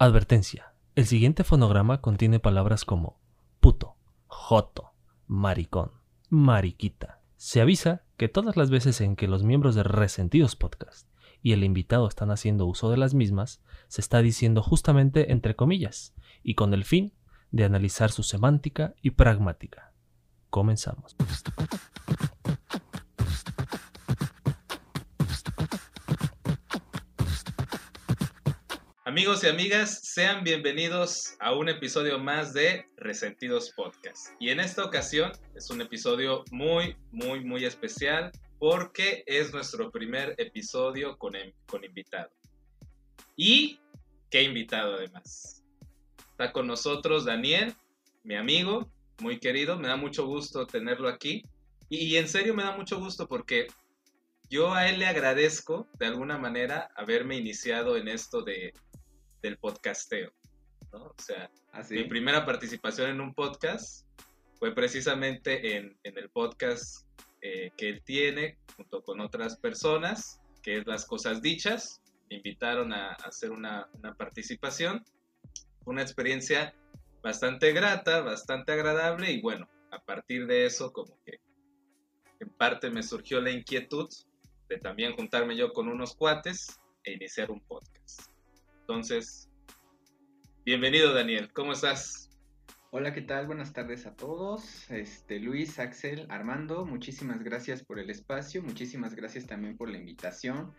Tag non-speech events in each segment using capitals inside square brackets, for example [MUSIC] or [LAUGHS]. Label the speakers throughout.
Speaker 1: Advertencia. El siguiente fonograma contiene palabras como puto, joto, maricón, mariquita. Se avisa que todas las veces en que los miembros de Resentidos Podcast y el invitado están haciendo uso de las mismas, se está diciendo justamente entre comillas, y con el fin de analizar su semántica y pragmática. Comenzamos.
Speaker 2: Amigos y amigas, sean bienvenidos a un episodio más de Resentidos Podcast. Y en esta ocasión es un episodio muy, muy, muy especial porque es nuestro primer episodio con, con invitado. Y qué invitado además. Está con nosotros Daniel, mi amigo, muy querido. Me da mucho gusto tenerlo aquí. Y, en serio me da mucho gusto porque yo a él le agradezco de alguna manera haberme iniciado en esto de, del podcasteo. ¿no? O sea,
Speaker 3: ¿Ah,
Speaker 2: mi primera participación en un podcast fue precisamente en, en el podcast eh, que él tiene junto con otras personas, que es Las Cosas Dichas. Me invitaron a, hacer una, una, participación. Fue una experiencia bastante grata, bastante agradable y bueno, a partir de eso como que en parte me surgió la inquietud de también juntarme yo con unos cuates e iniciar un podcast. Entonces, bienvenido Daniel, ¿cómo estás?
Speaker 3: Hola, ¿qué tal? Buenas tardes a todos. Este, Luis, Axel, Armando, muchísimas gracias por el espacio, muchísimas gracias también por la invitación.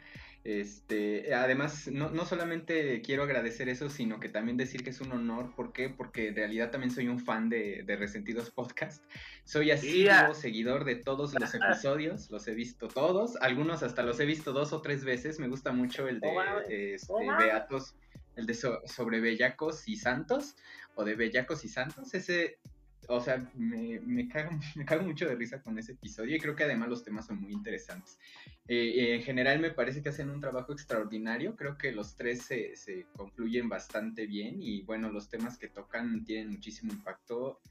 Speaker 3: Este, además, no, no, solamente quiero agradecer eso, sino que también decir que es un honor. ¿Por qué? Porque en realidad también soy un fan de, de Resentidos Podcast. Soy así seguidor de todos los episodios, los he visto todos, algunos hasta los he visto dos o tres veces. Me gusta mucho el de este, Beatos, el de sobre Bellacos y Santos, o de Bellacos y Santos. Ese o sea, me, me, cago, [LAUGHS] me, cago, mucho de risa con ese episodio y creo que además los temas son muy interesantes. Eh, eh, en general me parece que hacen un trabajo extraordinario, creo que los tres se, se confluyen bastante bien y bueno, los temas que tocan tienen muchísimo impacto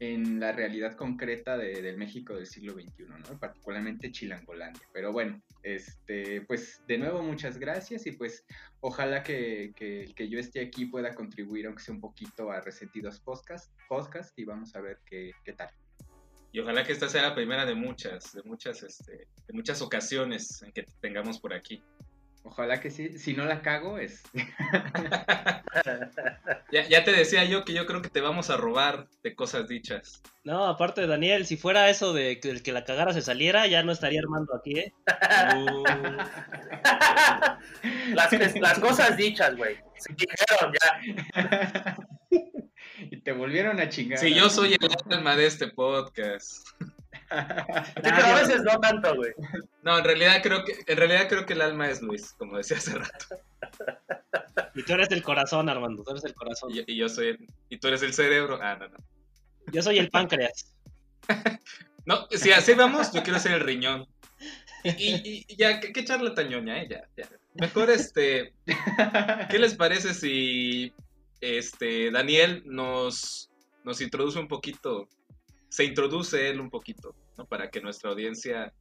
Speaker 3: en la realidad concreta de, del México del siglo XXI, ¿no? particularmente Chilangolandia. Pero bueno, este, pues de nuevo muchas gracias y pues ojalá que, que, que, yo esté aquí pueda contribuir, aunque sea un poquito, a Resentidos Podcast, podcast y vamos a ver qué, qué tal.
Speaker 2: Y ojalá que esta sea la primera de muchas, de muchas, este, de muchas ocasiones en que tengamos por aquí.
Speaker 3: Ojalá que sí. Si no la cago, es. [LAUGHS]
Speaker 2: ya, ya, te decía yo que yo creo que te vamos a robar de cosas dichas.
Speaker 4: No, aparte, Daniel, si fuera eso de que el que la cagara se saliera, ya no estaría armando aquí, ¿eh? Uh.
Speaker 5: las, las, cosas dichas, güey. Se dijeron ya. [LAUGHS]
Speaker 3: y te volvieron a chingar.
Speaker 2: Sí, yo soy el alma de este podcast. [LAUGHS]
Speaker 5: pero a veces no tanto, güey.
Speaker 2: No, en realidad creo que, en realidad creo que el alma es Luis, como decía hace rato.
Speaker 4: Y tú eres el corazón, Armando, tú eres el corazón.
Speaker 2: Y, yo soy el, y tú eres el cerebro. Ah, no, no.
Speaker 4: Yo soy el páncreas. [LAUGHS]
Speaker 2: no, si así vamos, yo quiero ser el riñón. Y, y ya, ¿qué, charla tañoña, eh? Ya, ya. Mejor este. ¿Qué les parece si este Daniel nos, nos introduce un poquito se introduce él un poquito, ¿no? Para que nuestra audiencia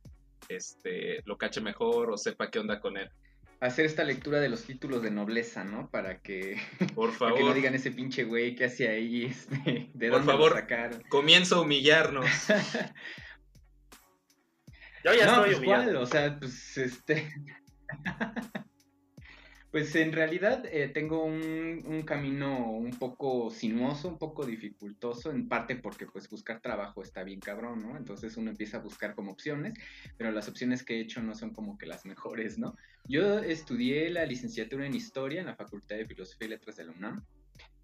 Speaker 2: este, lo cache mejor o sepa qué onda con él.
Speaker 3: Hacer esta lectura de los títulos de nobleza, ¿no? Para que, [LAUGHS]
Speaker 2: Por favor.
Speaker 3: que no digan ese pinche güey que hacía ahí, [LAUGHS] este, de
Speaker 2: Por
Speaker 3: dónde
Speaker 2: favor,
Speaker 3: lo sacaron.
Speaker 2: comienza a humillarnos. [LAUGHS]
Speaker 5: Yo ya
Speaker 3: no,
Speaker 5: estoy
Speaker 3: pues,
Speaker 5: humillado.
Speaker 3: ¿cuál? O sea, pues este. Pues en realidad eh, tengo un, un, camino un poco sinuoso, un poco dificultoso, en parte porque pues buscar trabajo está bien cabrón, ¿no? Entonces uno empieza a buscar como opciones, pero las opciones que he hecho no son como que las mejores, ¿no? Yo estudié la licenciatura en Historia en la Facultad de Filosofía y Letras de la UNAM.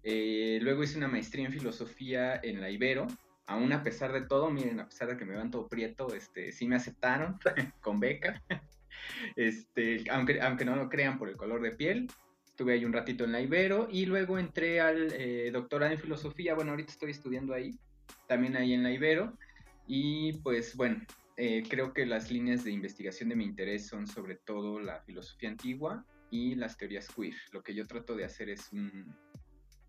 Speaker 3: Eh, luego hice una maestría en Filosofía en la Ibero. Aún a pesar de todo, miren, a pesar de que me van todo prieto, este, sí me aceptaron [LAUGHS] con beca. Este, aunque, aunque no lo crean por el color de piel. Estuve ahí un ratito en la Ibero y luego entré al eh, doctorado en filosofía. Bueno, ahorita estoy estudiando ahí, también ahí en la Ibero. Y pues bueno, eh, creo que las líneas de investigación de mi interés son sobre todo la filosofía antigua y las teorías queer. Lo que yo trato de hacer es un,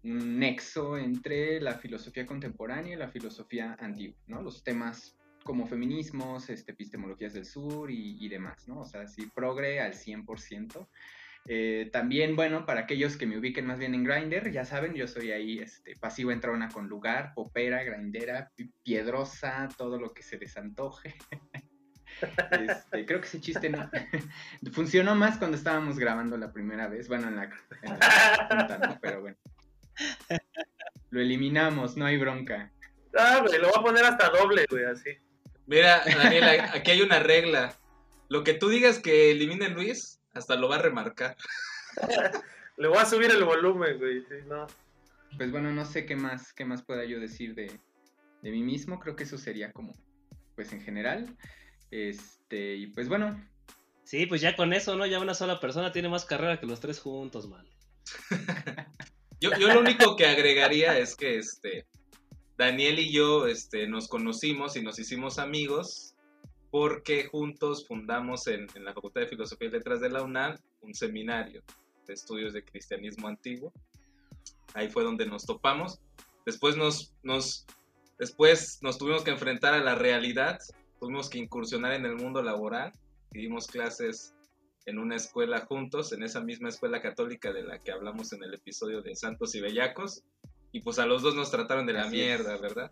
Speaker 3: un nexo entre la filosofía contemporánea y la filosofía antigua, ¿no? Los temas como feminismos, este, epistemologías del sur y, demás, ¿no? O sea, sí, progre al 100%. Eh, también, bueno, para aquellos que me ubiquen más bien en Grinder, ya saben, yo soy ahí este, pasivo entrona con lugar, popera, grindera, pi- piedrosa, todo lo que se les antoje. [LAUGHS] Este, creo que ese chiste no [LAUGHS] funcionó más cuando estábamos grabando la primera vez, bueno, en la, en ¿no? Pero bueno. Lo eliminamos, no hay bronca.
Speaker 5: Ah, güey, lo voy a poner hasta doble, güey, así.
Speaker 2: Mira, Daniela, aquí hay una regla. Lo que tú digas que elimine Luis, hasta lo va a remarcar.
Speaker 5: Le voy a subir el volumen, güey, sí, no.
Speaker 3: Pues bueno, no sé qué más, qué más pueda yo decir de, de mí mismo. Creo que eso sería como, pues en general. Este, y pues bueno,
Speaker 4: Sí, pues ya con eso, ¿no? Ya una sola persona tiene más carrera que los tres juntos, man. [LAUGHS]
Speaker 2: Yo, yo lo único que agregaría es que este Daniel y yo este, nos conocimos y nos hicimos amigos porque juntos fundamos en, la Facultad de Filosofía y Letras de la UNAM un seminario de estudios de cristianismo antiguo. Ahí fue donde nos topamos. Después nos, nos, después nos tuvimos que enfrentar a la realidad, tuvimos que incursionar en el mundo laboral y dimos clases en una escuela juntos, en esa misma escuela católica de la que hablamos en el episodio de Santos y Bellacos. Y pues a los dos nos trataron de la
Speaker 3: Así es.
Speaker 2: mierda, ¿verdad?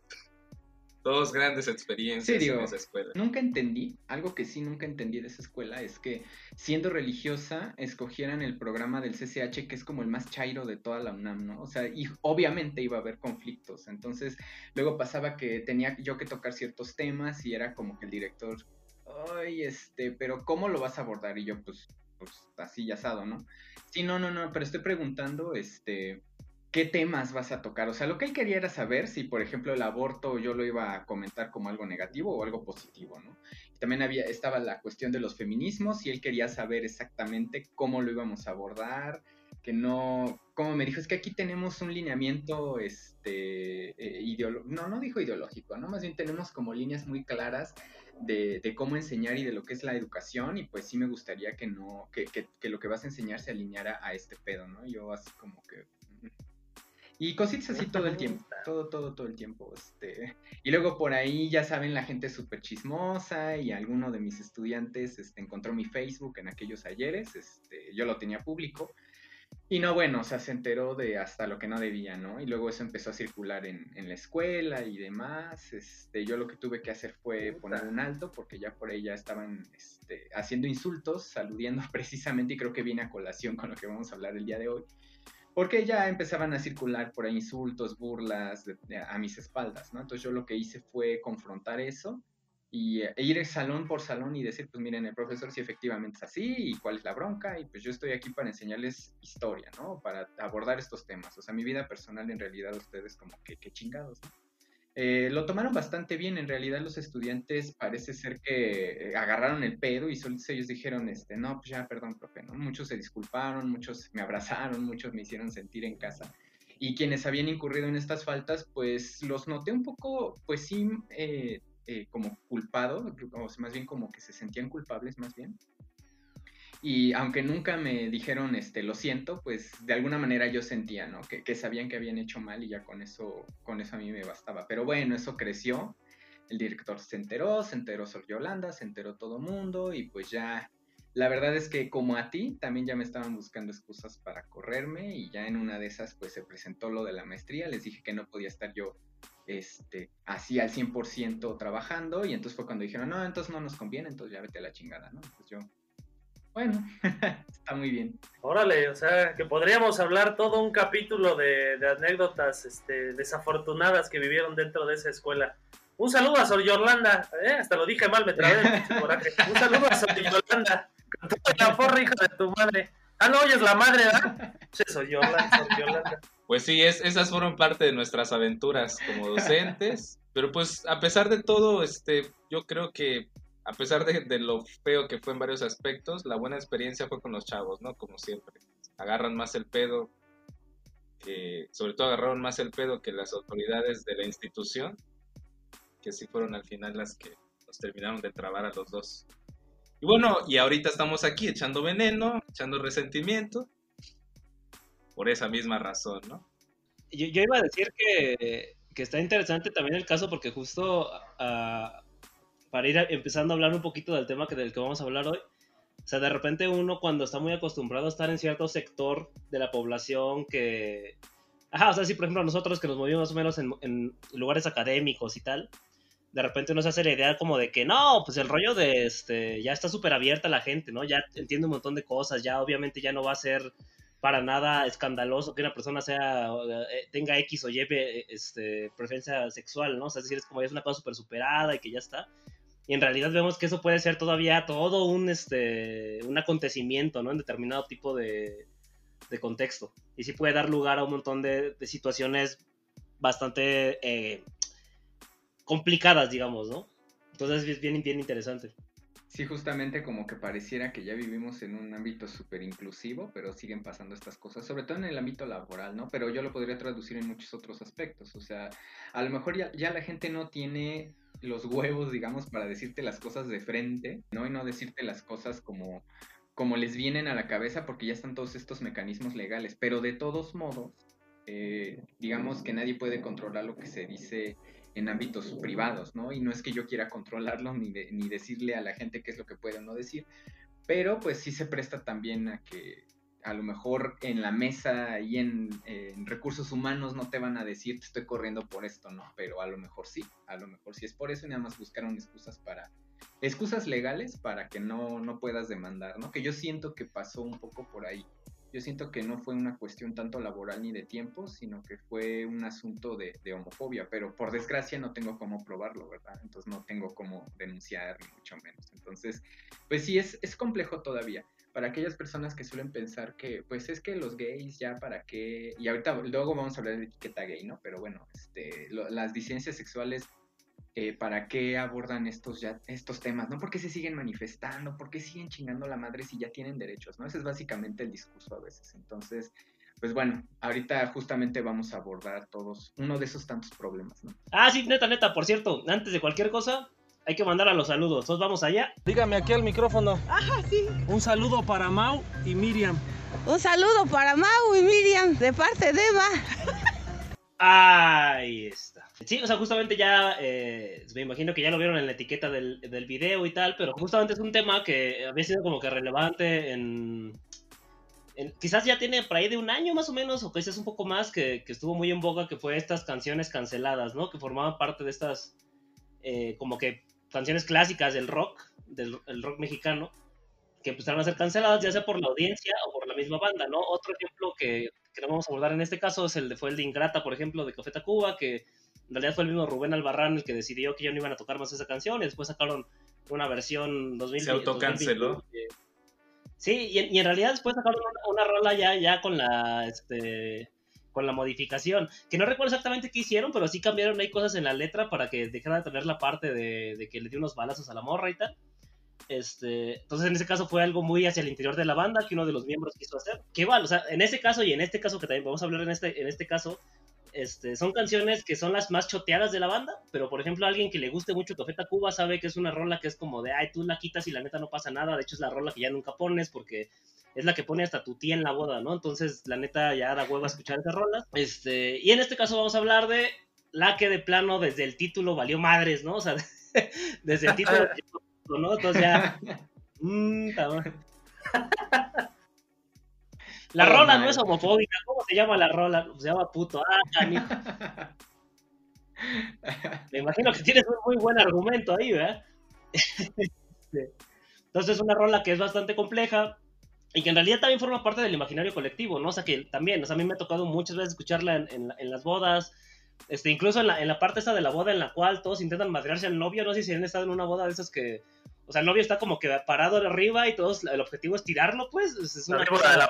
Speaker 2: Dos grandes experiencias
Speaker 3: Sí, digo,
Speaker 2: en esa escuela.
Speaker 3: nunca entendí, algo que sí nunca entendí de esa escuela es que siendo religiosa escogieran el programa del CCH que es como el más chairo de toda la UNAM, ¿no? O sea, y obviamente iba a haber conflictos, entonces luego pasaba que tenía yo que tocar ciertos temas y era como que el director, ay, este, pero ¿cómo lo vas a abordar? Y yo pues, pues así ya asado, ¿no? Sí, no, no, no, pero estoy preguntando, este, ¿qué temas vas a tocar? O sea, lo que él quería era saber si, por ejemplo, el aborto yo lo iba a comentar como algo negativo o algo positivo, ¿no? También había, estaba la cuestión de los feminismos y él quería saber exactamente cómo lo íbamos a abordar, que no, como me dijo, es que aquí tenemos un lineamiento, este, eh, ideolo- no, no dijo ideológico, ¿no? Más bien tenemos como líneas muy claras de, de cómo enseñar y de lo que es la educación y pues sí me gustaría que no, que, que, que lo que vas a enseñar se alineara a este pedo, ¿no? Yo así como que... Y cositas así todo el tiempo, todo, todo, todo el tiempo, este... Y luego por ahí, ya saben, la gente es súper chismosa y alguno de mis estudiantes este, encontró mi Facebook en aquellos ayeres, este, yo lo tenía público. Y no, bueno, o sea, se enteró de hasta lo que no debía, ¿no? Y luego eso empezó a circular en, en la escuela y demás. Este, yo lo que tuve que hacer fue poner un alto porque ya por ahí ya estaban este, haciendo insultos, [LAUGHS] saludiendo precisamente, y creo que viene a colación con lo que vamos a hablar el día de hoy. Porque ya empezaban a circular por ahí insultos, burlas de- de- a mis espaldas, ¿no? Entonces yo lo que hice fue confrontar eso y e ir salón por salón y decir, pues miren, el profesor si efectivamente es así y cuál es la bronca y pues yo estoy aquí para enseñarles historia, ¿no? Para abordar estos temas. O sea, mi vida personal en realidad ustedes como que, que chingados, ¿no? Eh, lo tomaron bastante bien, en realidad los estudiantes parece ser que eh, agarraron el pedo y solo ellos dijeron, este, no, pues ya, perdón, profe, ¿no? Muchos se disculparon, muchos me abrazaron, muchos me hicieron sentir en casa. Y quienes habían incurrido en estas faltas, pues los noté un poco, pues sí, eh, eh, como culpado, o más bien como que se sentían culpables más bien. Y aunque nunca me dijeron, este, lo siento, pues de alguna manera yo sentía, ¿no? Que, que sabían que habían hecho mal y ya con eso, con eso a mí me bastaba. Pero bueno, eso creció. El director se enteró, se enteró Sor Yolanda, se enteró todo mundo y pues ya, la verdad es que como a ti, también ya me estaban buscando excusas para correrme y ya en una de esas pues se presentó lo de la maestría, les dije que no podía estar yo este, así al 100% trabajando y entonces fue cuando dijeron, no, entonces no nos conviene, entonces ya vete a la chingada, ¿no? Pues yo, bueno, [LAUGHS] está muy bien.
Speaker 5: Órale, o sea, que podríamos hablar todo un capítulo de, de anécdotas este, desafortunadas que vivieron dentro de esa escuela. Un saludo a Sor Yolanda, ¿eh? hasta lo dije mal, me del pinche coraje. Un saludo a Sor Yolanda, con toda la porra, hija de tu madre. Ah, no, ella es la madre, ¿verdad? Che, Sor Yolanda, Sor Yolanda.
Speaker 2: Pues sí, es, esas fueron parte de nuestras aventuras como docentes, pero pues a pesar de todo, este, yo creo que a pesar de, lo feo que fue en varios aspectos, la buena experiencia fue con los chavos, ¿no? Como siempre, agarran más el pedo, que sobre todo agarraron más el pedo que las autoridades de la institución, que sí fueron al final las que nos terminaron de trabar a los dos. Y bueno, y ahorita estamos aquí echando veneno, echando resentimiento, por esa misma razón, ¿no?
Speaker 4: Yo, iba a decir que, que está interesante también el caso porque justo ah, para ir empezando a hablar un poquito del tema que, del que vamos a hablar hoy, sea, de repente uno cuando está muy acostumbrado a estar en cierto sector de la población que... Ajá, o sea, si por ejemplo nosotros que nos movimos más o menos en, en lugares académicos y tal, de repente uno se hace la idea como de que no, pues el rollo de este, ya está súper abierta la gente, ¿no? Ya entiende un montón de cosas, ya obviamente ya no va a ser para nada escandaloso que una persona sea eh, tenga X o Y eh, este, preferencia sexual, ¿no? O sea, es decir, es como ya es una cosa súper superada y que ya está. Y en realidad vemos que eso puede ser todavía todo un, este, un acontecimiento, ¿no? En determinado tipo de, de contexto. Y sí puede dar lugar a un montón de, de situaciones bastante eh, complicadas, digamos, ¿no? Entonces es bien, bien interesante.
Speaker 3: Sí, justamente como que pareciera que ya vivimos en un ámbito súper inclusivo, pero siguen pasando estas cosas, sobre todo en el ámbito laboral, ¿no? Pero yo lo podría traducir en muchos otros aspectos, o sea, a lo mejor ya, ya la gente no tiene los huevos, digamos, para decirte las cosas de frente, ¿no? Y no decirte las cosas como, como les vienen a la cabeza porque ya están todos estos mecanismos legales, pero de todos modos, eh, digamos que nadie puede controlar lo que se dice en ámbitos privados, ¿no? Y no es que yo quiera controlarlo ni, ni decirle a la gente qué es lo que puede o no decir, pero pues sí se presta también a que a lo mejor en la mesa y en, en, recursos humanos no te van a decir te estoy corriendo por esto, ¿no? Pero a lo mejor sí, a lo mejor sí es por eso y nada más buscaron excusas para, excusas legales para que no, no puedas demandar, ¿no? Que yo siento que pasó un poco por ahí yo siento que no fue una cuestión tanto laboral ni de tiempo, sino que fue un asunto de, de, homofobia, pero por desgracia no tengo cómo probarlo, ¿verdad? Entonces no tengo cómo denunciar, ni mucho menos. Entonces, pues sí, es, es complejo todavía. Para aquellas personas que suelen pensar que, pues es que los gays ya para qué, y ahorita luego vamos a hablar de etiqueta gay, ¿no? Pero bueno, este, lo, las disidencias sexuales eh, para qué abordan estos, ya, estos temas, ¿no? ¿Por qué se siguen manifestando? ¿Por qué siguen chingando la madre si ya tienen derechos, ¿no? Ese es básicamente el discurso a veces. Entonces, pues bueno, ahorita justamente vamos a abordar todos uno de esos tantos problemas, ¿no?
Speaker 4: Ah, sí, neta, neta, por cierto, antes de cualquier cosa, hay que mandar a los saludos. Entonces vamos allá.
Speaker 6: Dígame aquí al micrófono.
Speaker 7: Ajá, sí.
Speaker 6: Un saludo para Mau y Miriam.
Speaker 7: Un saludo para Mau y Miriam, de parte de Eva.
Speaker 4: Ahí está. Sí, o sea, justamente ya, eh, me imagino que ya lo vieron en la etiqueta del, del, video y tal, pero justamente es un tema que había sido como que relevante en... quizás ya tiene por ahí de un año más o menos, o quizás un poco más, que, que, estuvo muy en boga, que fue estas canciones canceladas, ¿no? Que formaban parte de estas, eh, como que canciones clásicas del rock, del el rock mexicano, que empezaron a ser canceladas ya sea por la audiencia o por la misma banda, ¿no? Otro ejemplo que, que no vamos a abordar en este caso es el de, fue el de Ingrata, por ejemplo, de Café Tacuba, que en realidad fue el mismo Rubén Albarrán el que decidió que ya no iban a tocar más esa canción y después sacaron una versión 2000.
Speaker 2: Se autocanceló.
Speaker 4: Sí, y en, y en, realidad después sacaron una, una, rola ya, ya con la este con la modificación, que no recuerdo exactamente qué hicieron, pero sí cambiaron ahí cosas en la letra para que dejara de tener la parte de, de que le dio unos balazos a la morra y tal. Este, entonces en ese caso fue algo muy hacia el interior de la banda que uno de los miembros quiso hacer. Que igual, o sea, en ese caso y en este caso que también vamos a hablar en este, en este caso, este, son canciones que son las más choteadas de la banda, pero por ejemplo alguien que le guste mucho Café Tacuba sabe que es una rola que es como de, ay, tú la quitas y la neta no pasa nada, de hecho es la rola que ya nunca pones porque es la que pone hasta tu tía en la boda, ¿no? Entonces la neta ya da huevo a escuchar esa rola. Este, y en este caso vamos a hablar de la que de plano desde el título valió madres, ¿no? O sea, [LAUGHS] desde el título, ¿no? Entonces ya... [LAUGHS] Mmm, [LAUGHS] la oh, rola man. no es homofóbica. ¿Cómo se llama la rola? Se llama puto. Ah. [LAUGHS] Me imagino que tienes un muy buen argumento ahí, ¿verdad? [LAUGHS] Entonces es una rola que es bastante compleja y que en realidad también forma parte del imaginario colectivo, ¿no? O sea que también, o sea, a mí me ha tocado muchas veces escucharla en, en, en las bodas, este, incluso en la, en la, parte esa de la boda en la cual todos intentan madrearse al novio, no sé si han estado en una boda de esas que, o sea, el novio está como que parado arriba y todos, el objetivo es tirarlo, pues. Es una cosa... de la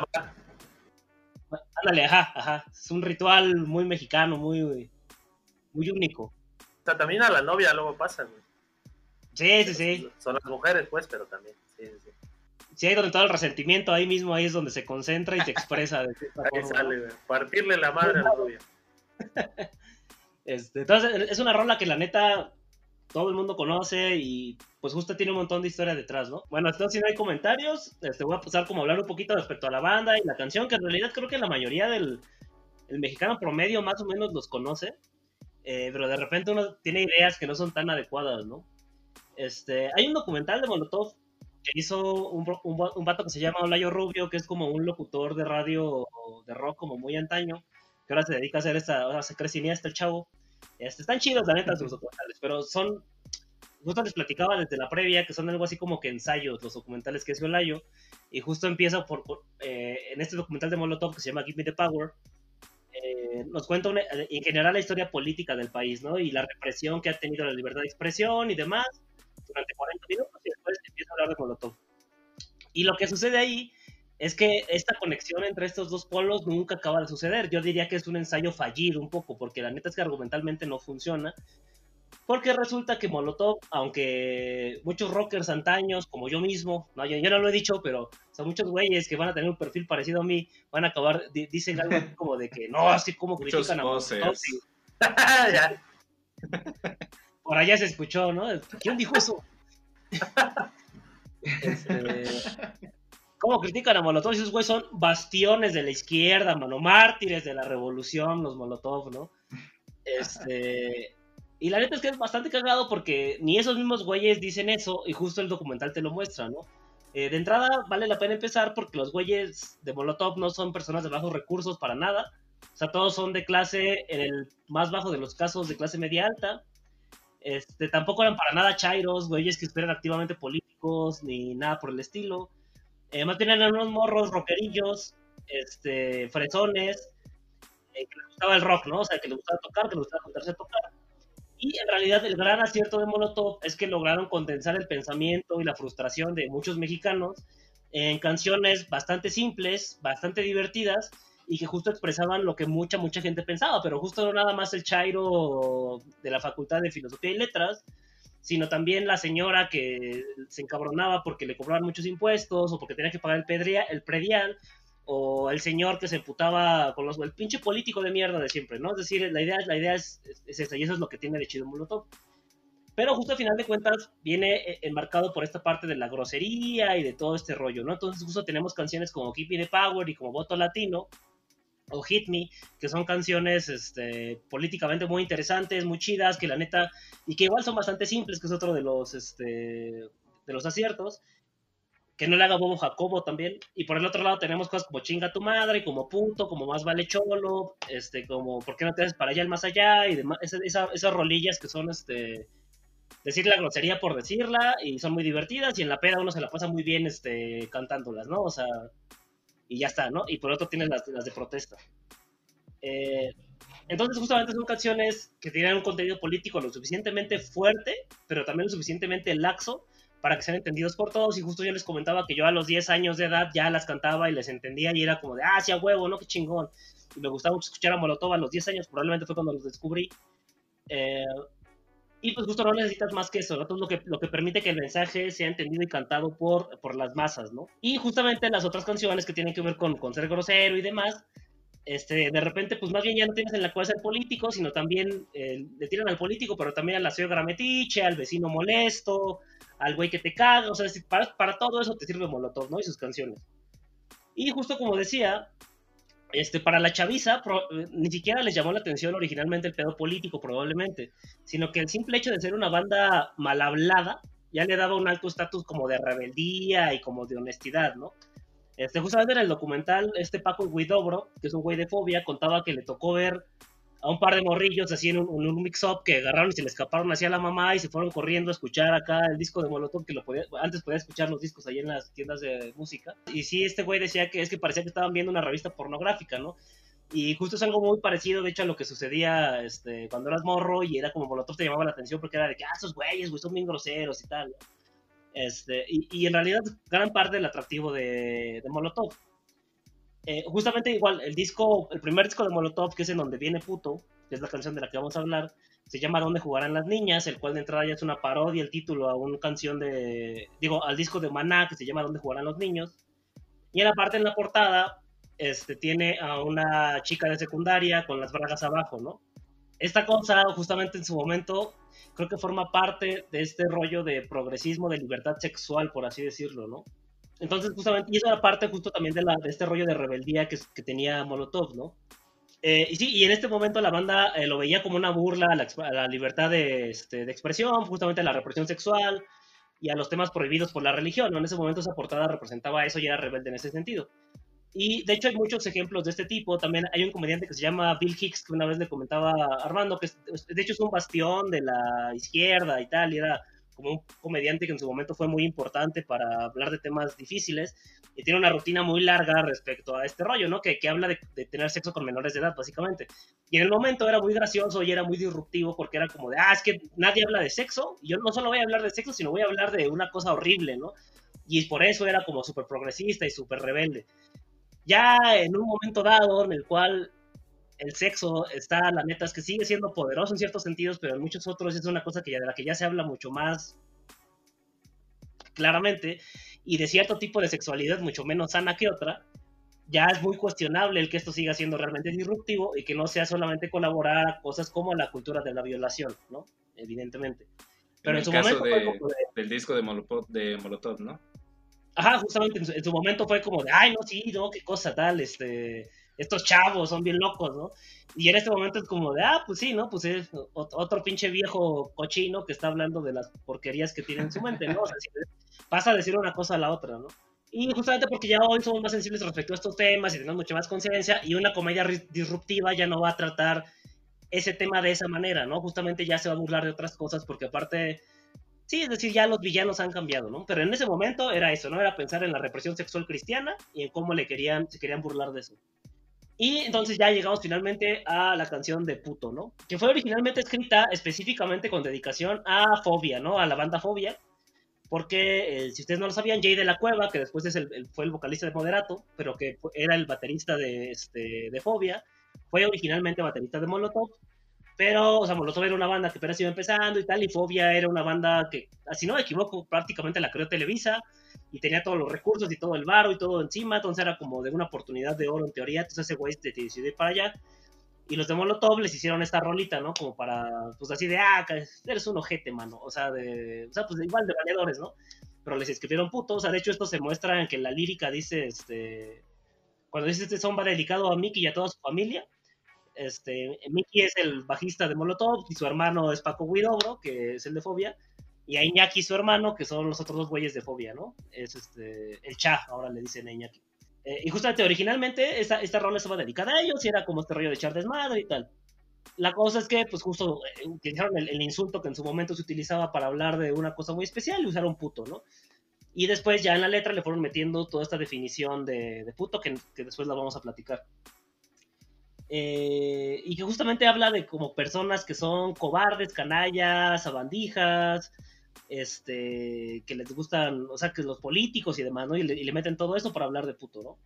Speaker 4: Ándale, ajá, ajá. Es un ritual muy mexicano, muy, muy único.
Speaker 5: O sea, también a la novia luego pasa, güey.
Speaker 4: Sí, sí, sí.
Speaker 5: Son las mujeres, pues, pero también. Sí, sí.
Speaker 4: Sí, ahí donde todo el resentimiento, ahí mismo, ahí es donde se concentra y se expresa. De [LAUGHS]
Speaker 5: ahí sale, güey. Partirle la madre a la novia. [LAUGHS]
Speaker 4: Este, entonces, es una rola que la neta todo el mundo conoce y pues justo tiene un montón de historia detrás, ¿no? Bueno, entonces si no hay comentarios, este, voy a pasar como a hablar un poquito respecto a la banda y la canción, que en realidad creo que la mayoría del el mexicano promedio más o menos los conoce, eh, pero de repente uno tiene ideas que no son tan adecuadas, ¿no? Este, hay un documental de Molotov que hizo un, un, un vato que se llama Olayo Rubio, que es como un locutor de radio de rock como muy antaño, que ahora se dedica a hacer esta, ahora se cree cineasta el chavo. Este, están chidos, la neta, sus documentales, pero son, justo les platicaba desde la previa, que son algo así como que ensayos, los documentales que hace Olayo, y justo empieza por, por eh, en este documental de Molotov que se llama Give Me the Power, eh, nos cuenta una, en general la historia política del país, ¿no? Y la represión que ha tenido la libertad de expresión y demás durante 40 minutos y después empieza a hablar de Molotov. Y lo que sucede ahí es que esta conexión entre estos dos polos nunca acaba de suceder. Yo diría que es un ensayo fallido un poco, porque la neta es que argumentalmente no funciona. Porque resulta que Molotov, aunque muchos rockers antaños, como yo mismo, no, yo, yo no lo he dicho, pero son muchos güeyes que van a tener un perfil parecido a mí, van a acabar, di, dicen algo como de que no, así como critican a Molotov. Sí. [LAUGHS] Por allá se escuchó, ¿no? ¿Quién dijo eso? [LAUGHS] este, ¿Cómo critican a Molotov? Esos güeyes son bastiones de la izquierda, mano, mártires de la revolución, los Molotov, ¿no? Este, y la neta es que es bastante cagado porque ni esos mismos güeyes dicen eso y justo el documental te lo muestra, ¿no? Eh, de entrada vale la pena empezar porque los güeyes de Molotov no son personas de bajos recursos para nada. O sea, todos son de clase, en el más bajo de los casos, de clase media alta. Este, tampoco eran para nada chairos, güeyes que esperan activamente políticos, ni nada por el estilo. Eh, más bien eran unos morros rockerillos, este, fresones, eh, que les gustaba el rock, ¿no? O sea, que les gustaba tocar, que les gustaba juntarse a tocar. Y en realidad el gran acierto de Molotov es que lograron condensar el pensamiento y la frustración de muchos mexicanos en canciones bastante simples, bastante divertidas y que justo expresaban lo que mucha, mucha gente pensaba, pero justo no nada más el chairo de la Facultad de Filosofía y Letras, sino también la señora que se encabronaba porque le cobraban muchos impuestos o porque tenía que pagar el, pedria, el predial, o el señor que se emputaba con los el pinche político de mierda de siempre, ¿no? Es decir, la idea, la idea es, es esta y eso es lo que tiene de chido Molotov. Pero justo al final de cuentas viene enmarcado por esta parte de la grosería y de todo este rollo, ¿no? Entonces justo tenemos canciones como Keep the Power y como Voto Latino o Hit Me, que son canciones este, políticamente muy interesantes, muy chidas, que la neta, y que igual son bastante simples, que es otro de los, este, de los aciertos que no le haga bobo Jacobo también. Y por el otro lado tenemos cosas como chinga tu madre, como puto, como más vale cholo, este, como por qué no te haces para allá el más allá, y demás, esa, esa, esas rolillas que son este decir la grosería por decirla, y son muy divertidas, y en la peda uno se la pasa muy bien este, cantándolas, ¿no? O sea, y ya está, ¿no? Y por otro tienes las, las de protesta. Eh, entonces, justamente son canciones que tienen un contenido político lo suficientemente fuerte, pero también lo suficientemente laxo para que sean entendidos por todos. Y justo yo les comentaba que yo a los 10 años de edad ya las cantaba y les entendía y era como de, ah, sí, a huevo, ¿no? Qué chingón. Y me gustaba escuchar a Molotov a los 10 años, probablemente fue cuando los descubrí. Eh, y pues justo no necesitas más que eso, ¿no? Entonces lo que, lo que permite que el mensaje sea entendido y cantado por, por las masas, ¿no? Y justamente las otras canciones que tienen que ver con, con ser grosero y demás, este, de repente, pues más bien ya no tienes en la cual ser político, sino también eh, le tiran al político, pero también a la metiche, al vecino molesto, al güey que te caga, o sea, para, para, todo eso te sirve Molotov, ¿no? Y sus canciones. Y justo como decía, este, para la chaviza, pro, ni siquiera les llamó la atención originalmente el pedo político, probablemente, sino que el simple hecho de ser una banda mal hablada ya le daba un alto estatus como de rebeldía y como de honestidad, ¿no? Este, justamente en el documental, este Paco Guidobro, que es un güey de fobia, contaba que le tocó ver a un par de morrillos así en un, mix-up que agarraron y se le escaparon hacia la mamá y se fueron corriendo a escuchar acá el disco de Molotov, que lo podía, antes podía escuchar los discos ahí en las tiendas de música. Y sí, este güey decía que es que parecía que estaban viendo una revista pornográfica, ¿no? Y justo es algo muy parecido, de hecho, a lo que sucedía este, cuando eras morro y era como Molotov te llamaba la atención porque era de que, ah, esos güeyes, güey, son bien groseros y tal. Este, y, en realidad, gran parte del atractivo de Molotov. Eh, justamente igual, el disco, el primer disco de Molotov, que es en donde viene Puto, que es la canción de la que vamos a hablar, se llama ¿Dónde jugarán las niñas? El cual de entrada ya es una parodia, el título a una canción de, digo, al disco de Maná, que se llama ¿Dónde jugarán los niños? Y en la parte en la portada, este, tiene a una chica de secundaria con las bragas abajo, ¿no? Esta cosa, justamente en su momento, creo que forma parte de este rollo de progresismo, de libertad sexual, por así decirlo, ¿no? Entonces, justamente, y eso era parte justo también de, la, de este rollo de rebeldía que, que tenía Molotov, ¿no? Eh, y sí, y en este momento la banda eh, lo veía como una burla a la, a la libertad de, este, de, expresión, justamente a la represión sexual, y a los temas prohibidos por la religión. ¿no? En ese momento esa portada representaba eso y era rebelde en ese sentido. Y de hecho hay muchos ejemplos de este tipo. También hay un comediante que se llama Bill Hicks, que una vez le comentaba a Armando, que de hecho es un bastión de la izquierda y tal, y era como un comediante que en su momento fue muy importante para hablar de temas difíciles y tiene una rutina muy larga respecto a este rollo, ¿no? Que, que habla de, de, tener sexo con menores de edad, básicamente. Y en el momento era muy gracioso y era muy disruptivo porque era como de, ah, es que nadie habla de sexo, y yo no solo voy a hablar de sexo, sino voy a hablar de una cosa horrible, ¿no? Y por eso era como súper progresista y súper rebelde. Ya en un momento dado en el cual el sexo está, la neta, es que sigue siendo poderoso en ciertos sentidos, pero en muchos otros es una cosa que ya, de la que ya se habla mucho más claramente, y de cierto tipo de sexualidad mucho menos sana que otra, ya es muy cuestionable el que esto siga siendo realmente disruptivo y que no sea solamente colaborar a cosas como la cultura de la violación, ¿no? Evidentemente.
Speaker 2: Pero en, en su caso momento de, fue como de, del disco de Molotov, de Molotov, ¿no?
Speaker 4: Ajá, justamente en su, en su, momento fue como de, ay, no, sí, no, qué cosa tal, este, estos chavos son bien locos, ¿no? Y en este momento es como de, ah, pues sí, ¿no? Pues es otro pinche viejo cochino que está hablando de las porquerías que tiene en su mente, ¿no? O sea, pasa a decir una cosa a la otra, ¿no? Y justamente porque ya hoy somos más sensibles respecto a estos temas y tenemos mucha más conciencia y una comedia disruptiva ya no va a tratar ese tema de esa manera, ¿no? Justamente ya se va a burlar de otras cosas porque aparte, sí, es decir, ya los villanos han cambiado, ¿no? Pero en ese momento era eso, ¿no? Era pensar en la represión sexual cristiana y en cómo le querían, se querían burlar de eso. Y entonces ya llegamos finalmente a la canción de Puto, ¿no? Que fue originalmente escrita específicamente con dedicación a Fobia, ¿no? A la banda Fobia. Porque, eh, si ustedes no lo sabían, Jay de la Cueva, que después es el, el, fue el vocalista de Moderato, pero que era el baterista de, este, de Fobia, fue originalmente baterista de Molotov. Pero, o sea, Molotov era una banda que apenas iba empezando y tal, y Fobia era una banda que, si no me equivoco, prácticamente la creó Televisa y tenía todos los recursos y todo el varo y todo encima, entonces era como de una oportunidad de oro en teoría, entonces ese güey te decidió ir para allá. Y los de Molotov les hicieron esta rolita, ¿no? Como para, pues así de, ah, eres un ojete, mano. O sea, de, o sea, pues igual de valedores, ¿no? Pero les escribieron puto, o sea, de hecho esto se muestra en que la lírica dice, este, cuando dice este son va dedicado a Mickey y a toda su familia, este, Mickey es el bajista de Molotov y su hermano es Paco Guidobro, que es el de Fobia, y a Iñaki su hermano, que son los otros dos güeyes de Fobia, ¿no? Es este, el Cha, ahora le dicen a Iñaki. Eh, y justamente originalmente esta, esta rola estaba dedicada a ellos y era como este rollo de echar desmadre y tal. La cosa es que, pues justo eh, utilizaron el, el, insulto que en su momento se utilizaba para hablar de una cosa muy especial y usaron puto, ¿no? Y después ya en la letra le fueron metiendo toda esta definición de, de puto que, que, después la vamos a platicar. Eh, y que justamente habla de como personas que son cobardes, canallas, sabandijas, este, que les gustan, o sea, que los políticos y demás, ¿no? Y le, y le meten todo eso para hablar de puto, ¿no?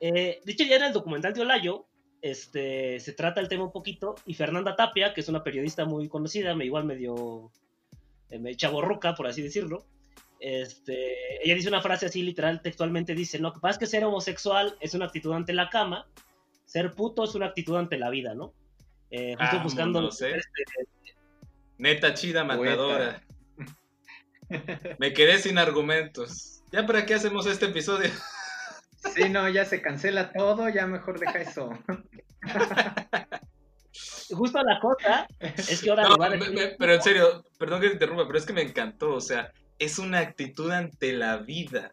Speaker 4: Eh, de hecho, ya en el documental de Olayo, este, se trata el tema un poquito, y Fernanda Tapia, que es una periodista muy conocida, me igual medio eh, chaborruca, por así decirlo, este, ella dice una frase así literal, textualmente dice, no, que pasa es que ser homosexual es una actitud ante la cama, ser puto es una actitud ante la vida, ¿no? Eh, justo
Speaker 2: Ah,
Speaker 4: buscando...
Speaker 2: no sé.
Speaker 4: este,
Speaker 2: Neta chida
Speaker 3: Poeta.
Speaker 2: Me quedé sin argumentos. ¿Ya para qué hacemos este episodio?
Speaker 3: Sí, no, ya se cancela todo, ya mejor deja eso.
Speaker 4: justo la cosa es que ahora
Speaker 2: No, me- me- pero en serio, perdón que te interrumpa, pero es que me encantó. O sea, es una actitud ante la vida.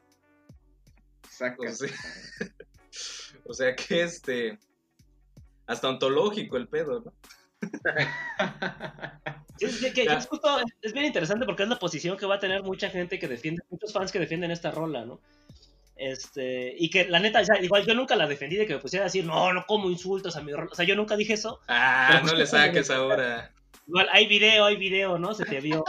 Speaker 3: Saca.
Speaker 2: O sea, [LAUGHS] o sea que este. Hasta ontológico el pedo, ¿no? [LAUGHS]
Speaker 4: Sí, que, que
Speaker 2: Ya.
Speaker 4: es, justo- es bien interesante porque es la posición que va a tener mucha gente que defiende, muchos fans que defienden esta rola, ¿no? Este, y que la neta, sea, igual yo nunca la defendí de que me pusiera a decir, no, no como insultos a mi rola. O sea, yo nunca dije eso.
Speaker 2: Ah, no le saques ahora.
Speaker 4: Igual hay video, hay video, ¿no? Se te vio.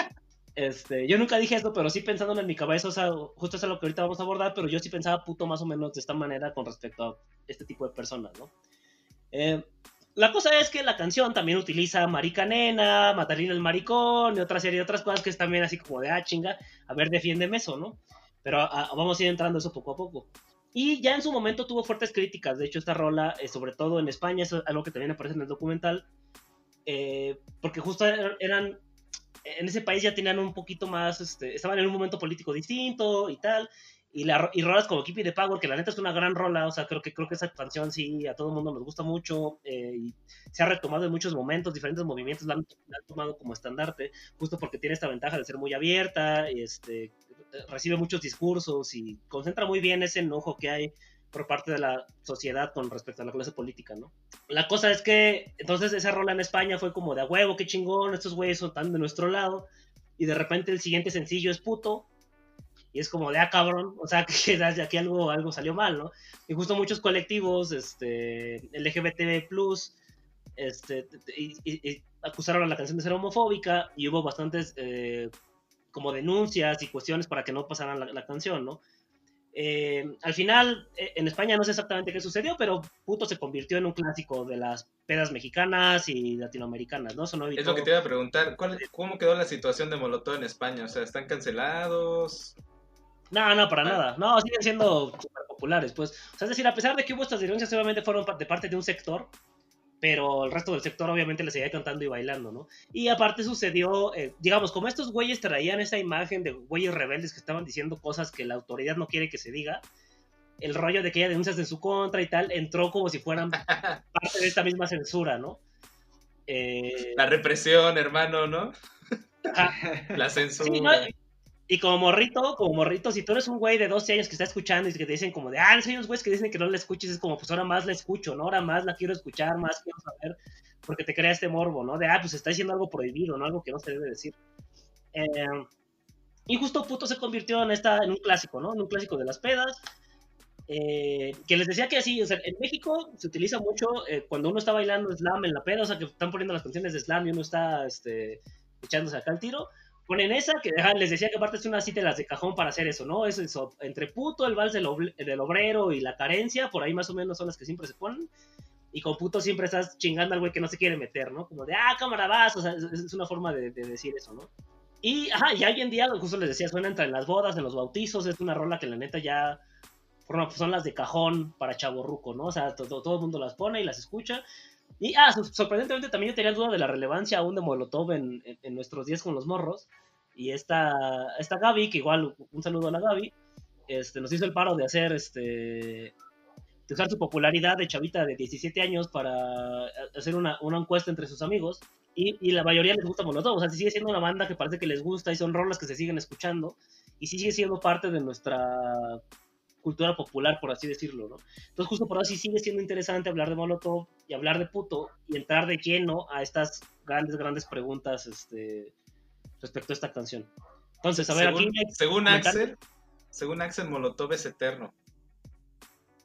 Speaker 4: Este, yo nunca dije esto, pero sí pensándolo en mi cabeza, o sea, justo es lo que ahorita vamos a abordar, pero yo sí pensaba puto más o menos de esta manera con respecto a este tipo de personas, ¿no? Eh, la cosa es que la canción también utiliza Marica Nena, Matalina el Maricón y otra serie de otras cosas que es también así como de, ah, chinga, a ver, defiéndeme eso, ¿no? Pero ah, vamos a ir entrando eso poco a poco. Y ya en su momento tuvo fuertes críticas, de hecho esta rola, eh, sobre todo en España, es algo que también aparece en el documental, eh, porque justo er- eran, en ese país ya tenían un poquito más, este, estaban en un momento político distinto y tal, Y, la, y rolas como Keep It the Power, que la neta es una gran rola, o sea, creo que, creo que esa canción sí a todo el mundo nos gusta mucho eh, y se ha retomado en muchos momentos, diferentes movimientos la han, la han tomado como estandarte, justo porque tiene esta ventaja de ser muy abierta, este, recibe muchos discursos y concentra muy bien ese enojo que hay por parte de la sociedad con respecto a la clase política, ¿no? La cosa es que entonces esa rola en España fue como de a huevo, qué chingón, estos güeyes son tan de nuestro lado, y de repente el siguiente sencillo es puto, y es como de ah cabrón, o sea, [LAUGHS] que de aquí algo, algo salió mal, ¿no? Y justo muchos colectivos, este, LGBT+, este, y, y, y acusaron a la canción de ser homofóbica, y hubo bastantes eh, como denuncias y cuestiones para que no pasaran la, la canción, ¿no? Eh, al final, eh, en España no sé exactamente qué sucedió, pero puto se convirtió en un clásico de las pedas mexicanas y latinoamericanas, ¿no? Eso no
Speaker 2: es lo que te iba a preguntar, ¿cuál, ¿cómo quedó la situación de Molotov en España? O sea, ¿están cancelados?
Speaker 4: No, no, para nada. No, siguen siendo súper populares, pues. O sea, es decir, a pesar de que hubo estas denuncias, obviamente fueron de parte de un sector, pero el resto del sector obviamente le seguía cantando y bailando, ¿no? Y aparte sucedió, eh, digamos, como estos güeyes traían esa imagen de güeyes rebeldes que estaban diciendo cosas que la autoridad no quiere que se diga, el rollo de que haya denuncias en su contra y tal, entró como si fueran [LAUGHS] parte de esta misma censura, ¿no?
Speaker 2: Eh... La represión, hermano, ¿no? la censura. Sí, ¿no?
Speaker 4: Y como morrito, como morrito, si tú eres un güey de 12 años que está escuchando y que te dicen como de, ah, hay unos güeyes que dicen que no la escuches, es como, pues ahora más la escucho, ¿no? Ahora más la quiero escuchar, más quiero saber, porque te crea este morbo, ¿no? De, ah, pues está diciendo algo prohibido, ¿no? Algo que no se debe decir. Eh, y justo puto se convirtió en, esta, en un clásico, ¿no? En un clásico de las pedas. Eh, que les decía que así, o sea, en México se utiliza mucho eh, cuando uno está bailando slam en la peda, o sea, que están poniendo las canciones de slam y uno está este, echándose acá el tiro ponen esa, que les decía que aparte es una cita de las de cajón para hacer eso, ¿no? Es eso, entre puto, el vals del, del, obrero y la carencia, por ahí más o menos son las que siempre se ponen. Y con puto siempre estás chingando al güey que no se quiere meter, ¿no? Como de, ah, cámara vas, o sea, es, es una forma de, de, decir eso, ¿no? Y, ajá, y hoy en día, justo les decía, suena entre las bodas, en los bautizos, es una rola que la neta ya forma, pues son las de cajón para chaborruco, ¿no? O sea, todo, todo el mundo las pone y las escucha. Y, ah, sorprendentemente también yo tenía duda de la relevancia aún de Molotov en, en, en nuestros días con los morros. Y esta, esta Gaby, que igual un saludo a la Gaby, este, nos hizo el paro de hacer este de usar su popularidad de chavita de 17 años para hacer una, una encuesta entre sus amigos. Y, y, la mayoría les gusta Molotov. O sea, sigue siendo una banda que parece que les gusta y son rolas que se siguen escuchando. Y sigue siendo parte de nuestra cultura popular, por así decirlo, ¿no? Entonces, justo por así sigue siendo interesante hablar de Molotov y hablar de puto y entrar de lleno a estas grandes, grandes preguntas este, respecto a esta canción. Entonces, a ver,
Speaker 2: según,
Speaker 4: aquí...
Speaker 2: Según Axel, según Axel, Molotov es eterno.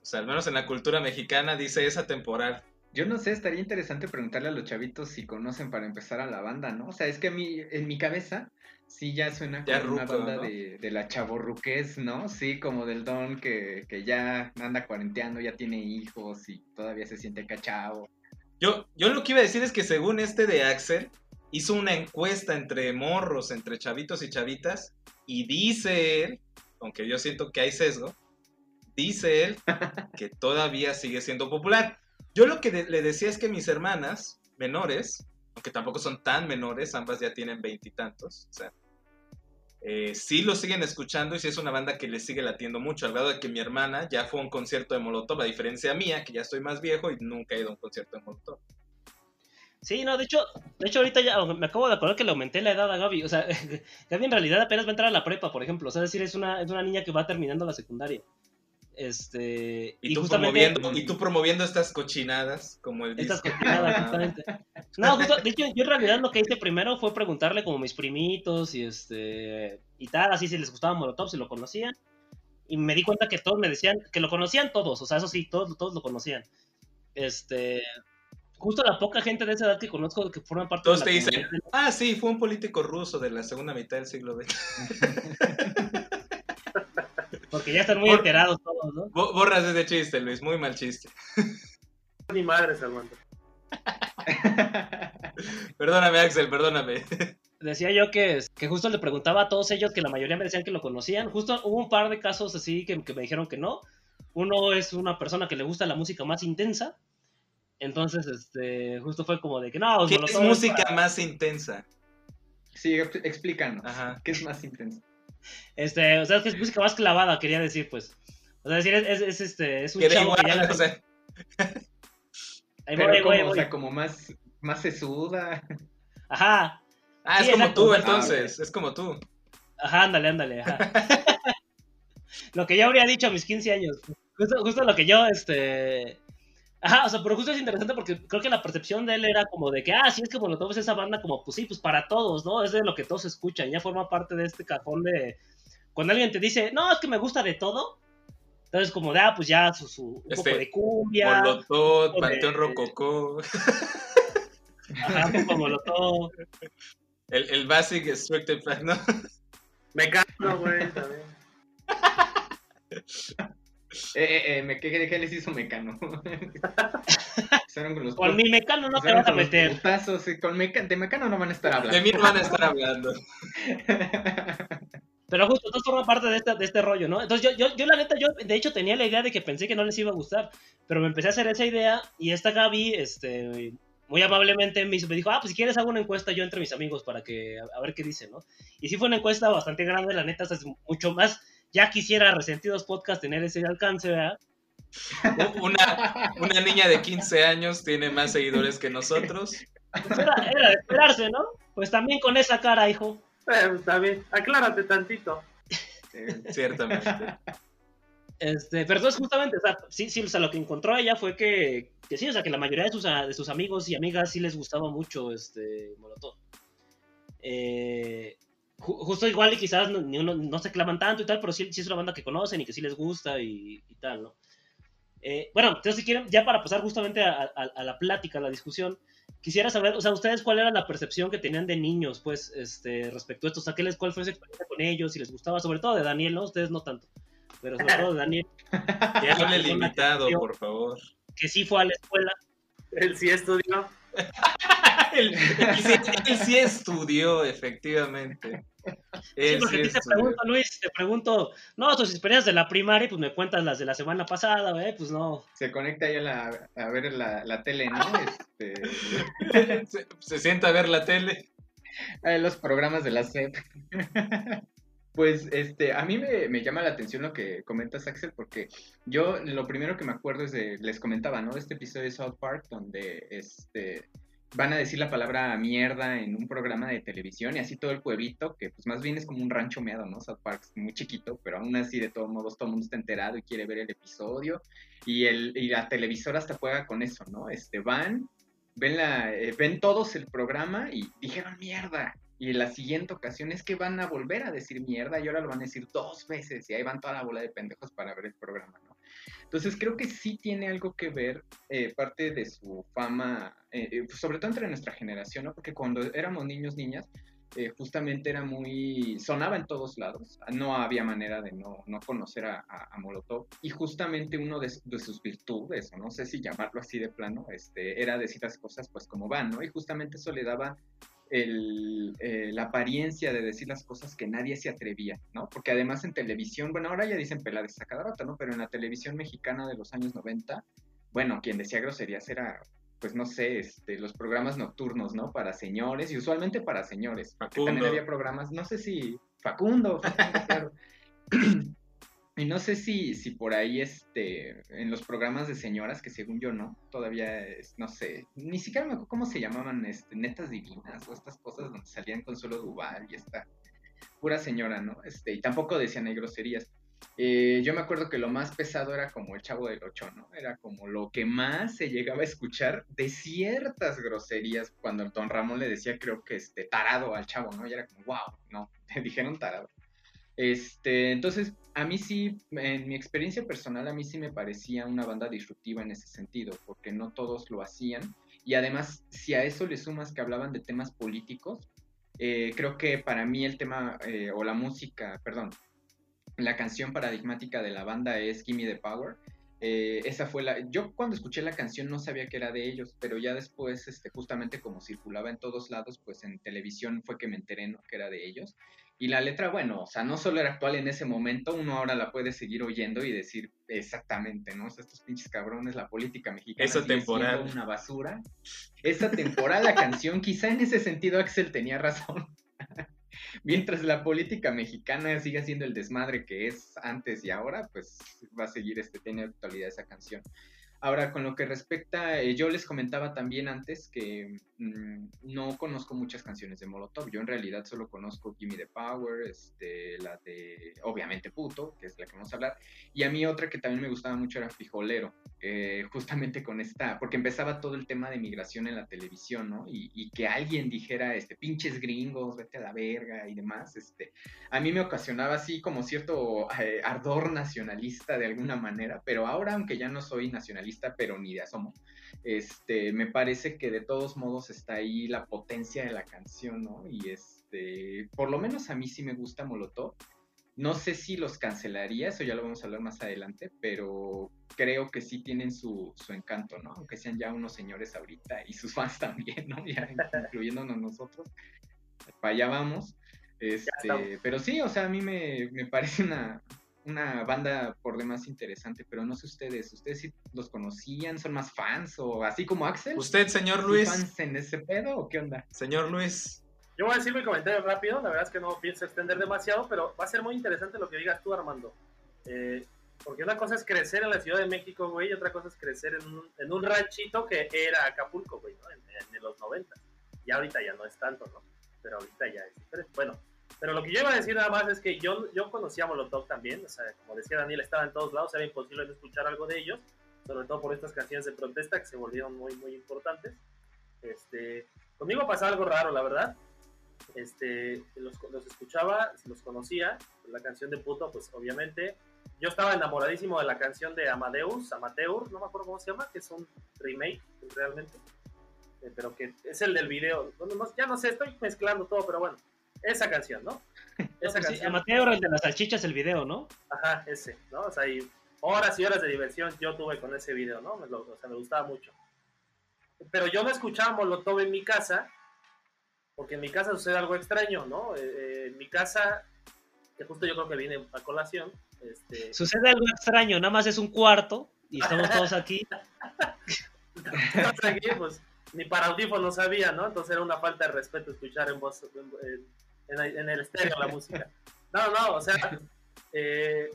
Speaker 2: O sea, al menos en la cultura mexicana dice es atemporal.
Speaker 3: Yo no sé, estaría interesante preguntarle a los chavitos si conocen para empezar a la banda, ¿no? O sea, es que a mí, en mi cabeza, sí ya suena
Speaker 2: ya
Speaker 3: como
Speaker 2: ruco,
Speaker 3: una banda
Speaker 2: ¿no?
Speaker 3: de, de, la chaborruquez, ¿no? Sí, como del don que, que, ya anda cuarenteando, ya tiene hijos y todavía se siente cachao.
Speaker 2: Yo, yo lo que iba a decir es que según este de Axel, hizo una encuesta entre morros, entre chavitos y chavitas, y dice él, aunque yo siento que hay sesgo, dice él [LAUGHS] que todavía sigue siendo popular. Yo lo que de le decía es que mis hermanas menores, aunque tampoco son tan menores, ambas ya tienen veintitantos, o sea, eh, sí lo siguen escuchando y sí es una banda que les sigue latiendo mucho, al grado de que mi hermana ya fue a un concierto de Molotov, a diferencia mía, que ya estoy más viejo y nunca he ido a un concierto de Molotov.
Speaker 4: Sí, no, de hecho, de hecho ahorita ya me acabo de acordar que le aumenté la edad a Gaby. O sea, [LAUGHS] Gaby en realidad apenas va a entrar a la prepa, por ejemplo. O sea, es decir, es una, es una niña que va terminando la secundaria. Este.
Speaker 2: Y, tú, promoviendo, y tú promoviendo estas cochinadas, como el
Speaker 4: Estas disco. cochinadas, [LAUGHS] justamente. No, justo, de hecho, yo en realidad lo que hice primero fue preguntarle como mis primitos y este. Y tal, así si les gustaba Molotov, si lo conocían. Y me di cuenta que todos me decían que lo conocían todos. O sea, eso sí, todos, todos lo conocían. Este justo la poca gente de esa edad que conozco que forman parte
Speaker 2: Todos
Speaker 4: de
Speaker 2: te dicen, ah, sí, fue un político ruso de la segunda mitad del siglo XX. [LAUGHS]
Speaker 4: Porque ya están muy Bor enterados todos, ¿no?
Speaker 2: Borras ese chiste, Luis, muy mal chiste.
Speaker 5: Mi madre, Salvando. [LAUGHS]
Speaker 2: perdóname, Axel, perdóname.
Speaker 4: Decía yo que, que justo le preguntaba a todos ellos que la mayoría me decían que lo conocían. Justo hubo un par de casos así que, que me dijeron que no. Uno es una persona que le gusta la música más intensa entonces, este, justo fue como de que no.
Speaker 2: ¿Qué es música para... más intensa?
Speaker 3: Sí, explícanos. Ajá. ¿Qué es más intensa?
Speaker 4: Este, o sea, es que es música más clavada, quería decir, pues. O sea, decir, es, es, este, es un
Speaker 2: Que da
Speaker 4: chavo que ya
Speaker 2: igual,
Speaker 4: la-
Speaker 2: o sea, [LAUGHS]
Speaker 4: Ahí
Speaker 3: Pero
Speaker 4: voy,
Speaker 3: como, o
Speaker 4: voy.
Speaker 3: sea, como más, más sesuda.
Speaker 4: Ajá,
Speaker 2: Ah,
Speaker 4: Sí,
Speaker 2: es como
Speaker 4: exacto.
Speaker 2: tú
Speaker 3: Ah,
Speaker 2: entonces, es como tú.
Speaker 4: ajá, ándale, ándale, ajá. [LAUGHS] lo que yo habría dicho a mis 15 años. Justo, justo lo que yo, este... Ajá, o sea, pero justo es interesante porque creo que la percepción de él era como de que, ah, sí, es que Molotov es esa banda como, pues sí, pues para todos, ¿no? Es de lo que todos escuchan, ya forma parte de este cajón de... Cuando alguien te dice, no, es que me gusta de todo, entonces como de, ah, pues ya su, su un
Speaker 2: Este,
Speaker 4: poco de cumbia,
Speaker 2: Molotov, Panteón Rococó,
Speaker 4: ajá, un poco Molotov,
Speaker 2: el, el Basic Structed Plan, ¿no?
Speaker 5: Mecano, güey, también. [LAUGHS]
Speaker 3: Eh, eh, eh, me, ¿qué, qué les hizo Mecano? [LAUGHS] Con los
Speaker 4: con mi mecano no te vas a meter.
Speaker 3: putazos, con Meca- de Mecano no van a estar hablando.
Speaker 2: De mí no van a estar hablando. [LAUGHS]
Speaker 4: Pero justo, entonces forma parte de este, de este rollo, ¿no? Entonces yo, yo, yo la neta, yo de hecho tenía la idea de que pensé que no les iba a gustar, pero me empecé a hacer esa idea y esta Gaby, este, muy amablemente me, hizo- me dijo, ah, pues si quieres hago una encuesta yo entre mis amigos para que, a, a ver qué dicen, ¿no? Y sí fue una encuesta bastante grande, la neta, es mucho más, ya quisiera Resentidos Podcast tener ese alcance, ¿verdad? [LAUGHS]
Speaker 2: Una, una niña de 15 años tiene más seguidores que nosotros.
Speaker 4: Pues era, era de esperarse, ¿no? Pues también con esa cara, hijo.
Speaker 5: Eh, está bien, aclárate tantito.
Speaker 3: Eh,
Speaker 2: Ciertamente.
Speaker 4: Este, pero entonces justamente, o sea, sí, sí, o sea, lo que encontró ella fue que, que sí, o sea, que la mayoría de sus, de sus amigos y amigas sí les gustaba mucho este Molotov. Eh, justo igual y quizás no, ni uno- no se claman tanto y tal, pero sí, sí es una banda que conocen y que sí les gusta y, y tal, ¿no? Eh, bueno, entonces si quieren, ya para pasar justamente a, a- a la plática, a la discusión, quisiera saber, o sea, ustedes cuál era la percepción que tenían de niños, pues, este, respecto a esto, o sea, ¿qué les, cuál fue su experiencia con ellos, si les gustaba, sobre todo de Daniel, ¿no? Ustedes no tanto, pero sobre todo de Daniel, [LAUGHS]
Speaker 2: Que limitado, por favor.
Speaker 4: que sí fue a la escuela.
Speaker 5: Él sí estudió. [LAUGHS]
Speaker 2: Él, él sí, él sí estudió, efectivamente.
Speaker 4: Sí, porque a ti te pregunto, Luis, te pregunto, no, tus experiencias de la primaria, pues me cuentas las de la semana pasada, ¿eh? Pues no.
Speaker 3: Se conecta ahí a, la, a ver la, la tele, ¿no? [LAUGHS] Este, [LAUGHS]
Speaker 2: Se, se sienta a ver la tele.
Speaker 3: eh, los programas de la SEP. [LAUGHS] Pues este, a mí me, me llama la atención lo que comentas, Axel, porque yo lo primero que me acuerdo es de, les comentaba, ¿no? Este episodio de South Park, donde este, van a decir la palabra mierda en un programa de televisión y así todo el pueblito, que pues más bien es como un rancho meado, ¿no? South Park es muy chiquito, pero aún así de todos modos todo el mundo está enterado y quiere ver el episodio y, el, y la televisora hasta juega con eso, ¿no? Este, van, ven, la, eh, ven todos el programa y dijeron mierda. Y la siguiente ocasión es que van a volver a decir mierda y ahora lo van a decir dos veces y ahí van toda la bola de pendejos para ver el programa, ¿no? Entonces creo que sí tiene algo que ver eh, parte de su fama, eh, eh, sobre todo entre nuestra generación, ¿no? Porque cuando éramos niños, niñas, justamente era muy, sonaba en todos lados, no había manera de no, no conocer a Molotov y justamente uno de, de sus virtudes, o no sé si llamarlo así de plano, este, era decir las cosas pues como van, ¿no? Y justamente eso le daba el, eh, la apariencia de decir las cosas que nadie se atrevía, ¿no? Porque además en televisión, bueno, ahora ya dicen peladas a cada rato, ¿no? Pero en la televisión mexicana de los años 90, bueno, quien decía groserías era, pues no sé, este, los programas nocturnos, ¿no? Para señores y usualmente para señores. También había programas, no sé si Facundo, Facundo, claro. [LAUGHS] Y no sé si, si por ahí, este, en los programas de señoras, que según yo no, todavía, es, no sé, ni siquiera me acuerdo cómo se llamaban, este, netas divinas o estas cosas donde salían con solo Duval y esta pura señora, ¿no? Este, y tampoco decían hay groserías. Eh, yo me acuerdo que lo más pesado era como el chavo del ocho, ¿no? Era como lo que más se llegaba a escuchar de ciertas groserías cuando don Ramón le decía, creo que este, tarado al chavo, ¿no? Y era como, wow, no, te [LAUGHS] dijeron tarado. Este, entonces, a mí sí, en mi experiencia personal, a mí sí me parecía una banda disruptiva en ese sentido, porque no todos lo hacían. Y además, si a eso le sumas que hablaban de temas políticos, eh, creo que para mí el tema, eh, o la música, perdón, la canción paradigmática de la banda es Gimme the Power. Eh, esa fue la. Yo cuando escuché la canción no sabía que era de ellos, pero ya después, este, justamente como circulaba en todos lados, pues en televisión fue que me enteré ¿no? que era de ellos. Y la letra, bueno, o sea, no solo era actual en ese momento, uno ahora la puede seguir oyendo y decir exactamente, ¿no? O sea, estos pinches cabrones, la política mexicana sigue
Speaker 2: temporal.
Speaker 3: una basura. Esa temporal, la canción, quizá en ese sentido Axel tenía razón. [LAUGHS] mientras la política mexicana siga siendo el desmadre que es antes y ahora, pues va a seguir este, tiene actualidad esa canción. Ahora, con lo que respecta, eh, yo les comentaba también antes que mm, no conozco muchas canciones de Molotov. Yo en realidad solo conozco Gimme the Power, este, la de, obviamente, Puto, que es la que vamos a hablar. Y a mí otra que también me gustaba mucho era Frijolero, eh, justamente con esta, porque empezaba todo el tema de migración en la televisión, ¿no? Y, que alguien dijera, este, pinches gringos, vete a la verga y demás, este, a mí me ocasionaba así como cierto eh, ardor nacionalista de alguna manera, pero ahora, aunque ya no soy nacionalista, pero ni de asomo. Este, me parece que de todos modos está ahí la potencia de la canción, ¿no? Y este, por lo menos a mí sí me gusta Molotov. No sé si los cancelaría, eso ya lo vamos a hablar más adelante, pero creo que sí tienen su, su encanto, ¿no? Aunque sean ya unos señores ahorita y sus fans [LAUGHS] también, ¿no? Ya incluyéndonos nosotros. Para allá vamos. Este, pero sí, o sea, a mí me, me parece una, una banda por demás interesante, pero no sé ustedes, ¿ustedes sí los conocían? ¿Son más fans o así como Axel?
Speaker 2: ¿Usted, señor Luis?
Speaker 3: fans en ese pedo o qué onda?
Speaker 2: Señor Luis.
Speaker 5: Yo voy a decir mi comentario rápido, la verdad es que no pienso extender demasiado, pero va a ser muy interesante lo que digas tú, Armando. Eh, porque una cosa es crecer en la Ciudad de México, güey, y otra cosa es crecer en un, en un ranchito que era Acapulco, güey, ¿no? En, en los 90. Y ahorita ya no es tanto, ¿no? Pero ahorita ya es diferente. Bueno, pero lo que yo iba a decir nada más es que yo, yo conocía a Molotov también, o sea, como decía Daniel, estaba en todos lados, era imposible no escuchar algo de ellos, sobre todo por estas canciones de protesta que se volvieron muy, muy importantes. Este, conmigo pasaba algo raro, la verdad. Este, los, los escuchaba, los conocía, la canción de puto, pues obviamente. Yo estaba enamoradísimo de la canción de Amadeus, Amateur, no me acuerdo cómo se llama, que es un remake realmente, eh, pero que es el del video. ya no sé, estoy mezclando todo, pero bueno esa canción, ¿no?
Speaker 4: Esa pues canción. Amateo, el de las salchichas, el video, ¿no?
Speaker 5: Ajá, ese, ¿no? O sea, y horas y horas de diversión yo tuve con ese video, ¿no? o sea, me gustaba mucho. Pero yo no escuchaba Molotov en mi casa, porque en mi casa sucede algo extraño, ¿no? Eh, eh, en mi casa, que justo yo creo que viene a colación. Este...
Speaker 4: Sucede algo extraño, nada más es un cuarto y estamos [LAUGHS] todos aquí.
Speaker 5: aquí, pues ni para audífonos sabía, ¿no? Entonces era una falta de respeto escuchar en voz, en, en, el estéreo la [LAUGHS] música. No, no, o sea, eh,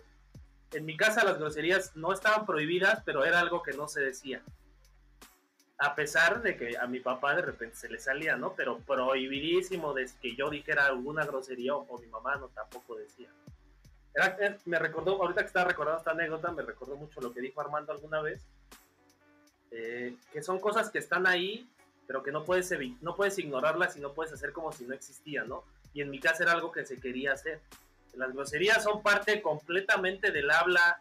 Speaker 5: en mi casa las groserías no estaban prohibidas, pero era algo que no se decía. A pesar de que a mi papá de repente se le salía, ¿no? Pero prohibidísimo de que yo dijera alguna grosería o, mi mamá no tampoco decía. Eh, me recordó, ahorita que estaba recordando esta anécdota, me recordó mucho lo que dijo Armando alguna vez, eh, que son cosas que están ahí, pero que no puedes, no puedes ignorarlas y no puedes hacer como si no existían, ¿no? Y en mi casa era algo que se quería hacer. Las groserías son parte completamente del habla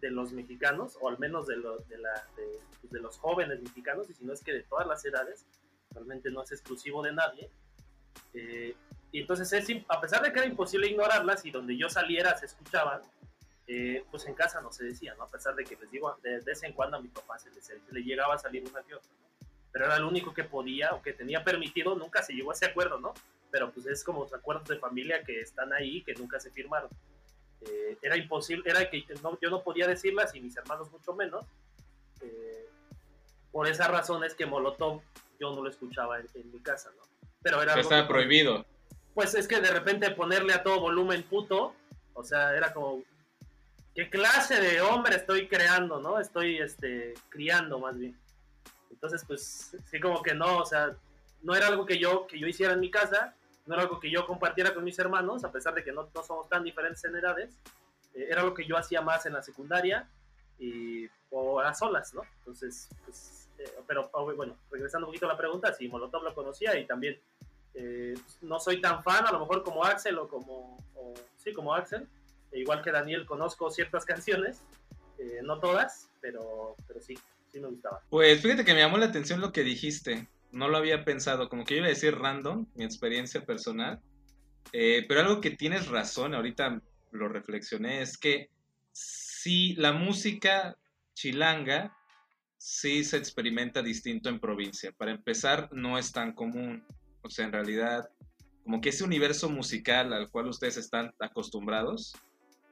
Speaker 5: de los mexicanos, o al menos de, de, la, pues, de, los jóvenes mexicanos, y si no es que de todas las edades, realmente no es exclusivo de nadie. Eh, y entonces, es, a pesar de que era imposible ignorarlas y donde yo saliera se escuchaban, eh, pues en casa no se decía, ¿no? A pesar de que les digo, de, vez en cuando a mi papá se le, llegaba a salir una que otra, Pero era el único que podía o que tenía permitido, nunca se llegó a ese acuerdo, ¿no? Pero pues es como acuerdos de familia que están ahí que nunca se firmaron. Eh, era imposible, era que yo no podía decirlas y mis hermanos mucho menos. Eh, por esa razón es que Molotov yo no lo escuchaba en, mi casa, ¿no?
Speaker 2: Pero era Estaba prohibido.
Speaker 5: Pues es que de repente ponerle a todo volumen puto, o sea, era como, ¿qué clase de hombre estoy creando, no? Estoy, este, criando más bien. Entonces, pues, sí como que no, o sea, no era algo que yo, que yo hiciera en mi casa, no era algo que yo compartiera con mis hermanos, a pesar de que no, no somos tan diferentes en edades, eh, era algo que yo hacía más en la secundaria y, o a solas, ¿no? Entonces, pues, eh, pero bueno, regresando un poquito a la pregunta, sí, Molotov lo conocía y también eh, no soy tan fan, a lo mejor como Axel o como, sí, como Axel, e igual que Daniel conozco ciertas [LAUGHS] canciones, no todas, pero, pero sí, sí me gustaba.
Speaker 2: Pues fíjate que me llamó la atención lo que dijiste, no lo había pensado, como que yo iba a decir random, mi experiencia personal, eh, pero algo que tienes razón, ahorita lo reflexioné, es que si la música chilanga sí se experimenta distinto en provincia. Para empezar, no es tan común, o sea, en realidad, como que ese universo musical al cual ustedes están acostumbrados,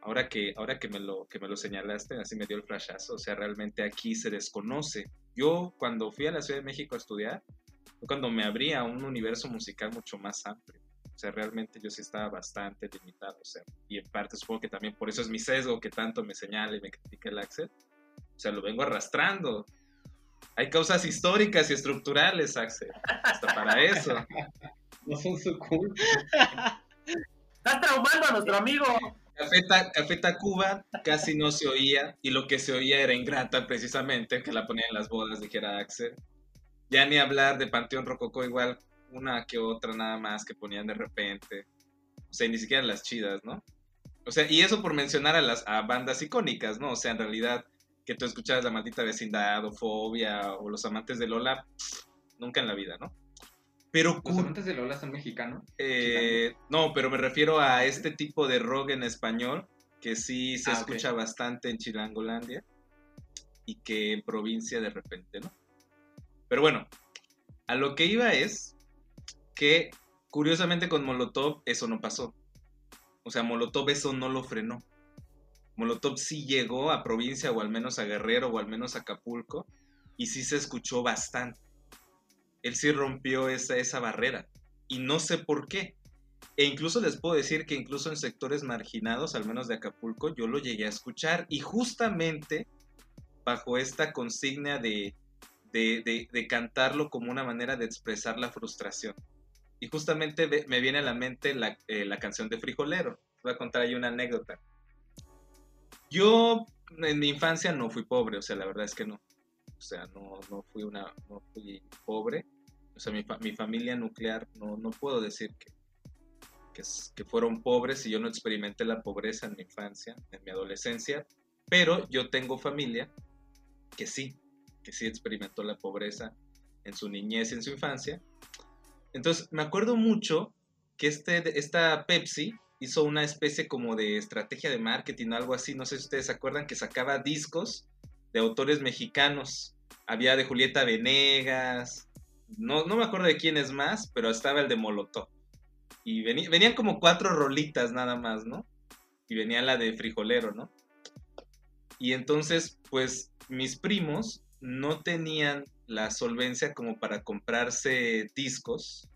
Speaker 2: ahora que, ahora que, me, lo, que me lo señalaste, así me dio el flashazo, o sea, realmente aquí se desconoce. Yo cuando fui a la Ciudad de México a estudiar, cuando me abría un universo musical mucho más amplio. O sea, realmente yo sí estaba bastante limitado. O sea, y en parte supongo que también por eso es mi sesgo que tanto me señala y me critica el Axel. O sea, lo vengo arrastrando. Hay causas históricas y estructurales, Axel. Hasta para eso. [LAUGHS]
Speaker 3: No son su culpa.
Speaker 5: Estás traumando a nuestro amigo.
Speaker 2: Café, Ta- Café Tacuba casi no se oía y lo que se oía era Ingrata precisamente, que la ponían en las bodas, dijera Axel. Ya ni hablar de Panteón Rococó, igual una que otra nada más que ponían de repente. O sea, ni siquiera las chidas, ¿no? O sea, y eso por mencionar a las a bandas icónicas, ¿no? O sea, en realidad que tú escuchabas La Maldita Vecindad o Fobia o Los Amantes de Lola, pff, nunca en la vida, ¿no? Pero
Speaker 3: ¿Los amantes de Lola son mexicanos?
Speaker 2: eh, no, pero me refiero a este tipo de rock en español que sí se
Speaker 3: Ah,
Speaker 2: escucha bastante en Chilangolandia y que en provincia de repente, ¿no? Pero bueno, a lo que iba es que curiosamente con Molotov eso no pasó. O sea, Molotov eso no lo frenó. Molotov sí llegó a provincia o al menos a Guerrero o al menos a Acapulco y sí se escuchó bastante. Él sí rompió esa, esa barrera y no sé por qué. E incluso les puedo decir que incluso en sectores marginados, al menos de Acapulco, yo lo llegué a escuchar y justamente bajo esta consigna de, de, de- de cantarlo como una manera de expresar la frustración. Y justamente me viene a la mente la, eh, la canción de Frijolero. Voy a contar ahí una anécdota. Yo en mi infancia no fui pobre, o sea, la verdad es que no. O sea, no, no fui una, no fui pobre. O sea, mi, fa- mi familia nuclear no, no puedo decir que, que, que fueron pobres y yo no experimenté la pobreza en mi infancia, en mi adolescencia, pero yo tengo familia que sí, que sí experimentó la pobreza en su niñez y en su infancia. Entonces, me acuerdo mucho que este, esta Pepsi hizo una especie como de estrategia de marketing o algo así, no sé si ustedes se acuerdan, que sacaba discos de autores mexicanos. Había de Julieta Venegas, no, no me acuerdo de quién es más, pero estaba el de Molotov. Y veni- venían como cuatro rolitas nada más, ¿no? Y venía la de Frijolero, ¿no? Y entonces, pues mis primos no tenían la solvencia como para comprarse discos.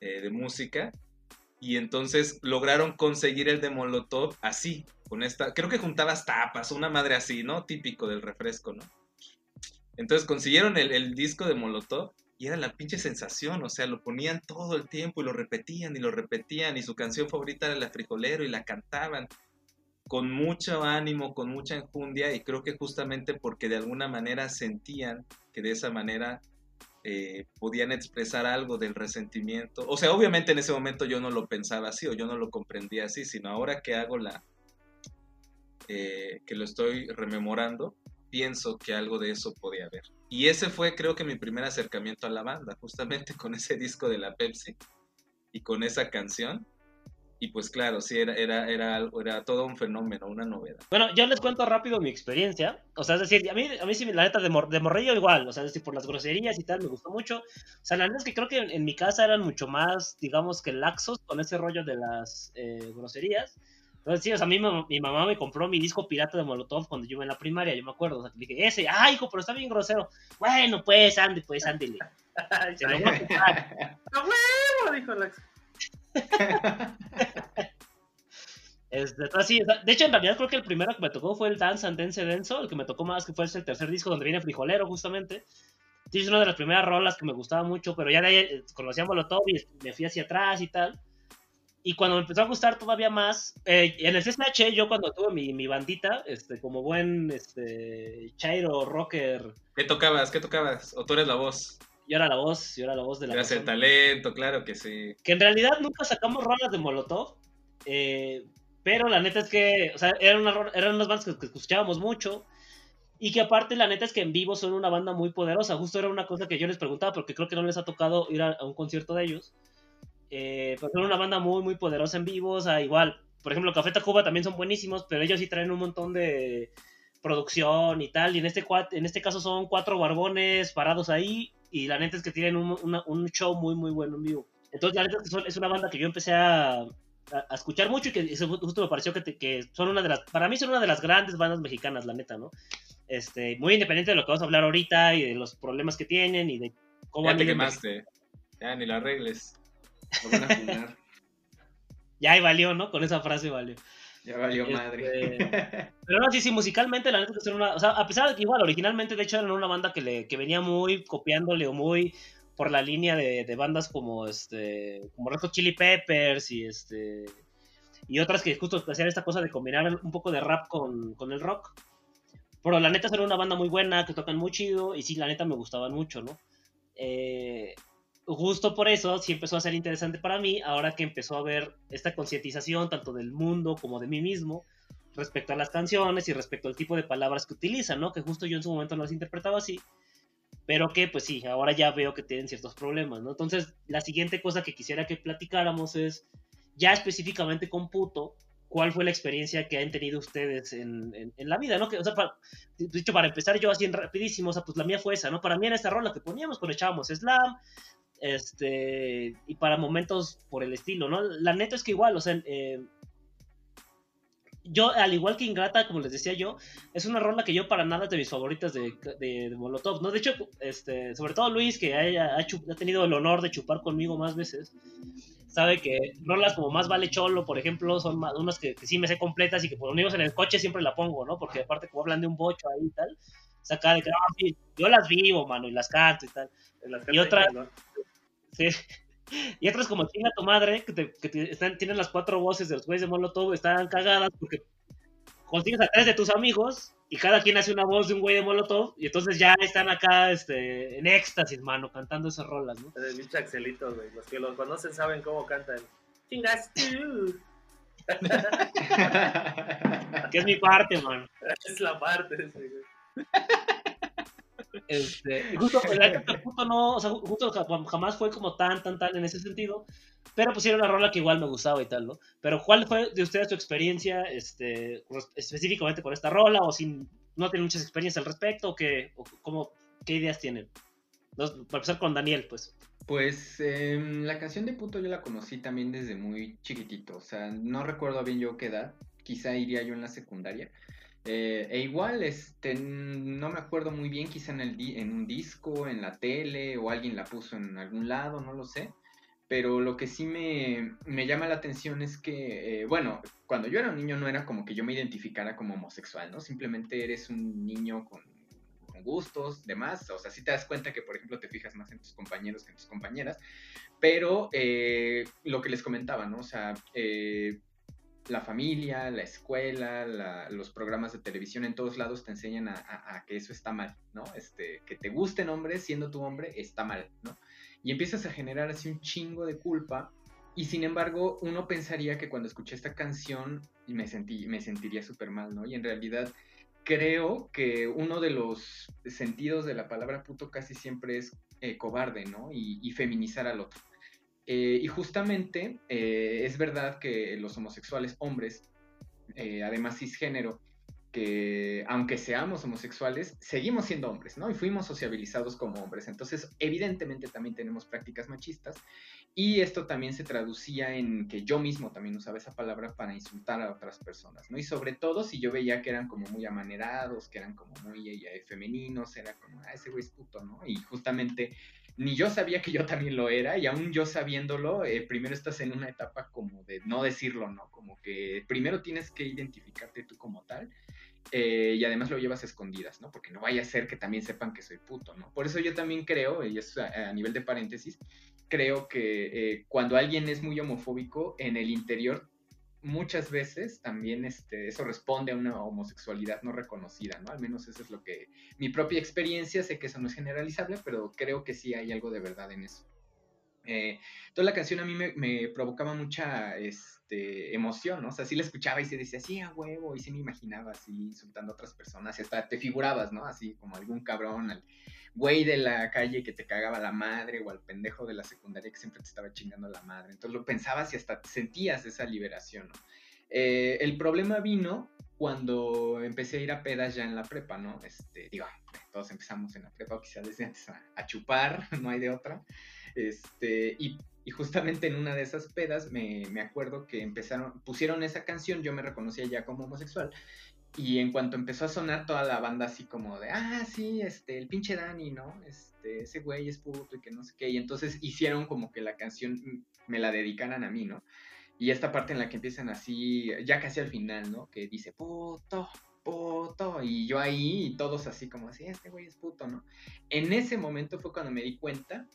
Speaker 2: Eh, de música. Y entonces lograron conseguir el de Molotov así, con esta, creo que juntabas tapas, una madre así, ¿no? Típico del refresco, ¿no? Entonces consiguieron el, el disco de Molotov y era la pinche sensación, o sea, lo ponían todo el tiempo y lo repetían y lo repetían y su canción favorita era La Frijolero y la cantaban con mucho ánimo, con mucha enjundia y creo que justamente porque de alguna manera sentían que de esa manera eh, podían expresar algo del resentimiento. O sea, obviamente en ese momento yo no lo pensaba así o yo no lo comprendía así, sino ahora que hago la... eh, que lo estoy rememorando, pienso que algo de eso podía haber. Y ese fue creo que mi primer acercamiento a la banda, justamente [LAUGHS] con ese disco de la Pepsi y con esa canción. Y pues claro, sí, era, era, era, algo- era todo un fenómeno, una novedad.
Speaker 4: Bueno, yo les cuento rápido mi experiencia. O sea, es decir, a mí, a mí sí, la neta, de, mor- de morrillo igual. O sea, es decir, por las groserías y tal, me gustó mucho. O sea, la neta es que creo que en, en mi casa eran mucho más, digamos, que laxos con ese rollo de las eh, groserías. Entonces, sí, o sea, a mí mi, mamá me compró mi disco pirata de Molotov cuando yo iba en la primaria, yo me acuerdo. O sea, que dije, ese, ay, hijo, pero está bien grosero. Bueno, pues, ande, pues, ándele. [LAUGHS] Se lo voy a comprar. [LAUGHS]
Speaker 5: ¡A huevo! Dijo el Axel. [LAUGHS]
Speaker 4: Este, entonces, sí, o sea, de hecho, en realidad creo que el primero que me tocó fue el Dance and Dance Denso, el que me tocó más, que fue el tercer disco donde viene Frijolero, justamente. Es una de las primeras rolas que me gustaba mucho, pero ya de ahí eh, conocí a Molotov y me fui hacia atrás y tal. Y cuando me empezó a gustar todavía más, eh, en el CSH, yo cuando tuve mi, mi bandita, este, como buen este, chairo rocker,
Speaker 2: ¿Qué tocabas? ¿Qué tocabas? ¿O tú eres la voz?
Speaker 4: Yo era la voz, yo era la voz de la
Speaker 2: el
Speaker 4: razón.
Speaker 2: talento, claro que sí.
Speaker 4: que en realidad nunca sacamos rolas de Molotov, eh, pero la neta es que, o sea, eran, una ro- eran unas bandas que, que escuchábamos mucho, y que aparte la neta es que en vivo son una banda muy poderosa, justo era una cosa que yo les preguntaba, porque creo que no les ha tocado ir a, a un concierto de ellos, eh, pero son una banda muy, muy poderosa en vivo, o sea, igual, por ejemplo, Café Tacuba también son buenísimos, pero ellos sí traen un montón de producción y tal, y en este, en este caso son cuatro barbones parados ahí, y la neta es que tienen un, una- un show muy, muy bueno en vivo. Entonces, la neta es que son- es una banda que yo empecé a, a- escuchar mucho y que eso justo me pareció que, te- que son una de las, para mí son una de las grandes bandas mexicanas, la neta, ¿no? Este, muy independiente de lo que vamos a hablar ahorita y de los problemas que tienen y de cómo
Speaker 2: Ya te quemaste. Ya ni lo arregles. [LAUGHS]
Speaker 3: Lo van a funar.
Speaker 4: Ya ahí valió, ¿no? Con esa frase valió.
Speaker 3: Ya valió
Speaker 4: Este,
Speaker 3: madre. [LAUGHS] [LAUGHS]
Speaker 4: Pero no, sí, sí, musicalmente, la neta que son una. O sea, a pesar de que igual, originalmente, de hecho, eran una banda que, le, que venía muy copiándole o muy por la línea de, de bandas como este. como Red Hot Chili Peppers y este. Y otras que justo hacían esta cosa de combinar un poco de rap con, con el rock. Pero la neta son una banda muy buena, que tocan muy chido, y sí, la neta me gustaban mucho, ¿no? Eh, justo por eso sí empezó a ser interesante para mí, ahora que empezó a haber esta concientización tanto del mundo como de mí mismo respecto a las canciones y respecto al tipo de palabras que utilizan, ¿no? Que justo yo en su momento no las interpretaba así, pero que pues sí, ahora ya veo que tienen ciertos problemas, ¿no? Entonces, la siguiente cosa que quisiera que platicáramos es, ya específicamente con Puto, ¿cuál fue la experiencia que han tenido ustedes en, en- en la vida, ¿no? Que, o sea, para, de hecho, para empezar yo así en rapidísimo, o sea, pues la mía fue esa, ¿no? Para mí era esta rola que poníamos cuando echábamos slam, este, y para momentos por el estilo, ¿no? La neta es que igual, o sea, eh, yo, al igual que Ingrata, como les decía yo, es una rola que yo para nada es de mis favoritas de, de, de Molotov, ¿no? De hecho, este, sobre todo Luis, que haya- ha, tenido el honor de chupar conmigo más veces, sabe que rolas como Más Vale Cholo, por ejemplo, son ma- unas que, que sí me sé completas y que por unirnos en el coche siempre la pongo, ¿no? Porque aparte como hablan de un bocho ahí y tal, saca de que, "Ah, sí, yo las vivo, mano, y las canto y tal.
Speaker 5: Las
Speaker 4: Y otra-. Sí. Y otras como Chinga tu madre, que, te- que te- están, tienen las cuatro voces de los güeyes de Molotov, están cagadas porque consigues a tres de tus amigos y cada quien hace una voz de un güey de Molotov y entonces ya están acá este, en éxtasis, mano, cantando esas rolas, ¿no?
Speaker 5: De pinche Axelito, güey. Los que los conocen saben cómo cantan. Chingas tú. [LAUGHS]
Speaker 4: Que es mi parte, mano. [LAUGHS]
Speaker 5: Es la parte. güey.
Speaker 4: Este, [LAUGHS] justo, [LAUGHS] justo no, o sea, justo ja- jamás fue como tan, tan, tan en ese sentido, pero pues era una rola que igual me gustaba y tal, ¿no? Pero ¿cuál fue de ustedes su experiencia, este, específicamente con esta rola, o si no tienen muchas experiencias al respecto, o qué, o cómo, qué ideas tienen? Para empezar con Daniel, pues.
Speaker 3: Pues em, la canción de puto yo la conocí también desde muy chiquitito, o sea, no recuerdo bien yo qué edad, quizá iría yo en la secundaria. Eh, e igual, este, no me acuerdo muy bien, quizá en, el di- en un disco, en la tele, o alguien la puso en algún lado, no lo sé. Pero lo que sí me, me llama la atención es que, eh, bueno, cuando yo era un niño no era como que yo me identificara como homosexual, ¿no? Simplemente eres un niño con, con gustos, demás. O sea, sí te das cuenta que, por ejemplo, te fijas más en tus compañeros que en tus compañeras. Pero eh, lo que les comentaba, ¿no? O sea, eh, la familia, la escuela, la- los programas de televisión en todos lados te enseñan a, que eso está mal, ¿no? Este, que te gusten hombres siendo tu hombre está mal, ¿no? Y empiezas a generar así un chingo de culpa. Y sin embargo, uno pensaría que cuando escuché esta canción me, sentí, me sentiría súper mal, ¿no? Y en realidad creo que uno de los sentidos de la palabra puto casi siempre es eh, cobarde, ¿no? Y feminizar al otro. Eh, y justamente eh, es verdad que los homosexuales hombres, eh, además cisgénero, que aunque seamos homosexuales, seguimos siendo hombres, ¿no? Y fuimos sociabilizados como hombres. Entonces, evidentemente también tenemos prácticas machistas. Y esto también se traducía en que yo mismo también usaba esa palabra para insultar a otras personas, ¿no? Y sobre todo si yo veía que eran como muy amanerados, que eran como muy eh, femeninos, era como, ah, ese güey es puto, ¿no? Y justamente ni yo sabía que yo también lo era, y aún yo sabiéndolo, eh, primero estás en una etapa como de no decirlo, ¿no? Como que primero tienes que identificarte tú como tal, eh, y además lo llevas a escondidas, ¿no? Porque no vaya a ser que también sepan que soy puto, ¿no? Por eso yo también creo, y es a, nivel de paréntesis, creo que eh, cuando alguien es muy homofóbico, en el interior muchas veces también este, eso responde a una homosexualidad no reconocida, ¿no? Al menos eso es lo que mi propia experiencia, sé que eso no es generalizable, pero creo que sí hay algo de verdad en eso. Eh, toda la canción a mí me, me provocaba mucha este, emoción, ¿no? O sea, sí la escuchaba y se decía, sí, a huevo, y sí me imaginaba así insultando a otras personas, y hasta te figurabas, ¿no? Así como algún cabrón, al güey de la calle que te cagaba la madre, o al pendejo de la secundaria que siempre te estaba chingando la madre. Entonces lo pensabas y hasta sentías esa liberación, ¿no? Eh, el problema vino cuando empecé a ir a pedas ya en la prepa, ¿no? Este, digo, todos empezamos en la prepa, quizás desde antes a, a chupar, [LAUGHS] no hay de otra. Este, y, y, justamente en una de esas pedas me, me, acuerdo que empezaron, pusieron esa canción, yo me reconocía ya como homosexual, y en cuanto empezó a sonar toda la banda así como de, ah, sí, este, el pinche Dani, ¿no? Este, ese güey es puto y que no sé qué. Y entonces hicieron como que la canción me la dedicaran a mí, ¿no? Y esta parte en la que empiezan así, ya casi al final, ¿no? Que dice, puto, puto. Y yo ahí, y todos así como así, este güey es puto, ¿no? En ese momento fue cuando me di cuenta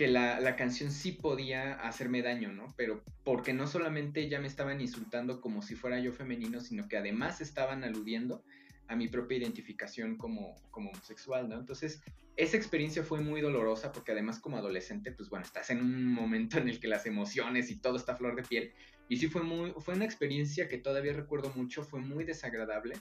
Speaker 3: que la, la, canción sí podía hacerme daño, ¿no? Pero porque no solamente ya me estaban insultando como si fuera yo femenino, sino que además estaban aludiendo a mi propia identificación como, como homosexual, ¿no? Entonces, esa experiencia fue muy dolorosa porque además como adolescente, pues bueno, estás en un momento en el que las emociones y todo está a flor de piel. Y sí fue, muy, fue una experiencia que todavía recuerdo mucho, fue muy desagradable.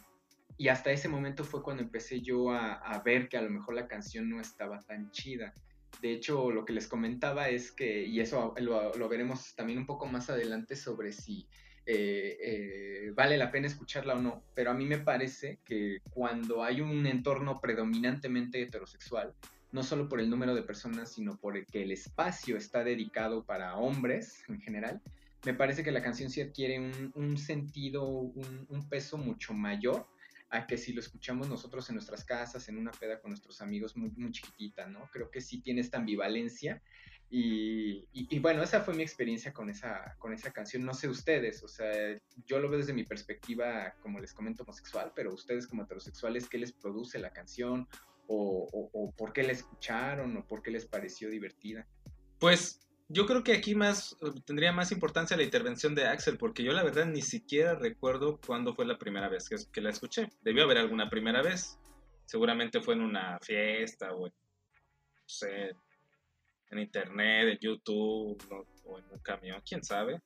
Speaker 3: Y hasta ese momento fue cuando empecé yo a, a ver que a lo mejor la canción no estaba tan chida. De hecho, lo que les comentaba es que, y eso lo, veremos también un poco más adelante sobre si eh, eh, vale la pena escucharla o no, pero a mí me parece que cuando hay un entorno predominantemente heterosexual, no solo por el número de personas, sino por que el espacio está dedicado para hombres en general, me parece que la canción sí adquiere un, sentido, un peso mucho mayor a que si lo escuchamos nosotros en nuestras casas, en una peda con nuestros amigos muy, muy chiquitita, ¿no? Creo que sí tiene esta ambivalencia y, y, bueno, esa fue mi experiencia con esa, con esa canción. No sé ustedes, o sea, yo lo veo desde mi perspectiva, como les comento, homosexual, pero ustedes como heterosexuales, ¿qué les produce la canción? O, o, o por qué la escucharon? ¿O por qué les pareció divertida?
Speaker 2: Pues yo creo que aquí más tendría más importancia la intervención de Axel, porque yo la verdad ni siquiera recuerdo cuándo fue la primera vez que, que, la escuché. Debió haber alguna primera vez. Seguramente fue en una fiesta o en, no sé, en internet, en YouTube ¿no? o en un camión, quién sabe.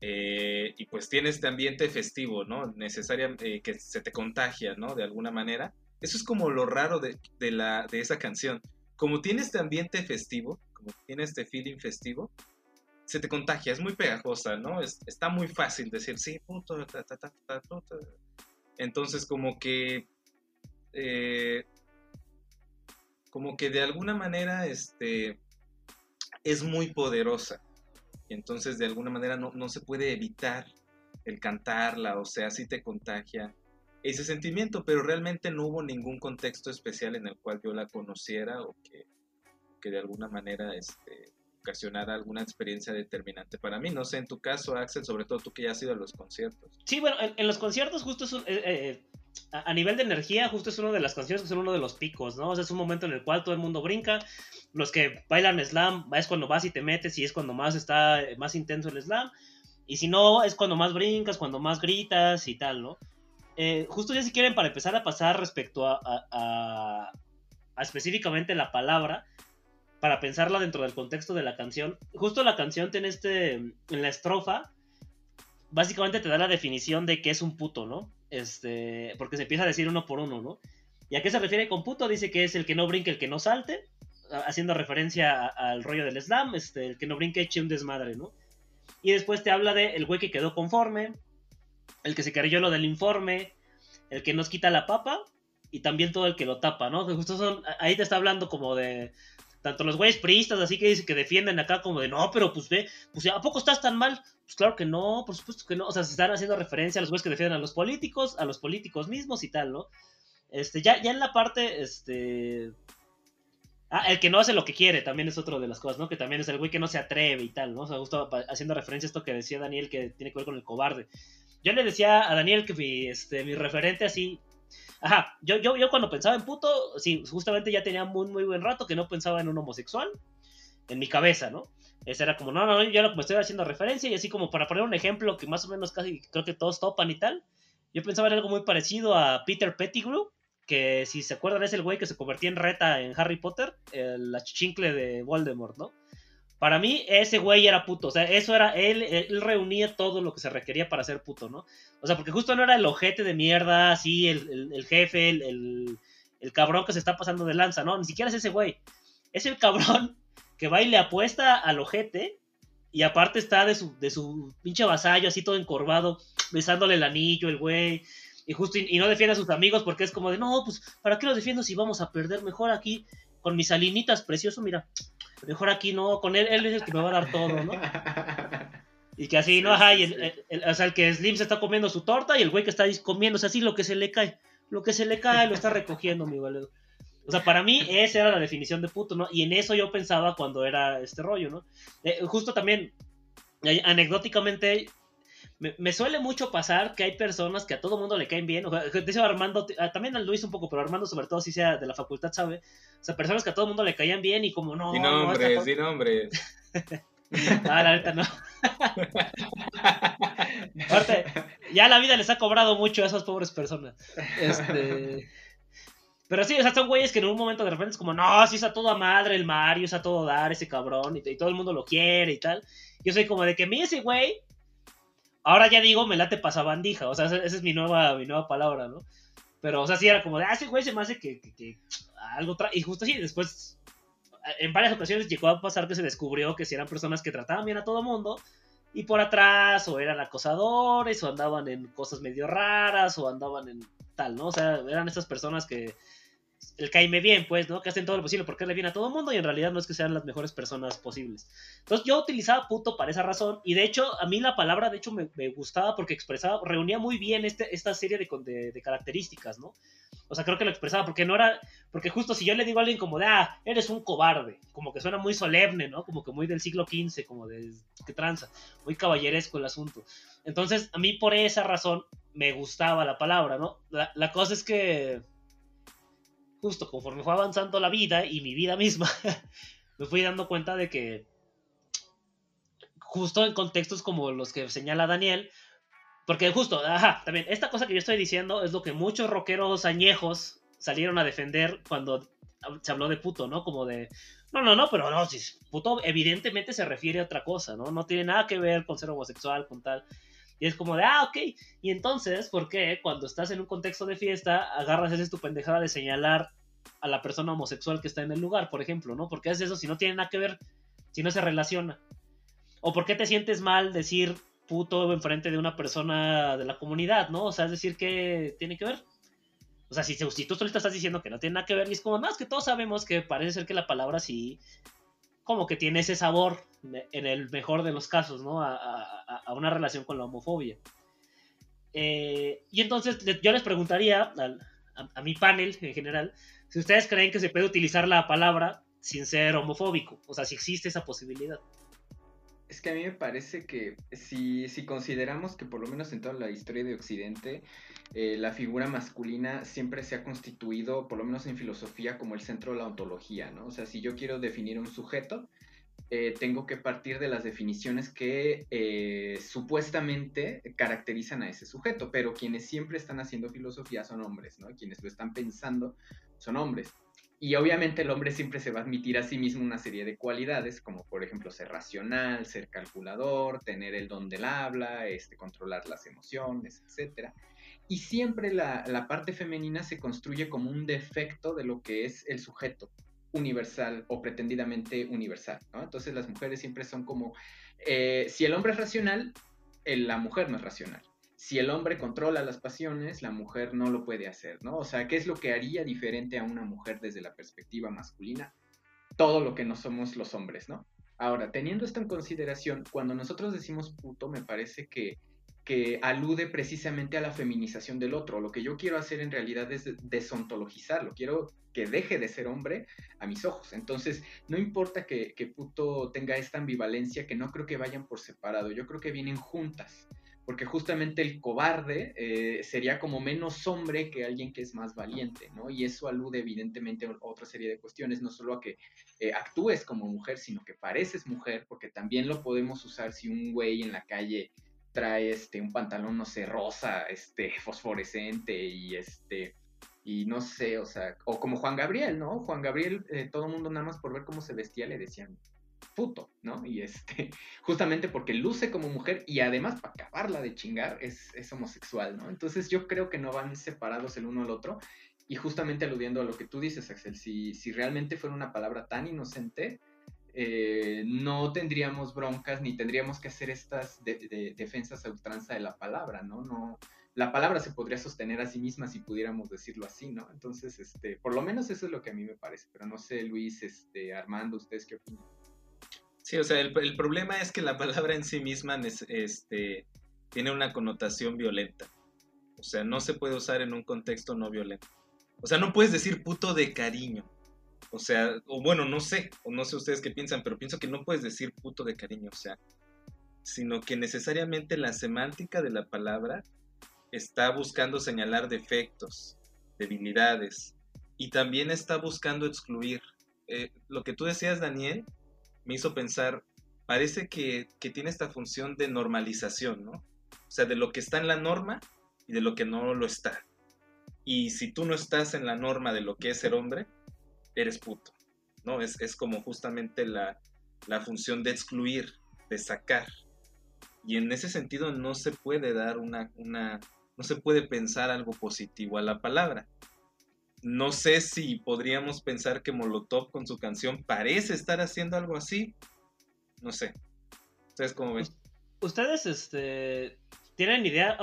Speaker 2: Eh, y pues tiene este ambiente festivo, ¿no? Necesaria, eh, que se te contagia, ¿no? De alguna manera. Eso es como lo raro de, de, la, de esa canción. Como tiene este ambiente festivo, como tiene este feeling festivo, se te contagia, es muy pegajosa, ¿no? Es, está muy fácil decir, sí, puto, ta, ta, ta, Entonces, como que. Eh, como que de alguna manera este, es muy poderosa. Entonces, de alguna manera, no, no se puede evitar el cantarla, o sea, sí te contagia ese sentimiento, pero realmente no hubo ningún contexto especial en el cual yo la conociera o que que de alguna manera este, ocasionara alguna experiencia determinante para mí. No sé, en tu caso, Axel, sobre todo tú que ya has ido a los conciertos.
Speaker 4: Sí, bueno, en, los conciertos justo es eh, eh, a, nivel de energía, justo es una de las canciones que son uno de los picos, ¿no? O sea, es un momento en el cual todo el mundo brinca. Los que bailan slam es cuando vas y te metes y es cuando más está más intenso el slam. Y si no, es cuando más brincas, cuando más gritas y tal, ¿no? Eh, justo ya si quieren, para empezar a pasar respecto a específicamente la palabra, para pensarla dentro del contexto de la canción. Justo la canción tiene este, en la estrofa, básicamente te da la definición de qué es un puto, ¿no? Este, porque se empieza a decir uno por uno, ¿no? ¿Y a qué se refiere con puto? Dice que es el que no brinque, el que no salte, haciendo referencia al rollo del slam, este, el que no brinque eche un desmadre, ¿no? Y después te habla de el güey que quedó conforme, el que se creyó lo del informe, el que nos quita la papa y también todo el que lo tapa, ¿no? Justo son, ahí te está hablando como de, tanto los güeyes priistas así que dicen que defienden acá como de no, pero pues ve, pues ¿a poco estás tan mal? Pues claro que no, por supuesto que no, o sea, se están haciendo referencia a los güeyes que defienden a los políticos, a los políticos mismos y tal, ¿no? Este, ya, ya en la parte, este... Ah, el que no hace lo que quiere también es otro de las cosas, ¿no? Que también es el güey que no se atreve y tal, ¿no? O sea, justo haciendo referencia a esto que decía Daniel que tiene que ver con el cobarde. Yo le decía a Daniel que mi, este, mi referente así Ajá, yo, yo, yo cuando pensaba en puto, sí, justamente ya tenía muy, muy buen rato que no pensaba en un homosexual en mi cabeza, ¿no? Ese era como, no, no, yo lo me estoy haciendo referencia y así como para poner un ejemplo que más o menos casi creo que todos topan y tal, yo pensaba en algo muy parecido a Peter Pettigrew, que si se acuerdan es el güey que se convertía en reta en Harry Potter, el achichincle de Voldemort, ¿no? Para mí, ese güey era puto. O sea, eso era. Él, él reunía todo lo que se requería para ser puto, ¿no? O sea, porque justo no era el ojete de mierda, así, el, el, el jefe, el, el, cabrón que se está pasando de lanza, ¿no? Ni siquiera es ese güey. Es el cabrón que va y le apuesta al ojete. Y aparte está de su, de su pinche vasallo, así todo encorvado, besándole el anillo, el güey. Y justo, y, no defiende a sus amigos porque es como de, no, pues, ¿para qué los defiendo si vamos a perder? Mejor aquí, con mis salinitas precioso, mira Mejor aquí no, con él, él es el que me va a dar todo, ¿no? [LAUGHS] Y que así, ¿no? Ajá, y el,
Speaker 2: sí.
Speaker 4: el- el- o sea, el que Slim se está comiendo su torta y el güey que está ahí comiéndose así lo que se le cae. Lo que se le cae lo está recogiendo, mi valedor. O sea, para mí esa era la definición de puto, ¿no? Y en eso yo pensaba cuando era este rollo, ¿no? Eh, justo también, eh, anecdóticamente, me, me suele mucho pasar que hay personas que a todo mundo le caen bien. O sea, dice Armando, ah, también al Luis un poco, pero Armando sobre todo si sea de la facultad, ¿sabe? O sea, personas que a todo mundo le caían bien y como no...
Speaker 2: Di
Speaker 4: no,
Speaker 2: nombres,
Speaker 4: esta-
Speaker 2: di nombres. [LAUGHS]
Speaker 4: Ah, la neta no. [LAUGHS] Aparte, ya la vida les ha cobrado mucho a esas pobres personas. Este. Pero sí, o sea, son güeyes que en un momento de repente es como, no, sí está todo a madre el Mario, está todo a dar ese cabrón, y, y todo el mundo lo quiere y tal. Yo soy como de que a mí ese güey, ahora ya digo, me late pasabandija, o sea, esa, es mi nueva, mi nueva palabra, ¿no? Pero, o sea, sí era como de, ah, ese güey se me hace que, que- que algo trae. Y justo así, después, en varias ocasiones llegó a pasar que se descubrió que si eran personas que trataban bien a todo mundo, y por atrás, o eran acosadores, o andaban en cosas medio raras, o andaban en tal, ¿no? O sea, eran estas personas que el caime bien, pues, ¿no? Que hacen todo lo posible por caerle bien a todo el mundo y en realidad no es que sean las mejores personas posibles. Entonces yo utilizaba puto para esa razón y de hecho a mí la palabra de hecho me, gustaba porque expresaba, reunía muy bien este, esta serie de- de características, ¿no? O sea, creo que lo expresaba porque no era, porque justo si yo le digo a alguien como de, ah, eres un cobarde, como que suena muy solemne, ¿no? Como que muy del siglo XV, como de, que tranza, muy caballeresco el asunto. Entonces, a mí por esa razón me gustaba la palabra, ¿no? La, la cosa es que, justo conforme fue avanzando la vida y mi vida misma, [LAUGHS] me fui dando cuenta de que, justo en contextos como los que señala Daniel, porque justo, ajá, también, esta cosa que yo estoy diciendo es lo que muchos rockeros añejos salieron a defender cuando se habló de puto, ¿no? Como de, no, no, no, pero no, si puto evidentemente se refiere a otra cosa, ¿no? No tiene nada que ver con ser homosexual, con tal. Y es como de, ah, ok. Y entonces, ¿por qué cuando estás en un contexto de fiesta agarras esa tu pendejada de señalar a la persona homosexual que está en el lugar, por ejemplo, ¿no? Porque es eso si no tiene nada que ver, si no se relaciona. ¿O por qué te sientes mal decir puto enfrente de una persona de la comunidad, ¿no? O sea, es decir, que tiene que ver. O sea, si, si tú solito estás diciendo que no tiene nada que ver, y es como más que todos sabemos que parece ser que la palabra sí, como que tiene ese sabor, en el mejor de los casos, ¿no? A, una relación con la homofobia. Eh, y entonces yo les preguntaría al- a, a mi panel en general, si ustedes creen que se puede utilizar la palabra sin ser homofóbico, o sea, si existe esa posibilidad.
Speaker 3: Es que a mí me parece que si, si consideramos que por lo menos en toda la historia de Occidente, eh, la figura masculina siempre se ha constituido, por lo menos en filosofía, como el centro de la ontología, ¿no? O sea, si yo quiero definir un sujeto, eh, tengo que partir de las definiciones que eh, supuestamente caracterizan a ese sujeto, pero quienes siempre están haciendo filosofía son hombres, ¿no? Quienes lo están pensando son hombres. Y obviamente el hombre siempre se va a admitir a sí mismo una serie de cualidades, como por ejemplo ser racional, ser calculador, tener el don del habla, este, controlar las emociones, etc. Y siempre la, la parte femenina se construye como un defecto de lo que es el sujeto universal o pretendidamente universal. ¿no? Entonces las mujeres siempre son como, eh, si el hombre es racional, eh, la mujer no es racional si el hombre controla las pasiones, la mujer no lo puede hacer, ¿no? O sea, ¿qué es lo que haría diferente a una mujer desde la perspectiva masculina? Todo lo que no somos los hombres, ¿no? Ahora, teniendo esto en consideración, cuando nosotros decimos puto, me parece que, que alude precisamente a la feminización del otro. Lo que yo quiero hacer en realidad es desontologizarlo. Quiero que deje de ser hombre a mis ojos. Entonces, no importa que, puto tenga esta ambivalencia, que no creo que vayan por separado. Yo creo que vienen juntas porque justamente el cobarde eh, sería como menos hombre que alguien que es más valiente, ¿no? Y eso alude evidentemente a otra serie de cuestiones, no solo a que eh, actúes como mujer, sino que pareces mujer, porque también lo podemos usar si un güey en la calle trae este un pantalón, no sé, rosa, este, [LAUGHS] fosforescente y este y no sé, o sea, o como Juan Gabriel, ¿no? Juan Gabriel, eh, todo el mundo nada más por ver cómo se vestía le decían puto, ¿no? [LAUGHS] Y este, justamente porque luce como mujer y además para acabarla de chingar es, es, homosexual, ¿no? Entonces yo creo que no van separados el uno al otro y justamente aludiendo a lo que tú dices, Axel, si, si realmente fuera una palabra tan inocente, eh, no tendríamos broncas ni tendríamos que hacer estas de, de, defensas a ultranza de la palabra, ¿no? No, la palabra se podría sostener a sí misma si pudiéramos decirlo así, ¿no? Entonces, este, por lo menos eso es lo que a mí me parece, pero no sé, Luis, este, Armando, ¿ustedes qué opinan?
Speaker 2: Sí, o sea, el, el problema es que la palabra en sí misma es- este, tiene una connotación violenta. O sea, no se puede usar en un contexto no violento. O sea, no puedes decir puto de cariño. O sea, o bueno, no sé, o no sé ustedes qué piensan, pero pienso que no puedes decir puto de cariño, o sea, sino que necesariamente la semántica de la palabra está buscando señalar defectos, debilidades, y también está buscando excluir. Eh, lo que tú decías, Daniel, me hizo pensar, parece que, que tiene esta función de normalización, ¿no? O sea, de lo que está en la norma y de lo que no lo está. Y si tú no estás en la norma de lo que es ser hombre, eres puto, ¿no? Es, es como justamente la, la función de excluir, de sacar. Y en ese sentido no se puede dar una, una, no se puede pensar algo positivo a la palabra. No sé si podríamos pensar que Molotov con su canción parece estar haciendo algo así. No sé. ¿Ustedes cómo ven?
Speaker 4: Ustedes, este, tienen idea.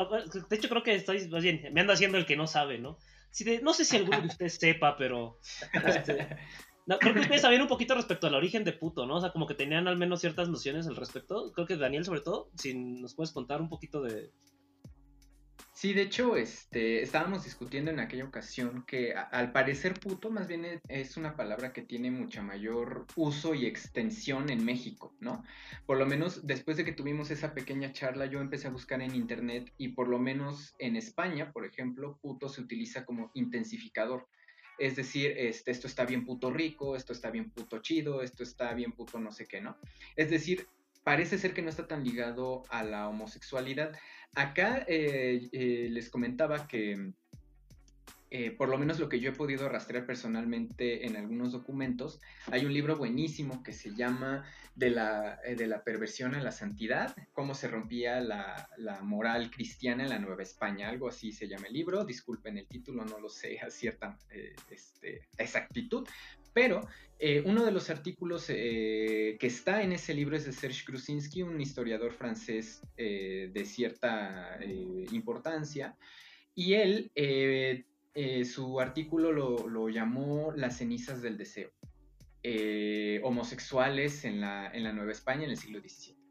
Speaker 4: De hecho, creo que estoy, más bien, me ando haciendo el que no sabe, ¿no? Si de- no sé si alguno de ustedes sepa, pero. [LAUGHS] este, no, creo que ustedes sabían un poquito respecto al origen de puto, ¿no? O sea, como que tenían al menos ciertas nociones al respecto. Creo que Daniel, sobre todo, si nos puedes contar un poquito de.
Speaker 3: Sí, de hecho, este, estábamos discutiendo en aquella ocasión que al parecer puto más bien e- es una palabra que tiene mucha mayor uso y extensión en México, ¿no? Por lo menos después de que tuvimos esa pequeña charla, yo empecé a buscar en internet y por lo menos en España, por ejemplo, puto se utiliza como intensificador. Es decir, este, esto está bien puto rico, esto está bien puto chido, esto está bien puto no sé qué, ¿no? Es decir, parece ser que no está tan ligado a la homosexualidad. Acá eh, eh, les comentaba que eh, por lo menos lo que yo he podido rastrear personalmente en algunos documentos, hay un libro buenísimo que se llama De la, de la perversión a la santidad, cómo se rompía la, la moral cristiana en la Nueva España, algo así se llama el libro, disculpen el título, no lo sé a cierta eh, este, exactitud, pero eh, uno de los artículos eh, que está en ese libro es de Serge Krusinski, un historiador francés eh, de cierta importancia, y él, su artículo lo, llamó Las cenizas del deseo, homosexuales en la, en la, Nueva España en el siglo XVII.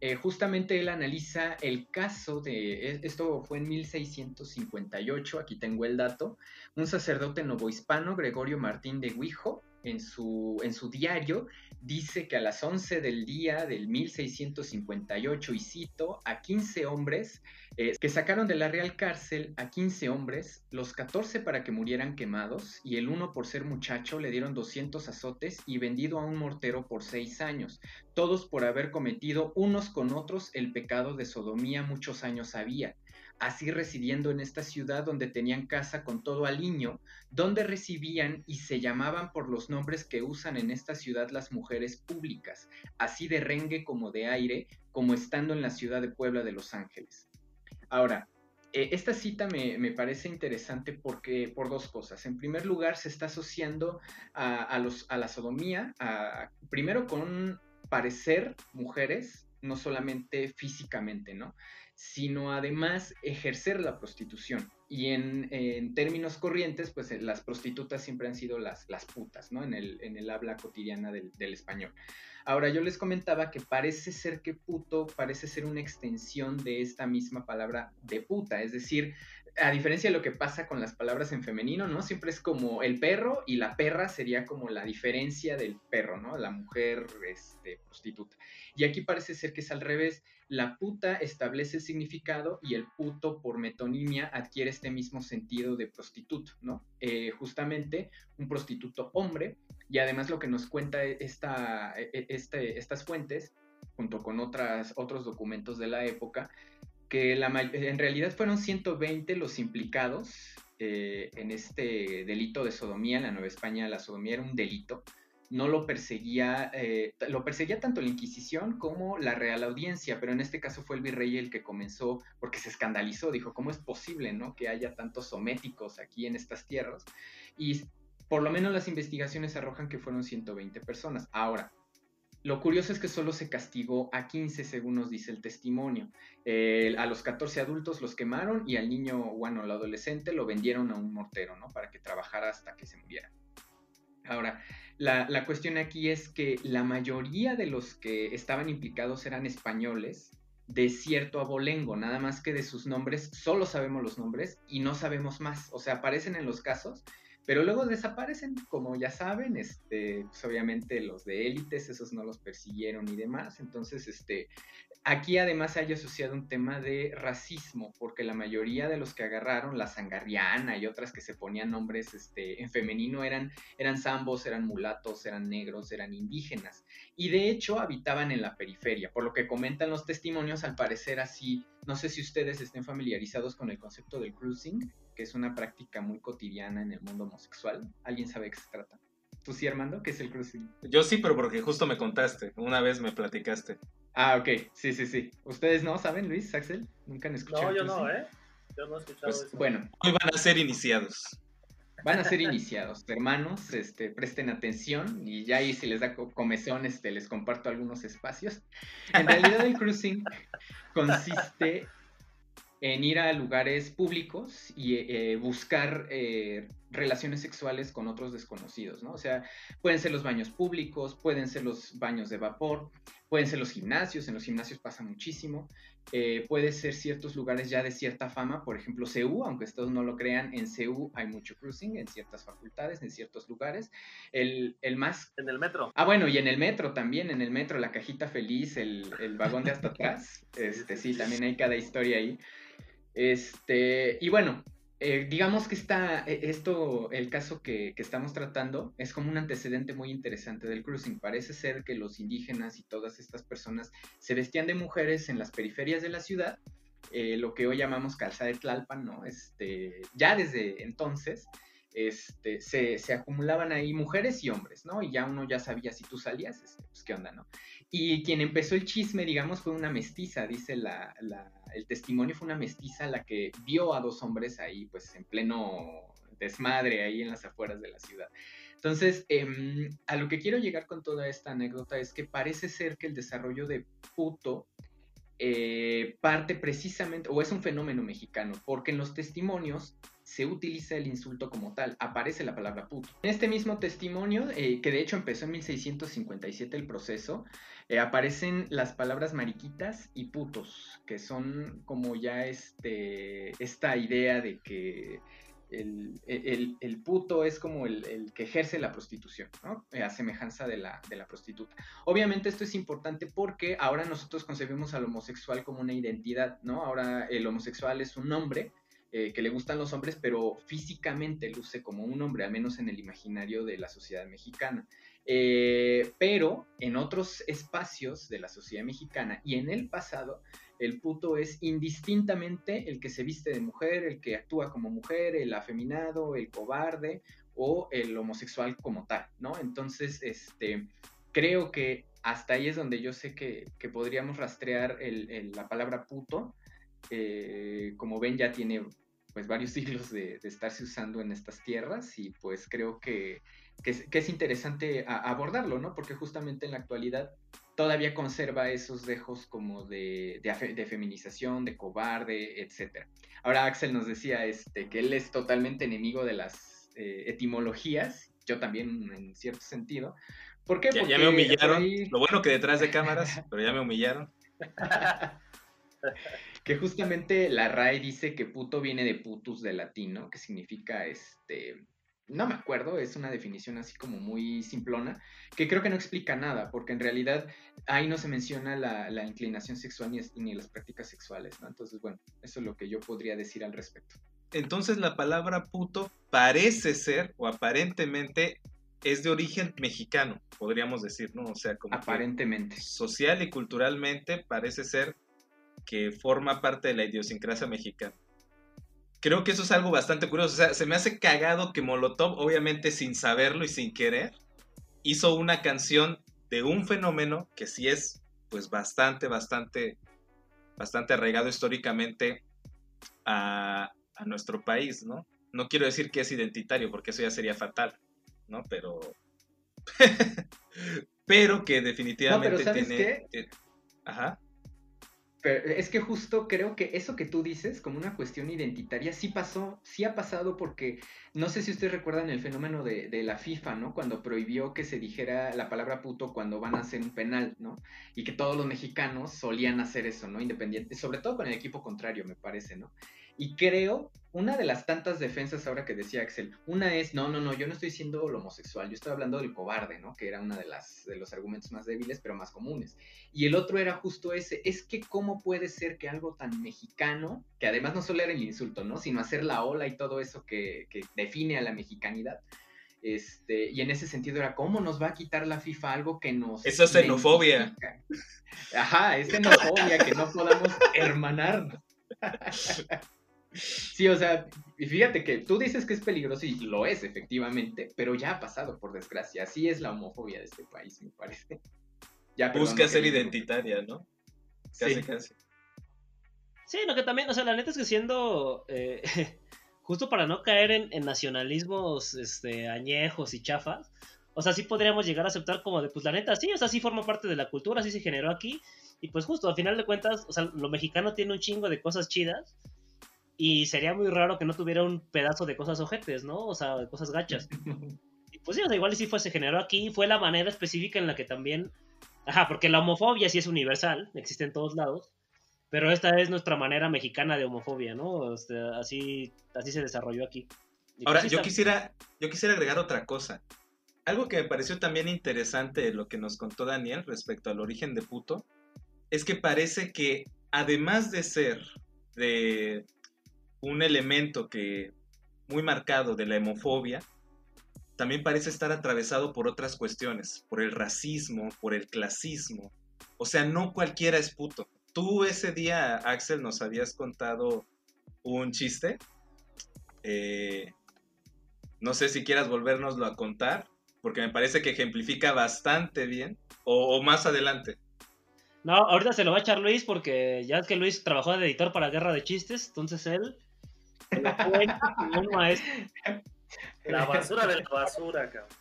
Speaker 3: Eh, justamente él analiza el caso de, esto fue en 1658, aquí tengo el dato, un sacerdote novohispano, Gregorio Martín de Guijo, en su, diario dice que a las 11 del día del 1658, y cito, a 15 hombres eh, que sacaron de la Real Cárcel a 15 hombres, los 14 para que murieran quemados y el uno por ser muchacho le dieron 200 azotes y vendido a un mortero por 6 años, todos por haber cometido unos con otros el pecado de sodomía muchos años había así residiendo en esta ciudad donde tenían casa con todo aliño, donde recibían y se llamaban por los nombres que usan en esta ciudad las mujeres públicas, así de rengue como de aire, como estando en la ciudad de Puebla de Los Ángeles. Ahora, eh, esta cita me, me, parece interesante porque, por dos cosas. En primer lugar, se está asociando a, los, a la sodomía, primero con parecer mujeres, no solamente físicamente, ¿no? Sino además ejercer la prostitución. Y en, en, términos corrientes, pues las prostitutas siempre han sido las, las putas, ¿no? En el, en el habla cotidiana del, del, español. Ahora, yo les comentaba que parece ser que puto parece ser una extensión de esta misma palabra de puta, es decir, a diferencia de lo que pasa con las palabras en femenino, ¿no? Siempre es como el perro y la perra sería como la diferencia del perro, ¿no? La mujer este, prostituta. Y aquí parece ser que es al revés. La puta establece significado y el puto por metonimia adquiere este mismo sentido de prostituto, ¿no? Eh, justamente un prostituto hombre y además lo que nos cuenta esta, este, estas fuentes, junto con otras, otros documentos de la época, que la, en realidad fueron 120 los implicados eh, en este delito de sodomía. En la Nueva España la sodomía era un delito. No lo perseguía, eh, lo perseguía tanto la Inquisición como la Real Audiencia, pero en este caso fue el virrey el que comenzó, porque se escandalizó, dijo, ¿cómo es posible ¿no? que haya tantos sométicos aquí en estas tierras? Y por lo menos las investigaciones arrojan que fueron 120 personas. Ahora, lo curioso es que solo se castigó a 15, según nos dice el testimonio. A los 14 adultos los quemaron y al niño, bueno, al adolescente lo vendieron a un mortero, ¿no? Para que trabajara hasta que se muriera. Ahora, la, la, cuestión aquí es que la mayoría de los que estaban implicados eran españoles de cierto abolengo, nada más que de sus nombres, solo sabemos los nombres y no sabemos más, o sea, aparecen en los casos, pero luego desaparecen, como ya saben, este, pues obviamente los de élites, esos no los persiguieron y demás, entonces, este, aquí además hay asociado un tema de racismo, porque la mayoría de los que agarraron, la sangarriana y otras que se ponían nombres, este, en femenino eran, eran zambos, eran mulatos, eran negros, eran indígenas, y de hecho habitaban en la periferia, por lo que comentan los testimonios, al parecer así, no sé si ustedes estén familiarizados con el concepto del cruising, que es una práctica muy cotidiana en el mundo homosexual. ¿Alguien sabe de qué se trata? ¿Tú sí, Armando? ¿Qué es el cruising?
Speaker 2: Yo sí, pero porque justo me contaste, una vez me platicaste.
Speaker 3: Ah, ok, sí, sí, sí. ¿Ustedes no saben, Luis, Axel? ¿Nunca han escuchado?
Speaker 5: No, yo no, ¿eh? Yo no he escuchado pues, eso.
Speaker 3: Bueno.
Speaker 2: Hoy van a ser iniciados.
Speaker 3: Van a ser iniciados, [LAUGHS] hermanos, este, presten atención y ya ahí si les da comezón, este, les comparto algunos espacios. En realidad el cruising consiste en ir a lugares públicos y eh, buscar eh, relaciones sexuales con otros desconocidos, ¿no? O sea, pueden ser los baños públicos, pueden ser los baños de vapor, pueden ser los gimnasios, en los gimnasios pasa muchísimo, eh, puede ser ciertos lugares ya de cierta fama, por ejemplo, CEU, aunque ustedes no lo crean, en CEU hay mucho cruising en ciertas facultades, en ciertos lugares. El, el, más...
Speaker 5: En el metro.
Speaker 3: Ah, bueno, y en el metro también, en el metro, la cajita feliz, el, el vagón de hasta [LAUGHS] atrás, este, sí, también hay cada historia ahí. Este, y bueno, eh, digamos que está, e, esto, el caso que, estamos tratando, es como un antecedente muy interesante del cruising. Parece ser que los indígenas y todas estas personas se vestían de mujeres en las periferias de la ciudad, eh, lo que hoy llamamos calzada de Tlalpan, ¿no? Este, ya desde entonces, este, se, acumulaban ahí mujeres y hombres, ¿no? Y ya uno ya sabía si tú salías, este, pues qué onda, ¿no? Y quien empezó el chisme, digamos, fue una mestiza, dice la, el testimonio fue una mestiza la que vio a dos hombres ahí, pues en pleno desmadre ahí en las afueras de la ciudad. Entonces, em, a lo que quiero llegar con toda esta anécdota es que parece ser que el desarrollo de puto eh, parte precisamente, o es un fenómeno mexicano, porque en los testimonios se utiliza el insulto como tal, aparece la palabra puto. En este mismo testimonio, eh, que de hecho empezó en 1657 el proceso, eh, aparecen las palabras mariquitas y putos, que son como ya este, esta idea de que el, el, puto es como el, que ejerce la prostitución, ¿no? Eh, a semejanza de la, de la prostituta. Obviamente esto es importante porque ahora nosotros concebimos al homosexual como una identidad, ¿no? Ahora el homosexual es un nombre eh, que le gustan los hombres, pero físicamente luce como un hombre, al menos en el imaginario de la sociedad mexicana. Eh, pero en otros espacios de la sociedad mexicana y en el pasado, el puto es indistintamente el que se viste de mujer, el que actúa como mujer, el afeminado, el cobarde o el homosexual como tal, ¿no? Entonces, este, creo que hasta ahí es donde yo sé que, podríamos rastrear la palabra puto. Eh, como ven, ya tiene pues varios [LAUGHS] siglos de, estarse usando en estas tierras y pues creo que, es, interesante abordarlo, ¿no? Porque justamente en la actualidad todavía conserva esos dejos como de, de, feminización, de cobarde, etc. Ahora Axel nos decía este, que él es totalmente enemigo de las eh, etimologías, yo también en cierto sentido. ¿Por qué?
Speaker 2: Porque ya me humillaron. Lo bueno que detrás de cámaras, [LAUGHS] pero ya me humillaron. [LAUGHS]
Speaker 3: que justamente la RAE dice que puto viene de putus de latino, que significa este, no me acuerdo, es una definición así como muy simplona, que creo que no explica nada, porque en realidad ahí no se menciona la, inclinación sexual ni, ni, las prácticas sexuales, ¿no? Entonces, bueno, eso es lo que yo podría decir al respecto.
Speaker 2: Entonces la palabra puto parece ser, o aparentemente, es de origen mexicano, podríamos decir, ¿no? O sea, como...
Speaker 3: Aparentemente.
Speaker 2: social y culturalmente parece ser que forma parte de la idiosincrasia mexicana. Creo que eso es algo bastante curioso. O sea, se me hace cagado que Molotov, obviamente sin saberlo y sin querer, hizo una canción de un fenómeno que sí es, pues, bastante, bastante, bastante arraigado históricamente a, a nuestro país, ¿no? No quiero decir que es identitario, porque eso ya sería fatal, ¿no? Pero. [LAUGHS] pero que definitivamente
Speaker 3: no, pero ¿sabes
Speaker 2: tiene. Qué? Ajá
Speaker 3: Pero es que justo creo que eso que tú dices, como una cuestión identitaria, sí pasó, sí ha pasado porque no sé si ustedes recuerdan el fenómeno de, de, la FIFA, ¿no? Cuando prohibió que se dijera la palabra puto cuando van a hacer un penal, ¿no? Y que todos los mexicanos solían hacer eso, ¿no? Independiente, sobre todo con el equipo contrario, me parece, ¿no? Y creo, una de las tantas defensas ahora que decía Axel, una es, no, no, no, yo no estoy siendo homosexual, yo estoy hablando del cobarde, ¿no? Que era una de las de los argumentos más débiles, pero más comunes. Y el otro era justo ese, es que cómo puede ser que algo tan mexicano, que además no solo era el insulto, ¿no? Sino hacer la ola y todo eso que, que define a la mexicanidad. Este, y en ese sentido era, ¿cómo nos va a quitar la FIFA algo que nos...
Speaker 2: Esa es xenofobia.
Speaker 3: Ajá, es xenofobia, que no podamos hermanar. [LAUGHS] Sí, o sea, y fíjate que tú dices que es peligroso y lo es efectivamente, pero ya ha pasado por desgracia. Así es la homofobia de este país, me parece.
Speaker 2: Ya, Busca ser identitaria, ¿no? Casi,
Speaker 4: sí.
Speaker 2: casi.
Speaker 4: Sí, lo que también, o sea, la neta es que siendo, eh, [LAUGHS] justo para no caer en, en, nacionalismos este, añejos y chafas, o sea, sí podríamos llegar a aceptar como de, pues la neta, sí, o sea, sí forma parte de la cultura, sí se generó aquí, y pues justo, al final de cuentas, o sea, lo mexicano tiene un chingo de cosas chidas, y sería muy raro que no tuviera un pedazo de cosas ojetes, ¿no? O sea, de cosas gachas. [LAUGHS] Y pues sí, o sea, igual si fue, se generó aquí, fue la manera específica en la que también... Ajá, porque la homofobia sí es universal, existe en todos lados, pero esta es nuestra manera mexicana de homofobia, ¿no? Así, así se desarrolló aquí.
Speaker 2: Y Ahora, pues sí yo, está... quisiera, yo quisiera agregar otra cosa. Algo que me pareció también interesante lo que nos contó Daniel respecto al origen de puto, es que parece que además de ser de un elemento que muy marcado de la hemofobia, también parece estar atravesado por otras cuestiones, por el racismo, por el clasismo. O sea, no cualquiera es puto. Tú ese día, Axel, nos habías contado un chiste. Eh, no sé si quieras volvernoslo a contar, porque me parece que ejemplifica bastante bien. O, o más adelante.
Speaker 4: No, ahorita se lo va a echar Luis porque ya es que Luis trabajó de editor para Guerra de Chistes, entonces él
Speaker 5: La basura de la basura, cabrón.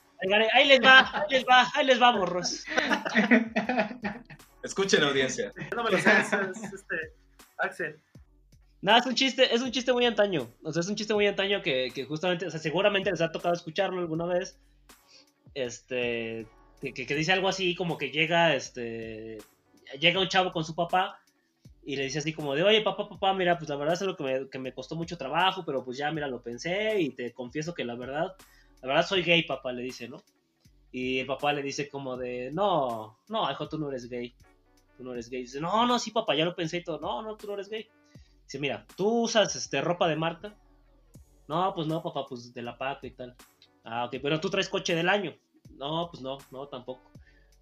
Speaker 4: Ahí les va, ahí les va, ahí les va, morros.
Speaker 2: Escuchen, audiencia.
Speaker 5: No me lo sé, es, es, este, Axel.
Speaker 4: Nada, es un chiste, es un chiste muy antaño. O sea, es un chiste muy antaño que, que justamente, o sea, seguramente les ha tocado escucharlo alguna vez. Este, que, que, dice algo así como que llega, este, llega un chavo con su papá y le dice así como de, oye, papá, papá, mira, pues la verdad es algo que me, que me costó mucho trabajo, pero pues ya, mira, lo pensé y te confieso que la verdad, la verdad soy gay, papá, le dice, ¿no? Y el papá le dice como de, no, no, hijo, tú no eres gay, tú no eres gay. dice, no, no, sí, papá, ya lo pensé y todo, no, no, tú no eres gay. Dice, mira, ¿tú usas este, ropa de marca? No, pues no, papá, pues de la paca y tal. Ah, ok, pero tú traes coche del año. No, pues no, no, tampoco.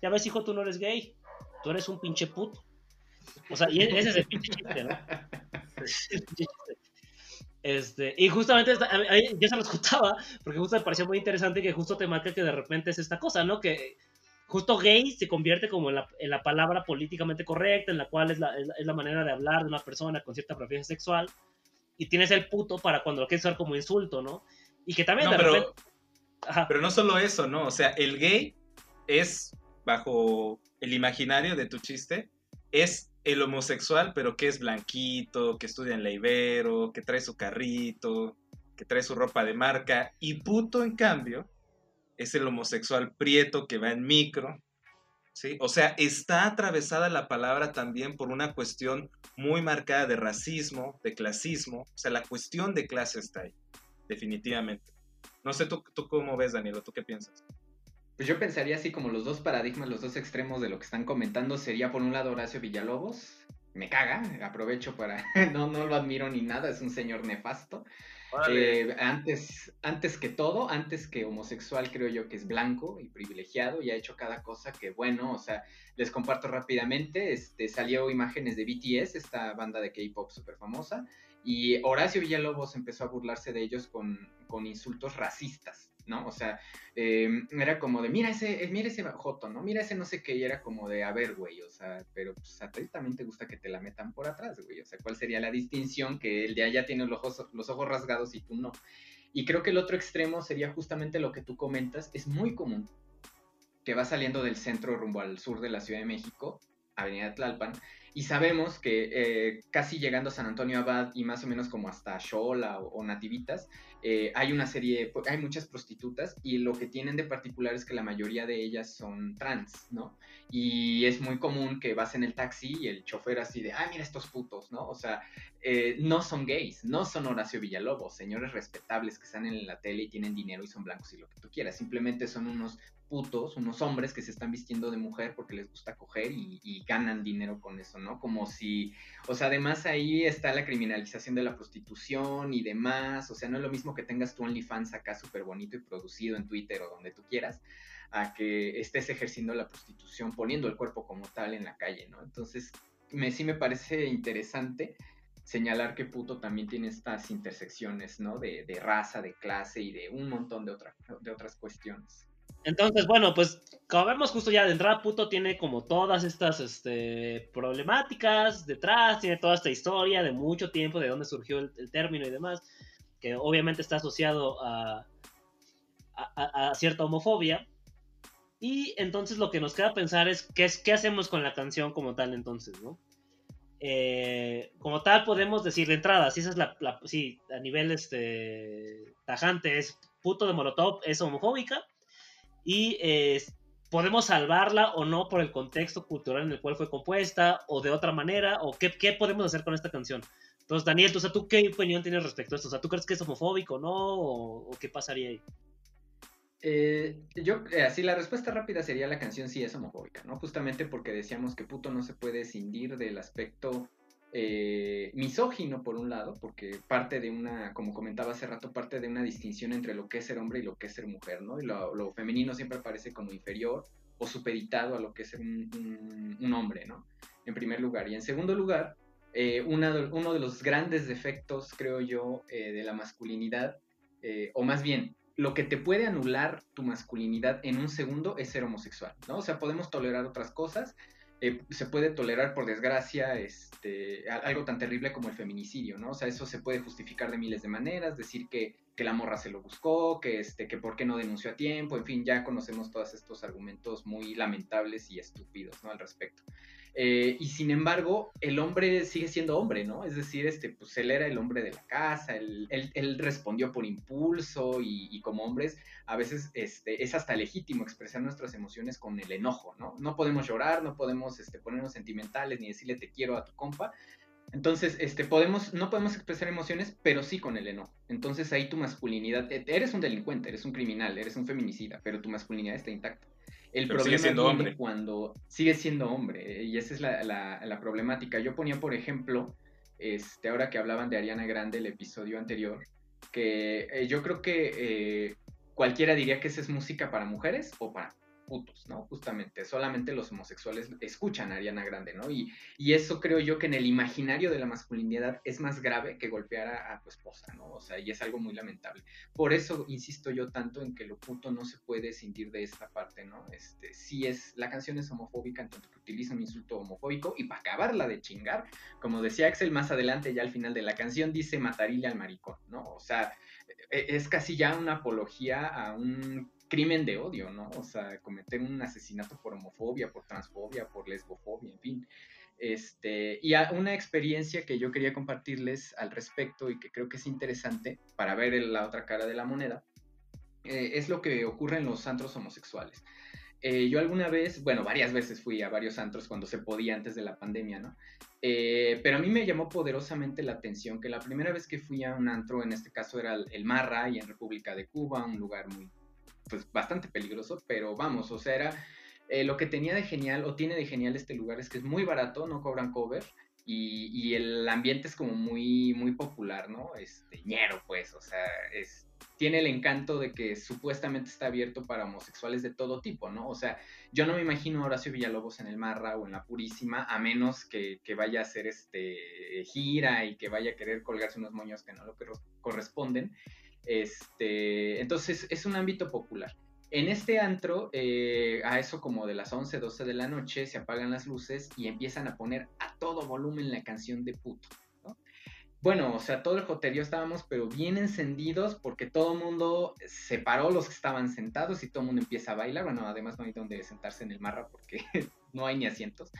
Speaker 4: Ya ves, hijo, tú no eres gay, tú eres un pinche puto. O sea, y ese es el pinche chiste, ¿no? [LAUGHS] Este, y justamente esta, a mí, yo se los contaba, porque justo me pareció muy interesante que justo te marca que de repente es esta cosa, ¿no? Que justo gay se convierte como en la, en la palabra políticamente correcta, en la cual es la, es la, es la manera de hablar de una persona con cierta preferencia sexual, y tienes el puto para cuando lo quieres usar como insulto, ¿no? Y que también
Speaker 2: no,
Speaker 4: de
Speaker 2: pero,
Speaker 4: repente...
Speaker 2: Ajá. pero no solo eso, ¿no? O sea, el gay es, bajo el imaginario de tu chiste, es el homosexual, pero que es blanquito, que estudia en la Ibero, que trae su carrito, que trae su ropa de marca. Y puto, en cambio, es el homosexual prieto que va en micro. ¿sí? O sea, está atravesada la palabra también por una cuestión muy marcada de racismo, de clasismo. O sea, la cuestión de clase está ahí, definitivamente. No sé tú, tú cómo ves, Danielo, ¿tú qué piensas?
Speaker 3: Pues yo pensaría así como los dos paradigmas, los dos extremos de lo que están comentando sería por un lado Horacio Villalobos, me caga, aprovecho para, [LAUGHS] no, no lo admiro ni nada, es un señor nefasto. Eh, antes, antes que todo, antes que homosexual, creo yo que es blanco y privilegiado y ha hecho cada cosa que bueno, o sea, les comparto rápidamente, este, salió imágenes de BTS, esta banda de K-pop súper famosa, y Horacio Villalobos empezó a burlarse de ellos con, con insultos racistas. ¿No? O sea, eh, era como de, mira ese, mira ese joto, ¿no? Mira ese no sé qué, y era como de, a ver, güey, o sea, pero pues, a ti también te gusta que te la metan por atrás, güey, o sea, ¿cuál sería la distinción que el de allá tiene los ojos, los ojos rasgados y tú no? Y creo que el otro extremo sería justamente lo que tú comentas, es muy común que va saliendo del centro rumbo al sur de la Ciudad de México, Avenida Tlalpan, Y sabemos que eh, casi llegando a San Antonio Abad y más o menos como hasta Xola o, Nativitas, eh, hay una serie, hay muchas prostitutas y lo que tienen de particular es que la mayoría de ellas son trans, ¿no? Y es muy común que vas en el taxi y el chofer así de, ay, mira estos putos, ¿no? O sea, eh, no son gays, no son Horacio Villalobos, señores respetables que están en la tele y tienen dinero y son blancos y lo que tú quieras, simplemente son unos putos, unos hombres que se están vistiendo de mujer porque les gusta coger y, ganan dinero con eso, ¿no? Como si, o sea, además ahí está la criminalización de la prostitución y demás, o sea, no es lo mismo que tengas tu OnlyFans acá súper bonito y producido en Twitter o donde tú quieras, a que estés ejerciendo la prostitución poniendo el cuerpo como tal en la calle, ¿no? Entonces, me, sí me parece interesante señalar que puto también tiene estas intersecciones, ¿no? De, de raza, de clase y de un montón de, otra, de otras cuestiones.
Speaker 4: Entonces, bueno, pues como vemos justo ya de entrada, puto tiene como todas estas este, problemáticas detrás, tiene toda esta historia de mucho tiempo, de dónde surgió el, término y demás, que obviamente está asociado a, a, cierta homofobia. Y entonces lo que nos queda pensar es qué, es, qué hacemos con la canción como tal entonces, ¿no? Eh, como tal podemos decir de entrada, si esa es la, la sí, a nivel este, tajante es puto de Molotov, es homofóbica y eh, podemos salvarla o no por el contexto cultural en el cual fue compuesta o de otra manera o qué, qué podemos hacer con esta canción. Entonces, Daniel, ¿tú, ¿tú qué opinión tienes respecto a esto? O sea, ¿tú crees que es homofóbico, no? ¿O, qué pasaría ahí?
Speaker 3: Eh, yo, eh, así la respuesta rápida sería la canción sí es homofóbica, ¿no? Justamente porque decíamos que puto no se puede escindir del aspecto eh, misógino por un lado, porque parte de una, como comentaba hace rato, parte de una distinción entre lo que es ser hombre y lo que es ser mujer, ¿no? Y lo, femenino siempre parece como inferior o supeditado a lo que es ser un, hombre, ¿no? En primer lugar. Y en segundo lugar, eh, uno de los grandes defectos, creo yo, eh, de la masculinidad, o más bien, lo que te puede anular tu masculinidad en un segundo es ser homosexual, ¿no? O sea, podemos tolerar otras cosas, eh, se puede tolerar por desgracia este, algo tan terrible como el feminicidio, ¿no? O sea, eso se puede justificar de miles de maneras, decir que, que la morra se lo buscó, que, este, que por qué no denunció a tiempo, en fin, ya conocemos todos estos argumentos muy lamentables y estúpidos, ¿no? Al respecto. Eh, y sin embargo, el hombre sigue siendo hombre, ¿no? Es decir, este, pues él era el hombre de la casa, él, él, respondió por impulso y, como hombres a veces este, es hasta legítimo expresar nuestras emociones con el enojo, ¿no? No podemos llorar, no podemos este, ponernos sentimentales ni decirle te quiero a tu compa. Entonces, este, podemos, no podemos expresar emociones, pero sí con el enojo. Entonces ahí tu masculinidad, e, eres un delincuente, eres un criminal, eres un feminicida, pero tu masculinidad está intacta. El problema sigue hombre. cuando sigue siendo hombre, eh, y esa es la, la, problemática. Yo ponía, por ejemplo, este, ahora que hablaban de Ariana Grande, el episodio anterior, que eh, yo creo que eh, cualquiera diría que esa es música para mujeres o para putos, ¿no? Justamente, solamente los homosexuales escuchan a Ariana Grande, ¿no? Y, y, eso creo yo que en el imaginario de la masculinidad es más grave que golpear a, tu esposa, ¿no? O sea, y es algo muy lamentable. Por eso insisto yo tanto en que lo puto no se puede sentir de esta parte, ¿no? Este, es, la canción es homofóbica en tanto que utiliza un insulto homofóbico y para acabarla de chingar, como decía Axel más adelante ya al final de la canción, dice matarile al maricón, ¿no? O sea, e, es casi ya una apología a un crimen de odio, ¿no? O sea, cometer un asesinato por homofobia, por transfobia, por lesbofobia, en fin. Este, y una experiencia que yo quería compartirles al respecto y que creo que es interesante para ver la otra cara de la moneda, eh, es lo que ocurre en los antros homosexuales. Eh, yo alguna vez, bueno, varias veces fui a varios antros cuando se podía antes de la pandemia, ¿no? Eh, pero a mí me llamó poderosamente la atención que la primera vez que fui a un antro, en este caso era el Marra y en República de Cuba, un lugar muy pues bastante peligroso, pero vamos, o sea, era eh, lo que tenía de genial o tiene de genial este lugar es que es muy barato, no cobran cover y, y el ambiente es como muy, muy popular, ¿no? Este, ñero, pues, o sea, es, tiene el encanto de que supuestamente está abierto para homosexuales de todo tipo, ¿no? O sea, yo no me imagino a Horacio Villalobos en el Marra o en la Purísima, a menos que, que, vaya a hacer este gira y que vaya a querer colgarse unos moños que no lo corresponden. Este, entonces es un ámbito popular. En este antro, eh, a eso como de las 11, 12 de la noche, se apagan las luces y empiezan a poner a todo volumen la canción de puto. Bueno, o sea, todo el joterío estábamos, pero bien encendidos porque todo el mundo se paró los que estaban sentados y todo el mundo empieza a bailar. Bueno, además no hay donde sentarse en el marra porque [LAUGHS] no hay ni asientos,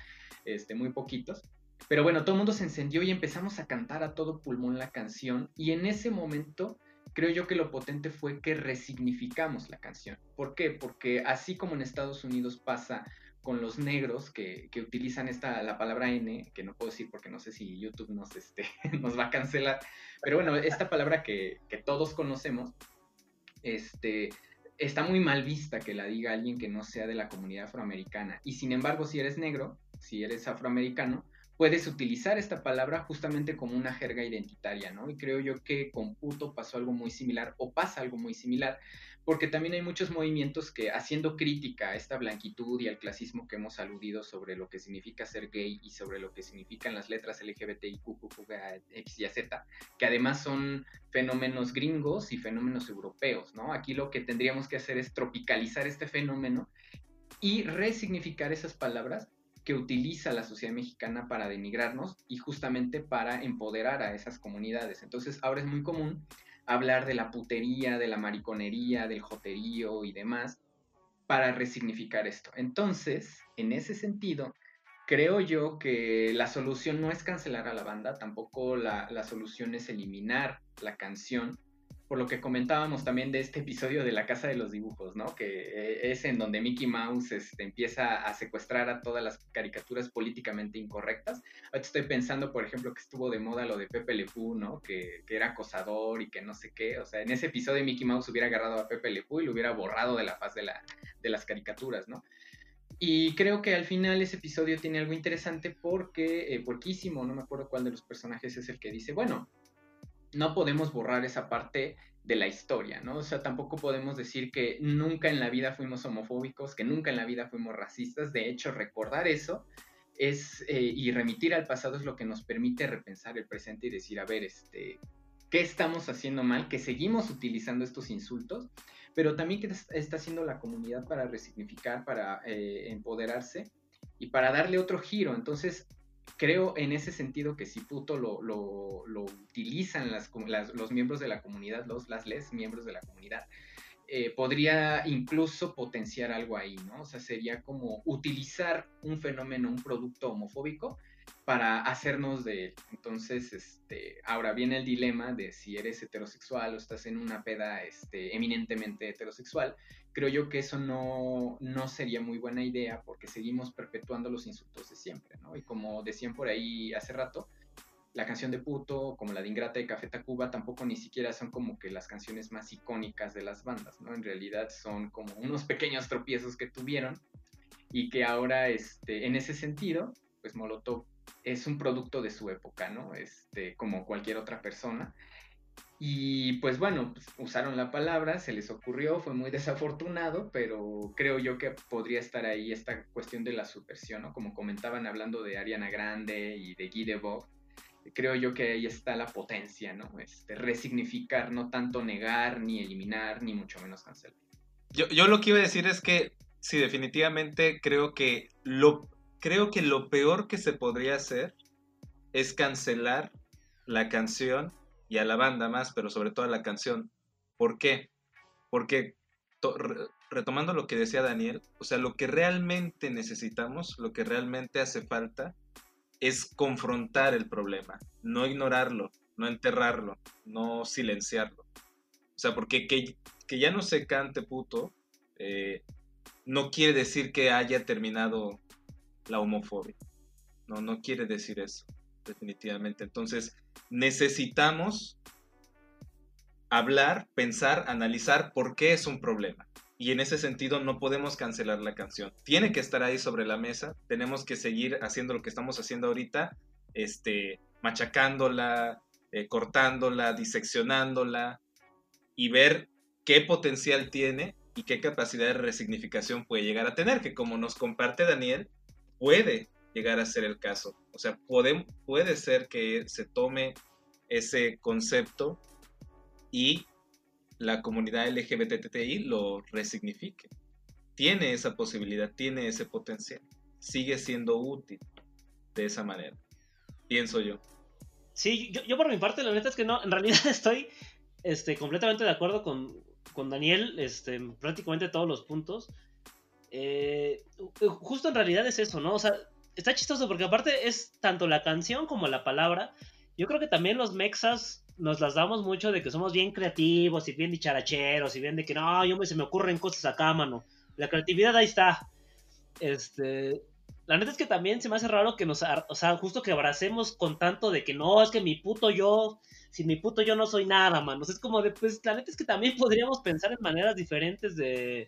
Speaker 3: este, muy poquitos. Pero bueno, todo el mundo se encendió y empezamos a cantar a todo pulmón la canción y en ese momento creo yo que lo potente fue que resignificamos la canción. ¿Por qué? Porque así como en Estados Unidos pasa con los negros que, que, utilizan esta, la palabra N, que no puedo decir porque no sé si YouTube nos, este, [LAUGHS] nos va a cancelar, pero bueno, esta palabra que, que, todos conocemos, este, está muy mal vista que la diga alguien que no sea de la comunidad afroamericana. Y sin embargo, si eres negro, si eres afroamericano, puedes utilizar esta palabra justamente como una jerga identitaria, ¿no? Y creo yo que con puto pasó algo muy similar o pasa algo muy similar, porque también hay muchos movimientos que haciendo crítica a esta blanquitud y al clasismo que hemos aludido sobre lo que significa ser gay y sobre lo que significan las letras LGBTIQ, X y Z, que además son fenómenos gringos y fenómenos europeos, ¿no? Aquí lo que tendríamos que hacer es tropicalizar este fenómeno y resignificar esas palabras que utiliza la sociedad mexicana para denigrarnos y justamente para empoderar a esas comunidades. Entonces ahora es muy común hablar de la putería, de la mariconería, del joterío y demás, para resignificar esto. Entonces, en ese sentido, creo yo que la solución no es cancelar a la banda, tampoco la, la solución es eliminar la canción, por lo que comentábamos también de este episodio de la Casa de los Dibujos, ¿no? Que eh, es en donde Mickey Mouse este, empieza a secuestrar a todas las caricaturas políticamente incorrectas. Estoy pensando, por ejemplo, que estuvo de moda lo de Pepe Le Pew, ¿no? Que, que, era acosador y que no sé qué. O sea, en ese episodio Mickey Mouse hubiera agarrado a Pepe Le Pew y lo hubiera borrado de la faz de, la, de las caricaturas, ¿no? Y creo que al final ese episodio tiene algo interesante porque, eh, porquísimo, no me acuerdo cuál de los personajes es el que dice, bueno, no podemos borrar esa parte de la historia, ¿no? O sea, tampoco podemos decir que nunca en la vida fuimos homofóbicos, que nunca en la vida fuimos racistas. De hecho, recordar eso es eh, y remitir al pasado es lo que nos permite repensar el presente y decir, a ver, este, ¿qué estamos haciendo mal? Que seguimos utilizando estos insultos, pero también qué está haciendo la comunidad para resignificar, para eh, empoderarse y para darle otro giro. Entonces, creo en ese sentido que si puto lo, lo, utilizan las, los miembros de la comunidad, los, las les miembros de la comunidad, eh, podría incluso potenciar algo ahí, ¿no? O sea, sería como utilizar un fenómeno, un producto homofóbico para hacernos de él. Entonces, este, ahora viene el dilema de si eres heterosexual o estás en una peda este, eminentemente heterosexual. Creo yo que eso no, no sería muy buena idea porque seguimos perpetuando los insultos de siempre, ¿no? Y como decían por ahí hace rato, la canción de Puto, como la de Ingrata de Café Tacuba, tampoco ni siquiera son como que las canciones más icónicas de las bandas, ¿no? En realidad son como unos pequeños tropiezos que tuvieron y que ahora, este, en ese sentido, pues Molotov es un producto de su época, ¿no? Este, como cualquier otra persona. Y pues bueno, pues, usaron la palabra, se les ocurrió, fue muy [LAUGHS] desafortunado, pero creo yo que podría estar ahí esta cuestión de la subversión, ¿no? Como comentaban hablando de Ariana Grande y de Guy Debord, creo yo que ahí está la potencia, ¿no? Este, resignificar, no tanto negar, ni eliminar, ni mucho menos cancelar.
Speaker 2: Yo, yo lo que iba a decir es que sí, definitivamente creo que lo creo que lo peor que se podría hacer es cancelar la canción y a la banda más, pero sobre todo a la canción. ¿Por qué? Porque retomando lo que decía Daniel, o sea, lo que realmente necesitamos, lo que realmente hace falta es confrontar el problema, no ignorarlo, no enterrarlo, no silenciarlo. O sea, porque que, ya no se cante puto, eh, no quiere decir que haya terminado la homofobia. No, no quiere decir eso, definitivamente. Entonces, necesitamos hablar, pensar, analizar por qué es un problema. Y en ese sentido no podemos cancelar la canción. Tiene que estar ahí sobre la mesa. Tenemos que seguir haciendo lo que estamos haciendo ahorita, este, machacándola, eh, cortándola, diseccionándola y ver qué potencial tiene y qué capacidad de resignificación puede llegar a tener, que como nos comparte Daniel, puede llegar a ser el caso. O sea, puede, puede ser que se tome ese concepto y la comunidad LGBTI lo resignifique. Tiene esa posibilidad, tiene ese potencial. Sigue siendo útil de esa manera. Pienso yo.
Speaker 4: Sí, yo, por mi parte, la neta es que no, en realidad [LAUGHS] estoy este, completamente de acuerdo con, con Daniel, este, prácticamente todos los puntos. Eh, justo en realidad es eso, ¿no? O sea, está chistoso porque aparte es tanto la canción como la palabra. Yo creo que también los mexas nos las damos mucho de que somos bien creativos y bien dicharacheros y bien de que no, yo me, se me ocurren cosas acá, mano. La creatividad ahí está. Este, la neta es que también se me hace raro que nos, o sea, justo que abracemos con tanto de que no, es que mi puto yo, sin mi puto yo no soy nada, mano. es como de, pues, la neta es que también [LAUGHS] podríamos pensar en maneras diferentes de,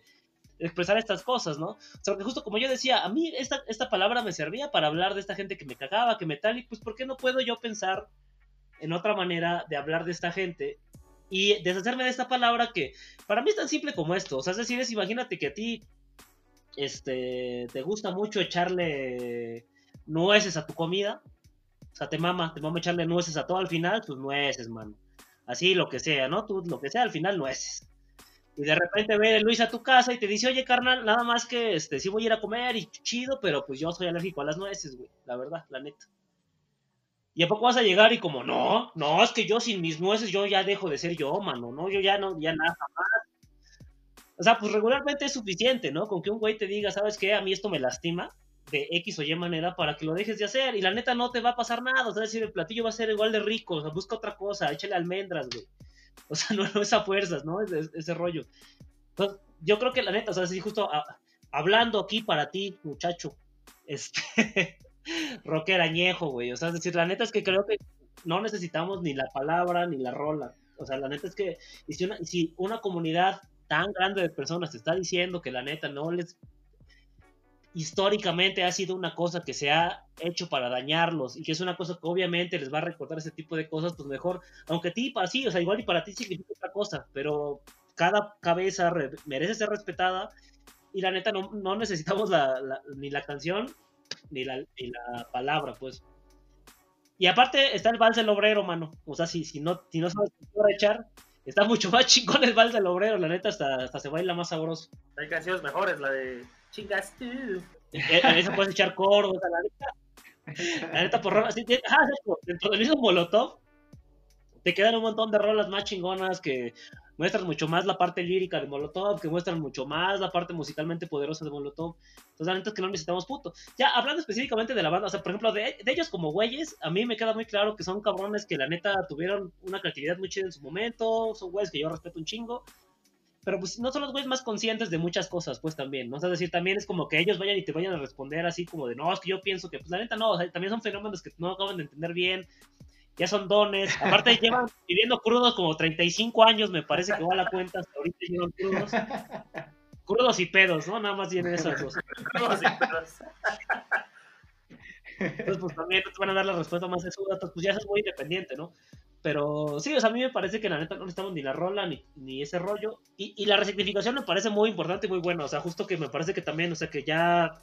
Speaker 4: expresar estas cosas, ¿no? O sea, porque justo como yo decía, a mí esta, esta palabra me servía para hablar de esta gente que me cagaba, que me tal, y pues, ¿por qué no puedo yo pensar en otra manera de hablar de esta gente y deshacerme de esta palabra que para mí es tan simple como esto? O sea, es decir, imagínate que a ti este, te gusta mucho echarle nueces a tu comida, o sea, te mama, te mama echarle nueces a todo al final, tus nueces, mano. Así, lo que sea, ¿no? Tú, lo que sea, al final nueces. Y de repente ve Luis a tu casa y te dice, oye, carnal, nada más que, este, sí voy a ir a comer y chido, pero pues yo soy alérgico a las nueces, güey, la verdad, la neta. Y a poco vas a llegar y como, no, no, es que yo sin mis nueces yo ya dejo de ser yo, mano, no, yo ya no, ya nada más. O sea, pues regularmente es suficiente, ¿no? Con que un güey te diga, ¿sabes qué? A mí esto me lastima de X o Y manera para que lo dejes de hacer. Y la neta no te va a pasar nada. O sea, es decir, el platillo va a ser igual de rico. O sea, busca otra cosa, échale almendras, güey. [LAUGHS] O sea, no, no es a fuerzas, ¿no? Ese, rollo. Yo creo que la neta, o sea, sí, justo hablando aquí para ti, muchacho, este, [LAUGHS] rocker añejo, güey. O sea, es decir, la neta es que creo que no necesitamos ni la palabra ni la rola. O sea, la neta es que si una, si una comunidad tan grande de personas te está diciendo que la neta no les históricamente ha sido una cosa que se ha hecho para dañarlos y que es una cosa que obviamente les va a recordar ese tipo de cosas, pues mejor, aunque a ti para sí, o sea, igual y para ti significa otra cosa, pero cada cabeza merece ser respetada y la neta no, no necesitamos ni la canción ni la, ni la palabra, pues. Y aparte está el vals del obrero, mano. O sea, si, si no, si no sabes qué echar, Está mucho más chingón el vals del obrero, la neta, hasta, hasta se baila más sabroso.
Speaker 5: Hay canciones mejores, la de chingas tú.
Speaker 4: Eh, a eso puedes echar coros, la neta. La neta, por rolas. Ah, dentro del mismo Molotov, te quedan un montón de rolas más chingonas que muestran mucho más la parte lírica de Molotov, que muestran mucho más la parte musicalmente poderosa de Molotov. Entonces, la neta es que no necesitamos puto. Ya, hablando específicamente de la banda, o sea, por ejemplo, de, ellos como güeyes, a mí me queda muy claro que son cabrones que la neta tuvieron una creatividad muy chida en su momento, son güeyes que yo respeto un chingo. Pero pues no son los güeyes más conscientes de muchas cosas, pues también, ¿no? O sea, es decir, también es como que ellos vayan y te vayan a responder así como de, no, es que yo pienso que, pues la neta no, o sea, también son fenómenos que no acaban de entender bien, ya son dones. Aparte, [LAUGHS] llevan viviendo crudos como 35 años, me parece que va a la cuenta. Hasta ahorita llevan crudos. [LAUGHS] Crudos y pedos, ¿no? Nada más tienen esas dos. [LAUGHS] crudos y pedos. Entonces, pues también te van a dar la respuesta más datos, pues ya es muy independiente, ¿no? Pero sí, o sea, a mí me parece que la neta no necesitamos ni la rola ni, ni ese rollo. Y, y la resignificación me parece muy importante y muy buena. O sea, justo que me parece que también, o sea, que ya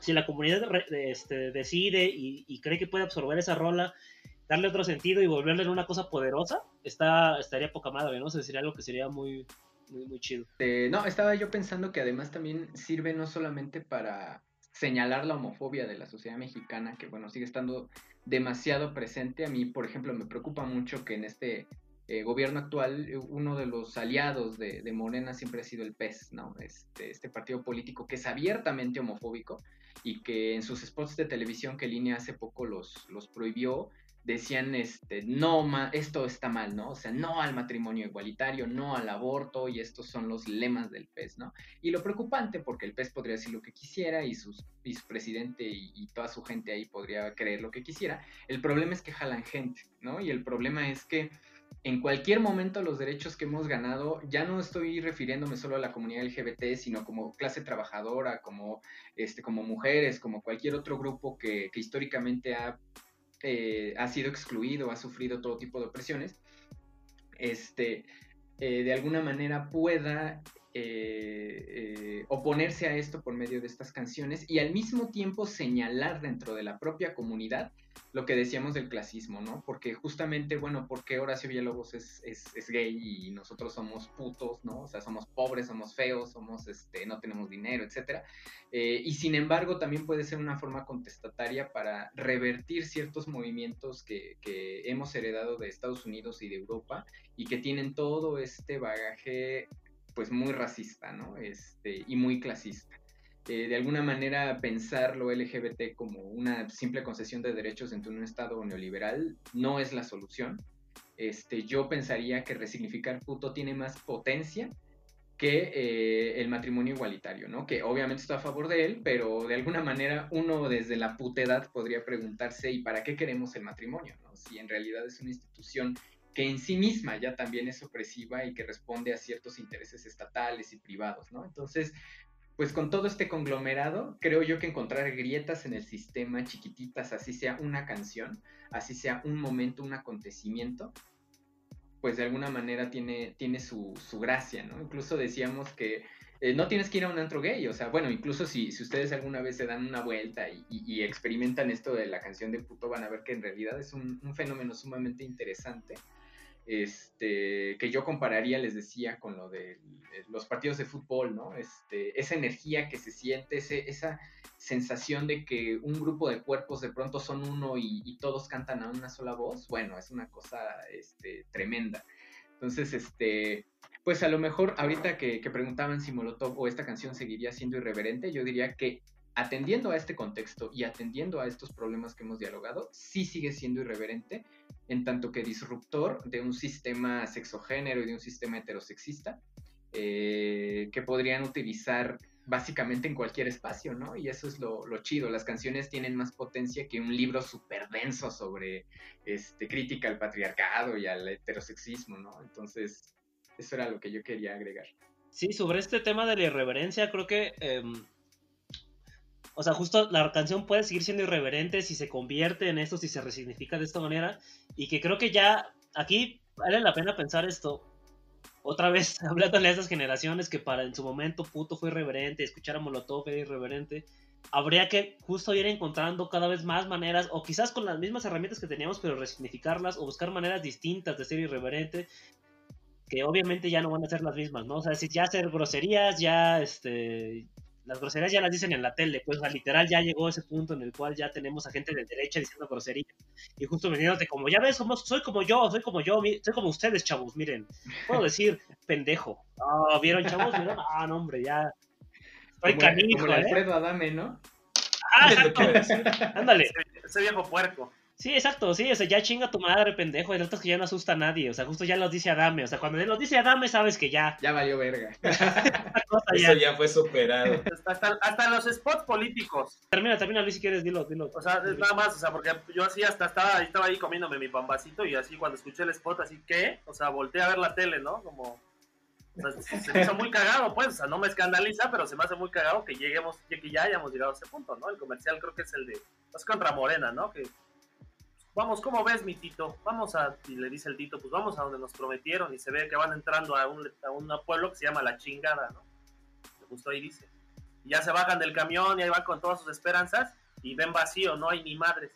Speaker 4: si la comunidad este, decide y, y, cree que puede absorber esa rola darle otro sentido y volverle en una cosa poderosa, está, estaría poca madre, ¿no? Sería algo que sería muy, muy, muy chido.
Speaker 3: Eh, no, estaba yo pensando que además también sirve no solamente para señalar la homofobia de la sociedad mexicana, que bueno, sigue estando demasiado presente. A mí, por ejemplo, me preocupa mucho que en este eh, gobierno actual uno de los aliados de, de, Morena siempre ha sido el PES, ¿no? Este, este partido político que es abiertamente homofóbico y que en sus spots de televisión que Línea hace poco los, los prohibió, decían, este, no, esto está mal, ¿no? O sea, no al matrimonio igualitario, no al aborto, y estos son los lemas del PES, ¿no? Y lo preocupante, porque el PES podría decir lo que quisiera y, sus, su presidente y, toda su gente ahí podría creer lo que quisiera, el problema es que jalan gente, ¿no? Y el problema es que en cualquier momento los derechos que hemos ganado, ya no estoy refiriéndome solo a la comunidad LGBT, sino como clase trabajadora, como, este, como mujeres, como cualquier otro grupo que históricamente ha eh, ha sido excluido, ha sufrido todo tipo de opresiones, este, eh, de alguna manera pueda eh, oponerse a esto por medio de estas canciones y al mismo tiempo señalar dentro de la propia comunidad lo que decíamos del clasismo, ¿no? Porque justamente, bueno, porque Horacio Villalobos es, es, gay y nosotros somos putos, ¿no? O sea, somos pobres, somos feos, somos, este, no tenemos dinero, etcétera. Eh, y sin embargo, también puede ser una forma contestataria para revertir ciertos movimientos que hemos heredado de Estados Unidos y de Europa y que tienen todo este bagaje, pues, muy racista, ¿no? Este, y muy clasista. eh, de alguna manera pensar lo LGBT como una simple concesión de derechos dentro de un Estado neoliberal no es la solución. Este, yo pensaría que resignificar puto tiene más potencia que eh, el matrimonio igualitario, ¿no? Que obviamente está a favor de él, pero de alguna manera uno desde la putedad podría preguntarse, ¿y para qué queremos el matrimonio? ¿no? Si en realidad es una institución que en sí misma ya también es opresiva y que responde a ciertos intereses estatales y privados, ¿no? Entonces, pues con todo este conglomerado, creo yo que encontrar grietas en el sistema chiquititas, así sea una canción, así sea un momento, un acontecimiento, pues de alguna manera tiene, tiene su, gracia, ¿no? Incluso decíamos que eh, no tienes que ir a un antro gay, o sea, bueno, incluso si, si ustedes alguna vez se dan una vuelta y, experimentan esto de la canción de puto, van a ver que en realidad es un fenómeno sumamente interesante este, que yo compararía, les decía, con lo de los partidos de fútbol, ¿no? Este, esa energía que se siente, esa sensación de que un grupo de cuerpos de pronto son uno y, todos cantan a una sola voz, bueno, es una cosa este, tremenda. Entonces, este, pues a lo mejor ahorita que, que preguntaban si Molotov o esta canción seguiría siendo irreverente, yo diría que atendiendo a este contexto y atendiendo a estos problemas que hemos dialogado, sí sigue siendo irreverente, en tanto que disruptor de un sistema sexogénero y de un sistema heterosexista, eh, que podrían utilizar básicamente en cualquier espacio, ¿no? Y eso es lo, chido. Las canciones tienen más potencia que un libro súper denso sobre este, crítica al patriarcado y al heterosexismo, ¿no? Entonces, eso era lo que yo quería agregar.
Speaker 4: Sí, sobre este tema de la irreverencia, creo que em, o sea, justo la canción puede seguir siendo irreverente si se convierte en esto, si se resignifica de esta manera. Y que creo que ya aquí vale la pena pensar esto. Otra vez, [LAUGHS] hablando de esas generaciones que para en su momento puto fue irreverente, escuchar a Molotov era irreverente. Habría que justo ir encontrando cada vez más maneras, o quizás con las mismas herramientas que teníamos, pero resignificarlas, o buscar maneras distintas de ser irreverente, que obviamente ya no van a ser las mismas, ¿no? O sea, si ya hacer groserías, ya este, las groserías ya las dicen en la tele, pues o literal ya llegó ese punto en el cual ya tenemos a gente de derecha diciendo groserías y justo de como, ya ves, somos, soy como yo, soy como yo, soy como ustedes, chavos, miren, puedo decir pendejo. Ah, ¿vieron, chavos? ¿Vieron? [LAUGHS] Ah, no, hombre, ya.
Speaker 3: Estoy canijo, como ¿eh? Alfredo Adame, ¿no?
Speaker 4: Ah, [LAUGHS] exacto. Ándale.
Speaker 5: ese viejo puerco.
Speaker 4: Sí, exacto, sí, o sea, ya chinga tu madre, pendejo, y otros que ya no asusta a nadie, o sea, justo ya los dice Adame, o sea, cuando él los dice Adame, sabes que ya.
Speaker 3: Ya valió verga. [LAUGHS]
Speaker 2: Eso ya. fue superado. [LAUGHS]
Speaker 5: Hasta, hasta, los spots políticos.
Speaker 4: Termina, termina, Luis, si quieres, dilo, dilo.
Speaker 5: O sea, nada más, o sea, porque yo así hasta estaba, estaba ahí comiéndome mi pambacito y así cuando escuché el spot, así, ¿qué? O sea, volteé a ver la tele, ¿no? Como... O sea, se me hizo muy cagado, pues, o sea, no me escandaliza, pero se me hace muy cagado que lleguemos, que ya hayamos llegado a ese punto, ¿no? El comercial creo que es el de, es contra Morena, ¿no? Que vamos, ¿cómo ves, mi Tito? Vamos a, y le dice el Tito, pues vamos a donde nos prometieron y se ve que van entrando a un, a un pueblo que se llama La Chingada, ¿no? Justo ahí dice. Y ya se bajan del camión y ahí van con todas sus esperanzas y ven vacío, no hay ni madres.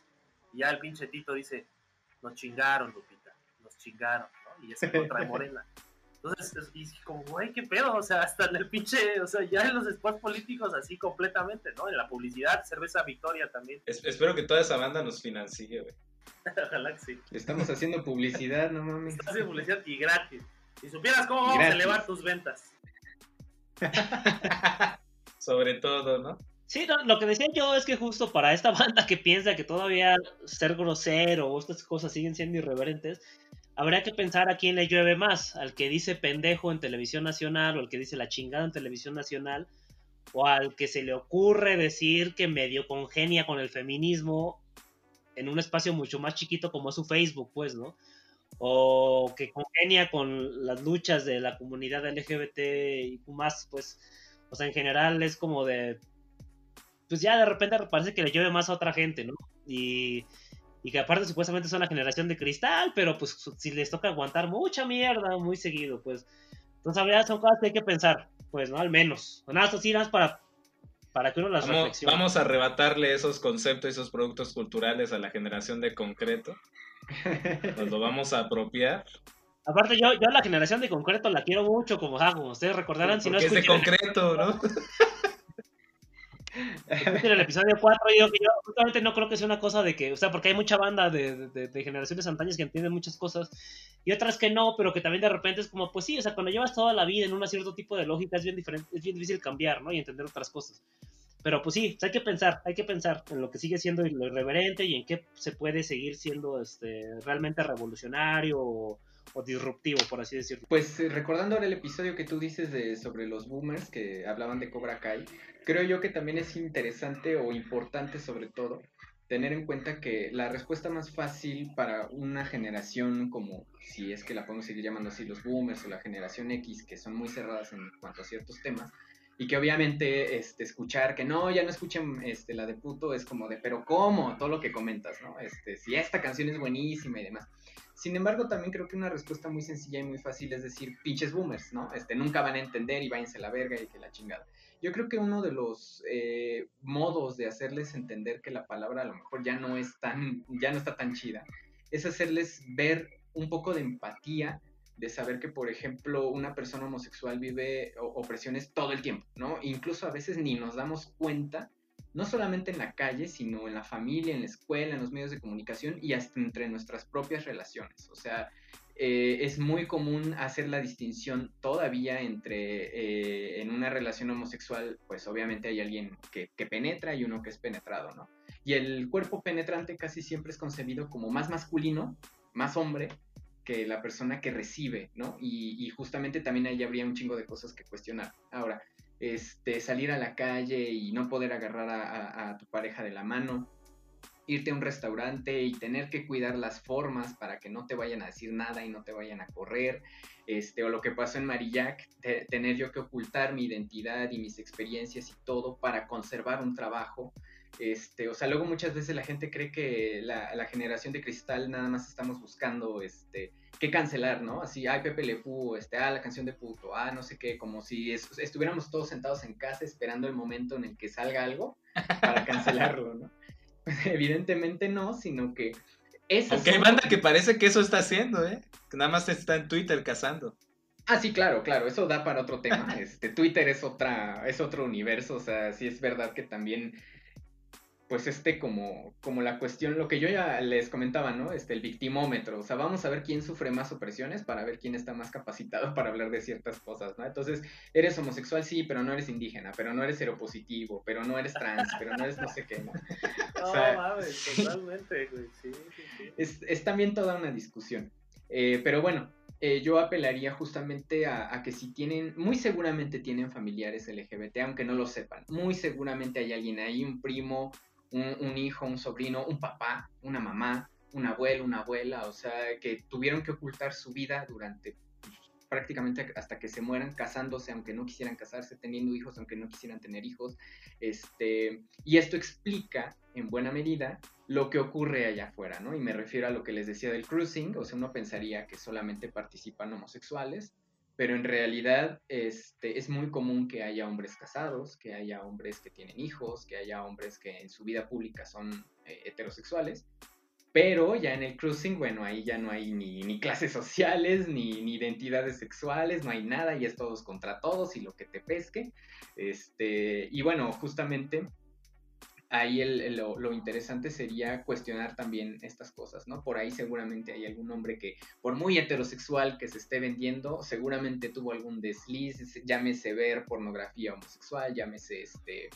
Speaker 5: Y ya el pinche Tito dice, nos chingaron, Lupita, nos chingaron, ¿no? Y es contra de Morena. Entonces, y como, güey, qué pedo, o sea, hasta en el pinche, o sea, ya en los spots políticos así completamente, ¿no? En la publicidad, cerveza Victoria también.
Speaker 2: espero que toda esa banda nos financie, güey. [LAUGHS]
Speaker 5: Ojalá que sí.
Speaker 3: Estamos haciendo publicidad, no mames.
Speaker 5: Estamos haciendo publicidad y gratis. Si supieras cómo vamos a elevar tus ventas. [LAUGHS]
Speaker 2: Sobre todo, ¿no?
Speaker 4: Sí, lo que decía yo es que justo para esta banda que piensa que todavía ser grosero o estas cosas siguen siendo irreverentes, habría que pensar a quién le llueve más, al que dice pendejo en televisión nacional o al que dice la chingada en televisión nacional, o al que se le ocurre decir que medio congenia con el feminismo en un espacio mucho más chiquito como es su Facebook, pues, ¿no? O que congenia con las luchas de la comunidad LGBT y más, pues, o sea, en general es como de, pues ya de repente parece que le llueve más a otra gente, ¿no? Y, y que aparte supuestamente son la generación de cristal, pero pues si les toca aguantar mucha mierda muy seguido, pues, entonces, habría son cosas que hay que pensar, pues, ¿no? Al menos. Nada, así nada para para que uno las
Speaker 2: vamos, Vamos a arrebatarle esos conceptos, esos productos culturales a la generación de concreto. [LAUGHS] Nos lo vamos a apropiar.
Speaker 4: Aparte, yo, yo la generación de concreto la quiero mucho, como, hago ustedes recordarán, si no
Speaker 2: es de concreto, ¿no? [LAUGHS]
Speaker 4: en el episodio 4 yo, yo no creo que sea una cosa de que, o sea, porque hay mucha banda de, generaciones antañas que entienden muchas cosas y otras que no, pero que también de repente es como, pues sí, o sea, cuando llevas toda la vida en un cierto tipo de lógica es bien diferente, es bien difícil cambiar, ¿no? Y entender otras cosas. pero pues sí, hay que pensar, hay que pensar en lo que sigue siendo lo irreverente y en qué se puede seguir siendo este realmente revolucionario o, o disruptivo, por así decirlo.
Speaker 3: Pues eh, recordando ahora el episodio que tú dices de sobre los boomers que hablaban de Cobra Kai, creo yo que también es interesante o importante sobre todo tener en cuenta que la respuesta más fácil para una generación como, si es que la podemos seguir llamando así, los boomers o la generación X, que son muy cerradas en cuanto a ciertos temas, y que obviamente este, escuchar que no, ya no escuchen este, la de puto, es como de, pero ¿cómo? Todo lo que comentas, ¿no? Este, si esta canción es buenísima y demás. Sin embargo, también creo que una respuesta muy sencilla y muy fácil es decir, pinches boomers, ¿no? Este, nunca van a entender y váyanse la verga y que la chingada. Yo creo que uno de los eh, modos de hacerles entender que la palabra a lo mejor ya no es tan, ya no está tan chida, es hacerles ver un poco de empatía, de saber que, por ejemplo, una persona homosexual vive opresiones todo el tiempo, ¿no? Incluso a veces ni nos damos cuenta, no solamente en la calle, sino en la familia, en la escuela, en los medios de comunicación y hasta entre nuestras propias relaciones. O sea, eh, es muy común hacer la distinción todavía entre eh, en una relación homosexual, pues obviamente hay alguien que, penetra y uno que es penetrado, ¿no? Y el cuerpo penetrante casi siempre es concebido como más masculino, más hombre, que la persona que recibe, ¿no? Y, justamente también ahí habría un chingo de cosas que cuestionar. Ahora, este, salir a la calle y no poder agarrar a tu pareja de la mano, irte a un restaurante y tener que cuidar las formas para que no te vayan a decir nada y no te vayan a correr, este, o lo que pasó en Marillac, tener yo que ocultar mi identidad y mis experiencias y todo para conservar un trabajo. Este, o sea, luego muchas veces la gente cree que la, la generación de cristal nada más estamos buscando este, qué cancelar, ¿no? Así, ay, Pepe Le Pú, este, ah, la canción de puto, ah, no sé qué, como si estuviéramos todos sentados en casa esperando el momento en el que salga algo para cancelarlo, ¿no? [LAUGHS] Evidentemente no, sino que
Speaker 2: es Aunque hay banda que parece que eso está haciendo, ¿eh? Que nada más está en Twitter cazando.
Speaker 3: Ah, sí, claro, claro, eso da para otro tema. [LAUGHS] Este, Twitter es otra, es otro universo, o sea, sí es verdad que también pues este como, como la cuestión, lo que yo ya les comentaba, ¿no? Este, el victimómetro, o sea, vamos a ver quién sufre más opresiones para ver quién está más capacitado [LAUGHS] para hablar de ciertas cosas, ¿no? Entonces, eres homosexual, sí, pero no eres indígena, pero no eres seropositivo, pero no eres trans, pero no eres no sé qué, ¿no? [LAUGHS] [LAUGHS]
Speaker 5: O sea, mames, totalmente, güey, sí, sí, sí.
Speaker 3: Es, es, también toda una discusión. Eh, pero bueno, eh, yo apelaría justamente a, a, que si tienen, muy seguramente tienen familiares LGBT, aunque no lo sepan, muy seguramente hay alguien ahí, un primo, un, hijo, un sobrino, un papá, una mamá, un abuelo, una abuela, o sea, que tuvieron que ocultar su vida durante prácticamente hasta que se mueran casándose aunque no quisieran casarse, teniendo hijos aunque no quisieran tener hijos. Este, y esto explica en buena medida lo que ocurre allá afuera, ¿no? Y me refiero a lo que les decía del cruising, o sea, uno pensaría que solamente participan homosexuales, pero en realidad este, es muy común que haya hombres casados, que haya hombres que tienen hijos, que haya hombres que en su vida pública son eh, heterosexuales, pero ya en el cruising, bueno, ahí ya no hay ni, clases sociales, ni, ni, identidades sexuales, no hay nada, y es todos contra todos y lo que te pesque. Este, y bueno, justamente ahí el, lo, interesante sería cuestionar también estas cosas, ¿no? Por ahí seguramente hay algún hombre que, por muy heterosexual que se esté vendiendo, seguramente tuvo algún desliz, llámese ver pornografía homosexual, llámese este,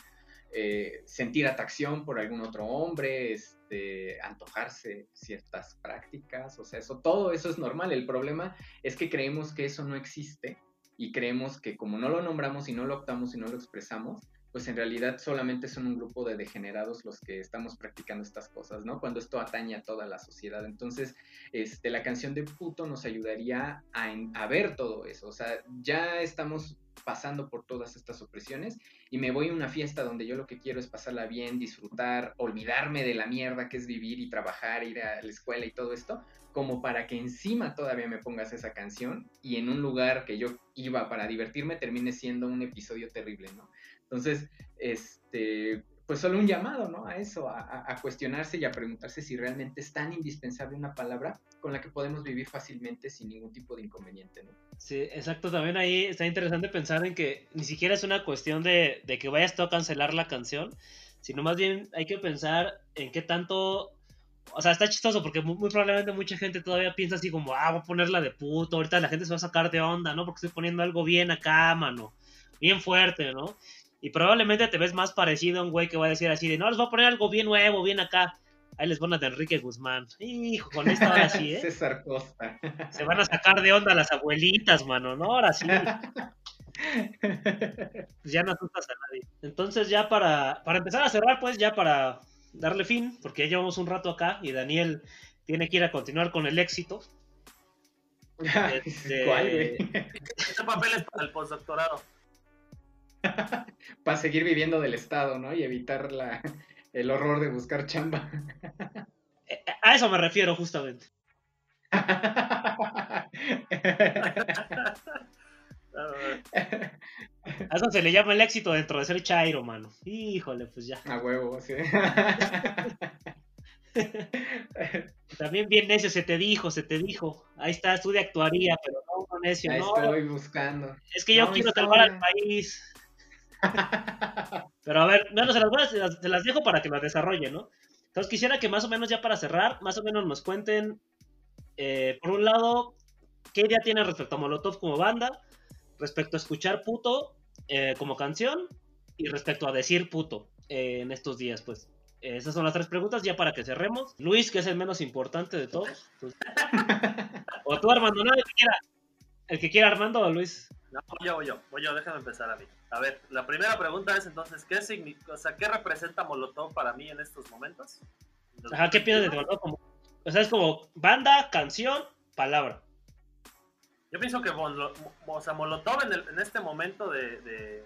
Speaker 3: eh, sentir atracción por algún otro hombre, este, antojarse ciertas prácticas, o sea, eso, todo eso es normal. El problema es que creemos que eso no existe y creemos que como no lo nombramos y no lo optamos y no lo expresamos, pues en realidad solamente son un grupo de degenerados los que estamos practicando estas cosas, ¿no? Cuando esto atañe a toda la sociedad. Entonces, este, la canción de puto nos ayudaría a, a ver todo eso. O sea, ya estamos pasando por todas estas opresiones y me voy a una fiesta donde yo lo que quiero es pasarla bien, disfrutar, olvidarme de la mierda que es vivir y trabajar, ir a la escuela y todo esto, como para que encima todavía me pongas esa canción y en un lugar que yo iba para divertirme termine siendo un episodio terrible, ¿no? Entonces, este, pues solo un llamado, ¿no? A eso, a, cuestionarse y a preguntarse si realmente es tan indispensable una palabra con la que podemos vivir fácilmente sin ningún tipo de inconveniente, ¿no?
Speaker 4: Sí, exacto. También ahí está interesante pensar en que ni siquiera es una cuestión de, que vayas tú a cancelar la canción, sino más bien hay que pensar en qué tanto o sea, está chistoso porque muy, muy, probablemente mucha gente todavía piensa así como, ah, voy a ponerla de puto, ahorita la gente se va a sacar de onda, ¿no? Porque estoy poniendo algo bien acá, mano, bien fuerte, ¿no? Y probablemente te ves más parecido a un güey que va a decir así de, no, les voy a poner algo bien nuevo, bien acá. Ahí les ponen a Enrique Guzmán. Hijo, con esto ahora sí, ¿eh? [LAUGHS]
Speaker 3: César Costa.
Speaker 4: Se van a sacar de onda las abuelitas, mano, ¿no? Ahora sí. Pues ya no asustas a nadie. Entonces ya para, para empezar a cerrar, pues ya para darle fin, porque ya llevamos un rato acá y Daniel tiene que ir a continuar con el éxito. Este, [LAUGHS]
Speaker 3: ¿Cuál, güey?
Speaker 5: Este papel es para el postdoctorado. [LAUGHS]
Speaker 3: Para seguir viviendo del Estado, ¿no? Y evitar la, el horror de buscar chamba. [LAUGHS]
Speaker 4: eh, A eso me refiero justamente. [LAUGHS] A eso se le llama el éxito dentro de ser Chairo, mano. Híjole, pues ya.
Speaker 3: A huevo, sí.
Speaker 4: También bien necio, se te dijo, se te dijo. Ahí está, estudia actuaría, pero no, no necio,
Speaker 3: Ahí
Speaker 4: no.
Speaker 3: estoy buscando.
Speaker 4: Es que yo
Speaker 3: No,
Speaker 4: quiero
Speaker 3: historia.
Speaker 4: salvar al país. [LAUGHS] Pero a ver, bueno, se las, voy a- se las, se las dejo para que las desarrollen, ¿no? Entonces quisiera que más o menos ya para cerrar, más o menos nos cuenten, eh, por un lado, qué idea tienen respecto a Molotov como banda, respecto a escuchar puto eh, como canción y respecto a decir puto eh, en estos días, pues. Esas son las tres preguntas ya para que cerremos. Luis, que es el menos importante de todos. pues. [LAUGHS] o tú, Armando, no, que quiera. El que quiera, Armando o Luis.
Speaker 5: No, voy yo, voy yo, voy yo, déjame empezar a mí. A ver, la primera pregunta es entonces, ¿qué significa, o sea, qué representa Molotov para mí en estos momentos?
Speaker 4: Ajá, ¿qué piensas de Molotov? Como, o sea, es como banda, canción, palabra.
Speaker 5: Yo pienso que o sea, Molotov en, el- en este momento de, de,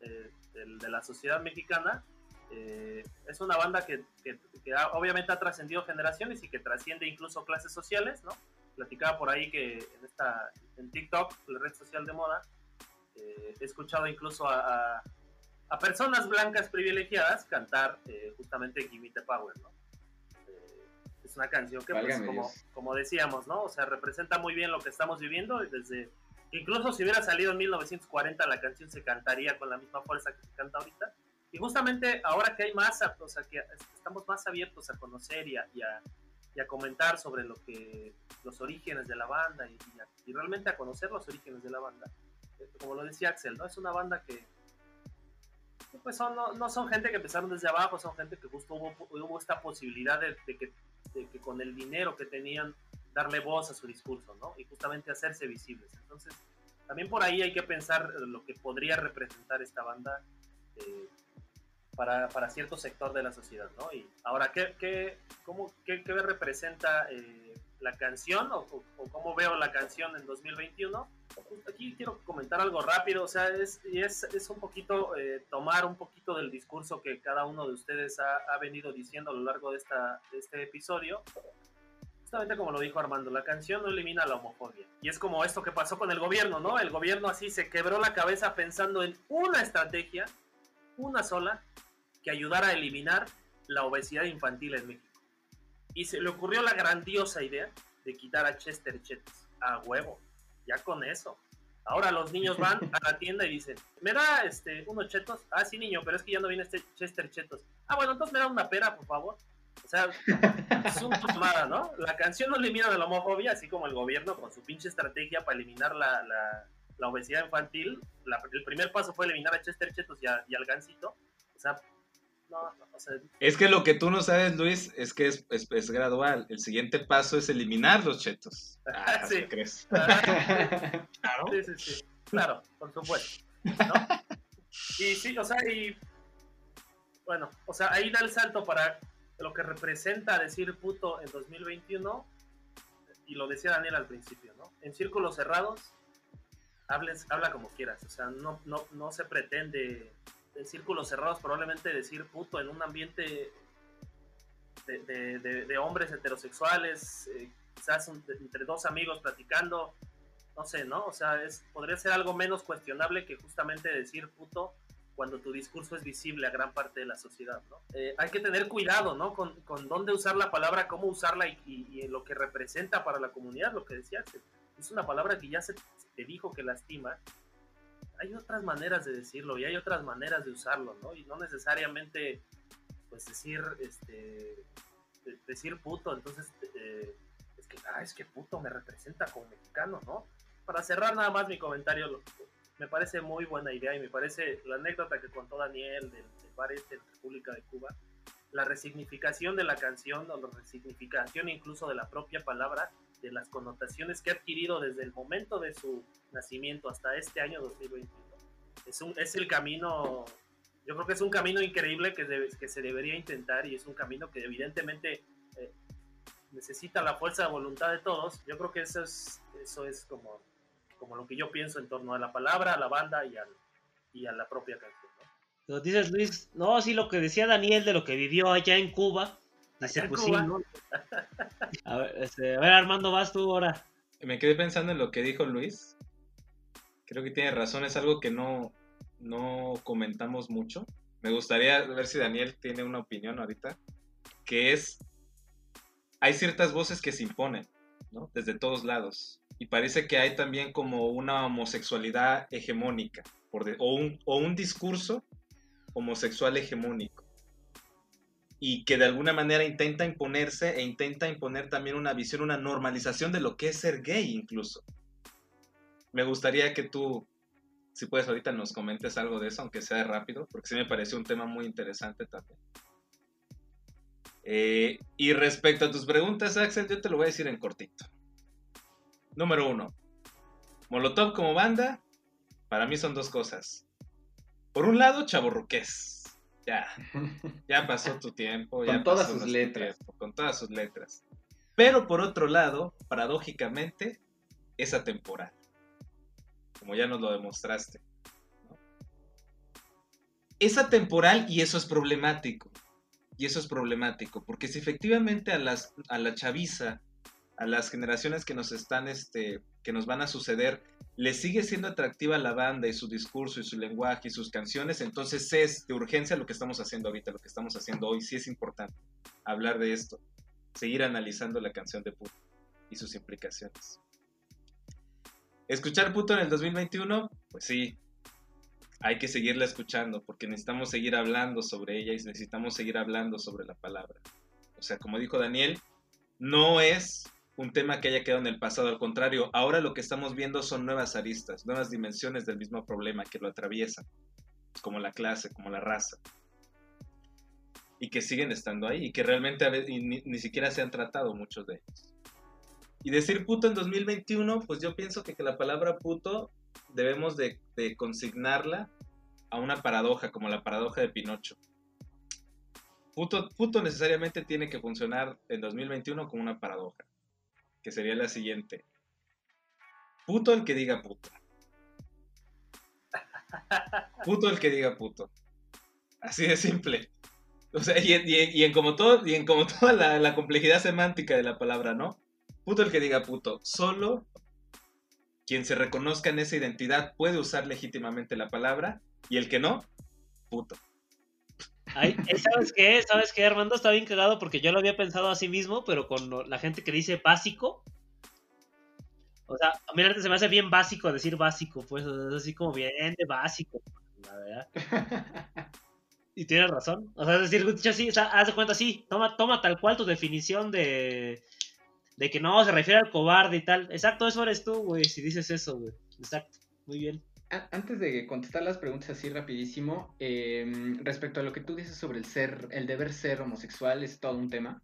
Speaker 5: de- de- de la sociedad mexicana eh, es una banda que, que- que ha- obviamente ha trascendido generaciones y que trasciende incluso clases sociales, ¿no? Platicaba por ahí que en, esta, en TikTok, la red social de moda, eh, he escuchado incluso a, a- a personas blancas privilegiadas cantar eh, justamente Gimme the Power, ¿no? Eh, es una canción que, pues, como, como decíamos, ¿no? O sea, representa muy bien lo que estamos viviendo desde... Incluso si hubiera salido en 1940 la canción se cantaría con la misma fuerza que se canta ahorita. Y justamente ahora que hay más, o sea, que estamos más abiertos a conocer y a, y a- y a comentar sobre lo que los orígenes de la banda y, y a- y realmente a conocer los orígenes de la banda. Como lo decía Axel, ¿no? Es una banda que pues son, no, no son gente que empezaron desde abajo, son gente que justo hubo, hubo esta posibilidad de, de que, de que con el dinero que tenían darle voz a su discurso, ¿no? Y justamente hacerse visibles. Entonces, también por ahí hay que pensar lo que podría representar esta banda eh, para, para cierto sector de la sociedad, ¿no? Y ahora, ¿qué, qué, cómo, qué, qué representa eh, la canción o, o- o cómo veo la canción en 2021? Pues Aquí quiero comentar algo rápido, o sea, es, es, es un poquito eh, tomar un poquito del discurso que cada uno de ustedes ha, ha venido diciendo a lo largo de, esta, de este episodio. Justamente como lo dijo Armando, la canción no elimina la homofobia. Y es como esto que pasó con el gobierno, ¿no? El gobierno así se quebró la cabeza pensando en una estrategia, una sola, que ayudara a eliminar la obesidad infantil en México. Y se le ocurrió la grandiosa idea de quitar a Chester Chetos. A huevo. Ya con eso. Ahora los niños van a la tienda y dicen, ¿me da este, unos chetos? Ah, sí, niño, pero es que ya no viene este Chester Chetos. Ah, bueno, entonces me da una pera, por favor. O sea, es una tomada, ¿no? La canción no elimina la homofobia, así como el gobierno con su pinche estrategia para eliminar la- la obesidad infantil. La- el primer paso fue eliminar a Chester Chetos y, a- y al gancito. O sea, no, no, o sea,
Speaker 2: Es que lo que tú no sabes, Luis, es que es, es- es gradual. El siguiente paso es eliminar los chetos. Ah, [LAUGHS]
Speaker 5: Sí.
Speaker 2: ¿qué crees? [LAUGHS]
Speaker 4: Claro.
Speaker 5: Sí, sí, sí. Claro, por supuesto. ¿no? Y sí, o sea, y. Bueno, o sea, ahí da el salto para lo que representa decir puto en 2021. Y lo decía Daniel al principio, ¿no? En círculos cerrados, hables, habla como quieras. O sea, no, no, no se pretende en círculos cerrados probablemente decir puto en un ambiente de, de- hombres heterosexuales, eh, quizás entre dos amigos platicando, no sé, ¿no? O sea, es, podría ser algo menos cuestionable que justamente decir puto cuando tu discurso es visible a gran parte de la sociedad, ¿no? Eh, hay que tener cuidado, ¿no? Con, con dónde usar la palabra, cómo usarla y, y- lo que representa para la comunidad, lo que decía Axel. Es una palabra que ya se dijo que lastima. Hay otras maneras de decirlo y hay otras maneras de usarlo, ¿no? Y no necesariamente, pues, decir, este, de- decir puto, entonces, eh, es que, ah, es que puto me representa como mexicano, ¿no? Para cerrar nada más mi comentario, me parece muy buena idea y me parece la anécdota que contó Daniel del, del bar este en República de Cuba, la resignificación de la canción o la resignificación incluso de la propia palabra, de las connotaciones que ha adquirido desde el momento de su nacimiento hasta este año 2021. Es, un, es el camino, yo creo que es un camino increíble que, debe- que se debería intentar y es un camino que evidentemente eh, necesita la fuerza de voluntad de todos. Yo creo que eso es, eso es como, como lo que yo pienso en torno a la palabra, a la banda y, al, y a la propia canción. ¿no?
Speaker 4: Dices, Luis, no, sí, lo que decía Daniel de lo que vivió allá en Cuba.
Speaker 5: En
Speaker 4: pues sí, ¿no? [LAUGHS] A ver, este, a ver, Armando, vas tú ahora.
Speaker 2: Me quedé pensando en lo que dijo Luis. Creo que tiene razón, es algo que no, no comentamos mucho. Me gustaría ver si Daniel tiene una opinión ahorita, que es, hay ciertas voces que se imponen, ¿no? Desde todos lados. Y parece que hay también como una homosexualidad hegemónica, por de- o, un, o un discurso homosexual hegemónico. Y que de alguna manera intenta imponerse e intenta imponer también una visión, una normalización de lo que es ser gay incluso. Me gustaría que tú, si puedes ahorita nos comentes algo de eso, aunque sea rápido, porque sí me pareció un tema muy interesante también. Eh, y respecto a tus preguntas, Axel, yo te lo voy a decir en cortito. Número uno, Molotov como banda, para mí son dos cosas. Por un lado, chaborruqués. Ya, ya pasó tu tiempo. ya
Speaker 3: Con todas sus letras.
Speaker 2: tiempo, con todas sus letras. Pero por otro lado, paradójicamente, es atemporal. Como ya nos lo demostraste. ¿no? Es atemporal y eso es problemático. Y eso es problemático. Porque si efectivamente a, las, a la chaviza, a las generaciones que nos están, este, que nos van a suceder, le sigue siendo atractiva la banda y su discurso y su lenguaje y sus canciones, entonces es de urgencia lo que estamos haciendo ahorita, lo que estamos haciendo hoy, sí es importante hablar de esto, seguir analizando la canción de Puto y sus implicaciones. Escuchar Puto en el 2021, pues sí, hay que seguirla escuchando porque necesitamos seguir hablando sobre ella y necesitamos seguir hablando sobre la palabra. O sea, como dijo Daniel, no es un tema que haya quedado en el pasado, al contrario, ahora lo que estamos viendo son nuevas aristas, nuevas dimensiones del mismo problema que lo atraviesan, como la clase, como la raza, y que siguen estando ahí, y que realmente ni, ni siquiera se han tratado muchos de ellos. Y decir puto en 2021, pues yo pienso que, que la palabra puto debemos de, de consignarla a una paradoja, como la paradoja de Pinocho. Puto, puto necesariamente tiene que funcionar en 2021 como una paradoja que sería la siguiente. Puto el que diga puto. Puto el que diga puto. Así de simple. O sea, y, en- como todo, y en como [LAUGHS] toda la, la complejidad semántica de la palabra, ¿no? Puto el que diga puto. Solo quien se reconozca en esa identidad puede usar legítimamente la palabra y el que no, puto.
Speaker 4: Ay, eh, ¿Sabes qué? ¿Sabes qué? Armando está bien cagado porque yo lo había pensado así mismo, pero con lo- la gente que dice básico. O sea, a mí ahorita se me hace bien básico decir básico, pues, es así como bien de básico, la verdad. [LAUGHS] Y tienes razón. O sea, es decir, dicho así, o sea, haz de cuenta así, toma, toma tal cual tu definición de, de que no, se refiere al cobarde y tal. Exacto, eso eres tú, güey, si dices eso, güey. Exacto, muy bien.
Speaker 3: Antes de contestar las preguntas así rapidísimo, em, respecto a lo que tú dices sobre el ser, el deber ser homosexual, es todo un tema.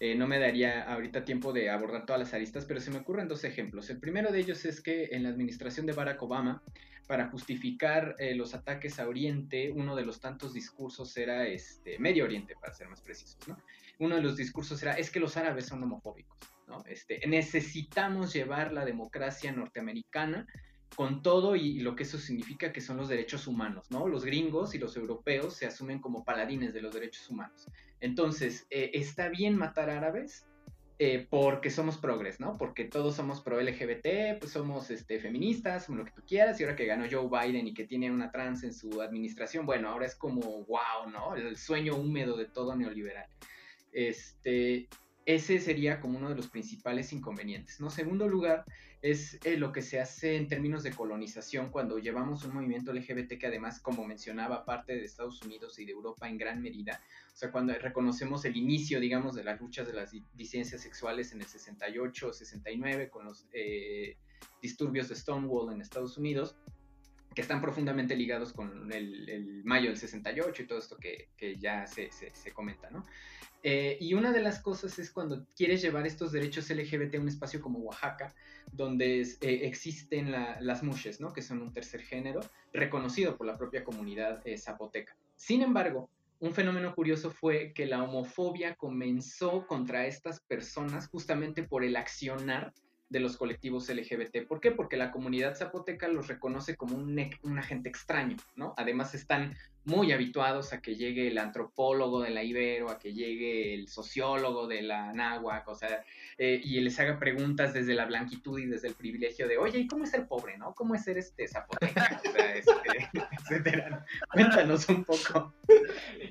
Speaker 3: Eh, no me daría ahorita tiempo de abordar todas las aristas, pero se me ocurren dos ejemplos. El primero de ellos es que en la administración de Barack Obama, para justificar eh, los ataques a Oriente, uno de los tantos discursos era este, Medio Oriente, para ser más precisos, ¿no? Uno de los discursos era, es que los árabes son homofóbicos, ¿no? Este, necesitamos llevar la democracia norteamericana con todo y, y lo que eso significa que son los derechos humanos, ¿no? Los gringos y los europeos se asumen como paladines de los derechos humanos. Entonces, eh, está bien matar árabes eh, porque somos progres, ¿no? Porque todos somos pro LGBT, pues somos este, feministas, somos lo que tú quieras, y ahora que ganó Joe Biden y que tiene una trans en su administración, bueno, ahora es como, wow, ¿no? El sueño húmedo de todo neoliberal. Este, ese sería como uno de los principales inconvenientes, ¿no? Segundo lugar, es eh, lo que se hace en términos de colonización cuando llevamos un movimiento LGBT que además, como mencionaba, parte de Estados Unidos y de Europa en gran medida. O sea, cuando reconocemos el inicio, digamos, de las luchas de las di- disidencias sexuales en el 68, 69, con los eh, disturbios de Stonewall en Estados Unidos, que están profundamente ligados con el, mayo del 68 y todo esto que, ya se, se, comenta, ¿no? Eh, y una de las cosas es cuando quieres llevar estos derechos LGBT a un espacio como Oaxaca, donde eh, existen las mushes, ¿no? que son un tercer género, reconocido por la propia comunidad eh, zapoteca. Sin embargo, un fenómeno curioso fue que la homofobia comenzó contra estas personas justamente por el accionar de los colectivos LGBT. ¿Por qué? Porque la comunidad zapoteca los reconoce como un, un, agente extraño, ¿no? Además están muy habituados a que llegue el antropólogo de la Ibero, a que llegue el sociólogo de la Náhuac, o sea, eh, y les haga preguntas desde la blanquitud y desde el privilegio de, oye, ¿y cómo es ser pobre, no? ¿Cómo es ser este zapoteca? O sea, este, [LAUGHS] etcétera. Cuéntanos un poco.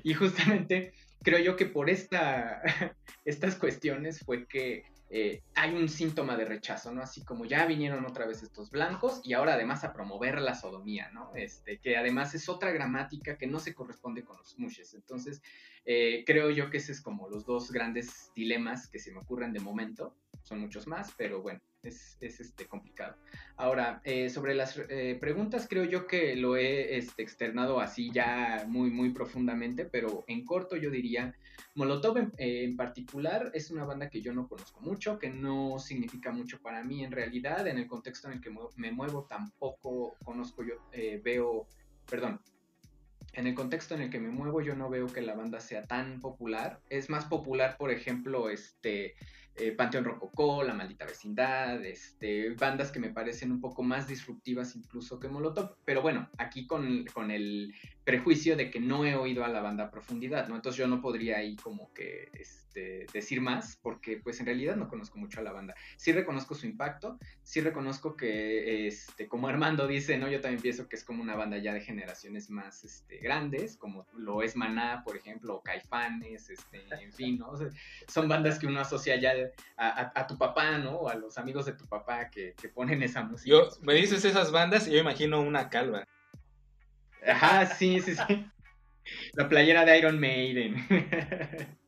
Speaker 3: Y justamente creo yo que por esta, [LAUGHS] estas cuestiones fue que eh, hay un síntoma de rechazo, ¿no? Así como ya vinieron otra vez estos blancos y ahora además a promover la sodomía, ¿no? Este, que además es otra gramática que no se corresponde con los mushes. Entonces, eh, creo yo que ese es como los dos grandes dilemas que se me ocurren de momento. Son muchos más, pero bueno, es, este, complicado. Ahora, eh, sobre las eh, preguntas, creo yo que lo he este, externado así ya muy, muy profundamente, pero en corto yo diría, Molotov en, particular es una banda que yo no conozco mucho, que no significa mucho para mí en realidad, en el contexto en el que me muevo tampoco conozco yo, eh, veo, perdón, en el contexto en el que me muevo yo no veo que la banda sea tan popular. Es más popular, por ejemplo, este eh, Panteón Rococó, La Maldita Vecindad, este, bandas que me parecen un poco más disruptivas incluso que Molotov. Pero bueno, aquí con, con el prejuicio de que no he oído a la banda a profundidad, ¿no? Entonces yo no podría ahí como que este, decir más, porque pues en realidad no conozco mucho a la banda. Sí reconozco su impacto, sí reconozco que, este, como Armando dice, ¿no? Yo también pienso que es como una banda ya de generaciones más este, grandes, como lo es Maná, por ejemplo, o Caifanes, este, en fin, ¿no? son bandas que uno asocia ya a, tu papá, ¿no? O a los amigos de tu papá que, que ponen esa música.
Speaker 2: Yo, me dices esas bandas y yo imagino una calva.
Speaker 3: Ajá, sí, sí, sí. La playera de Iron Maiden. [LAUGHS]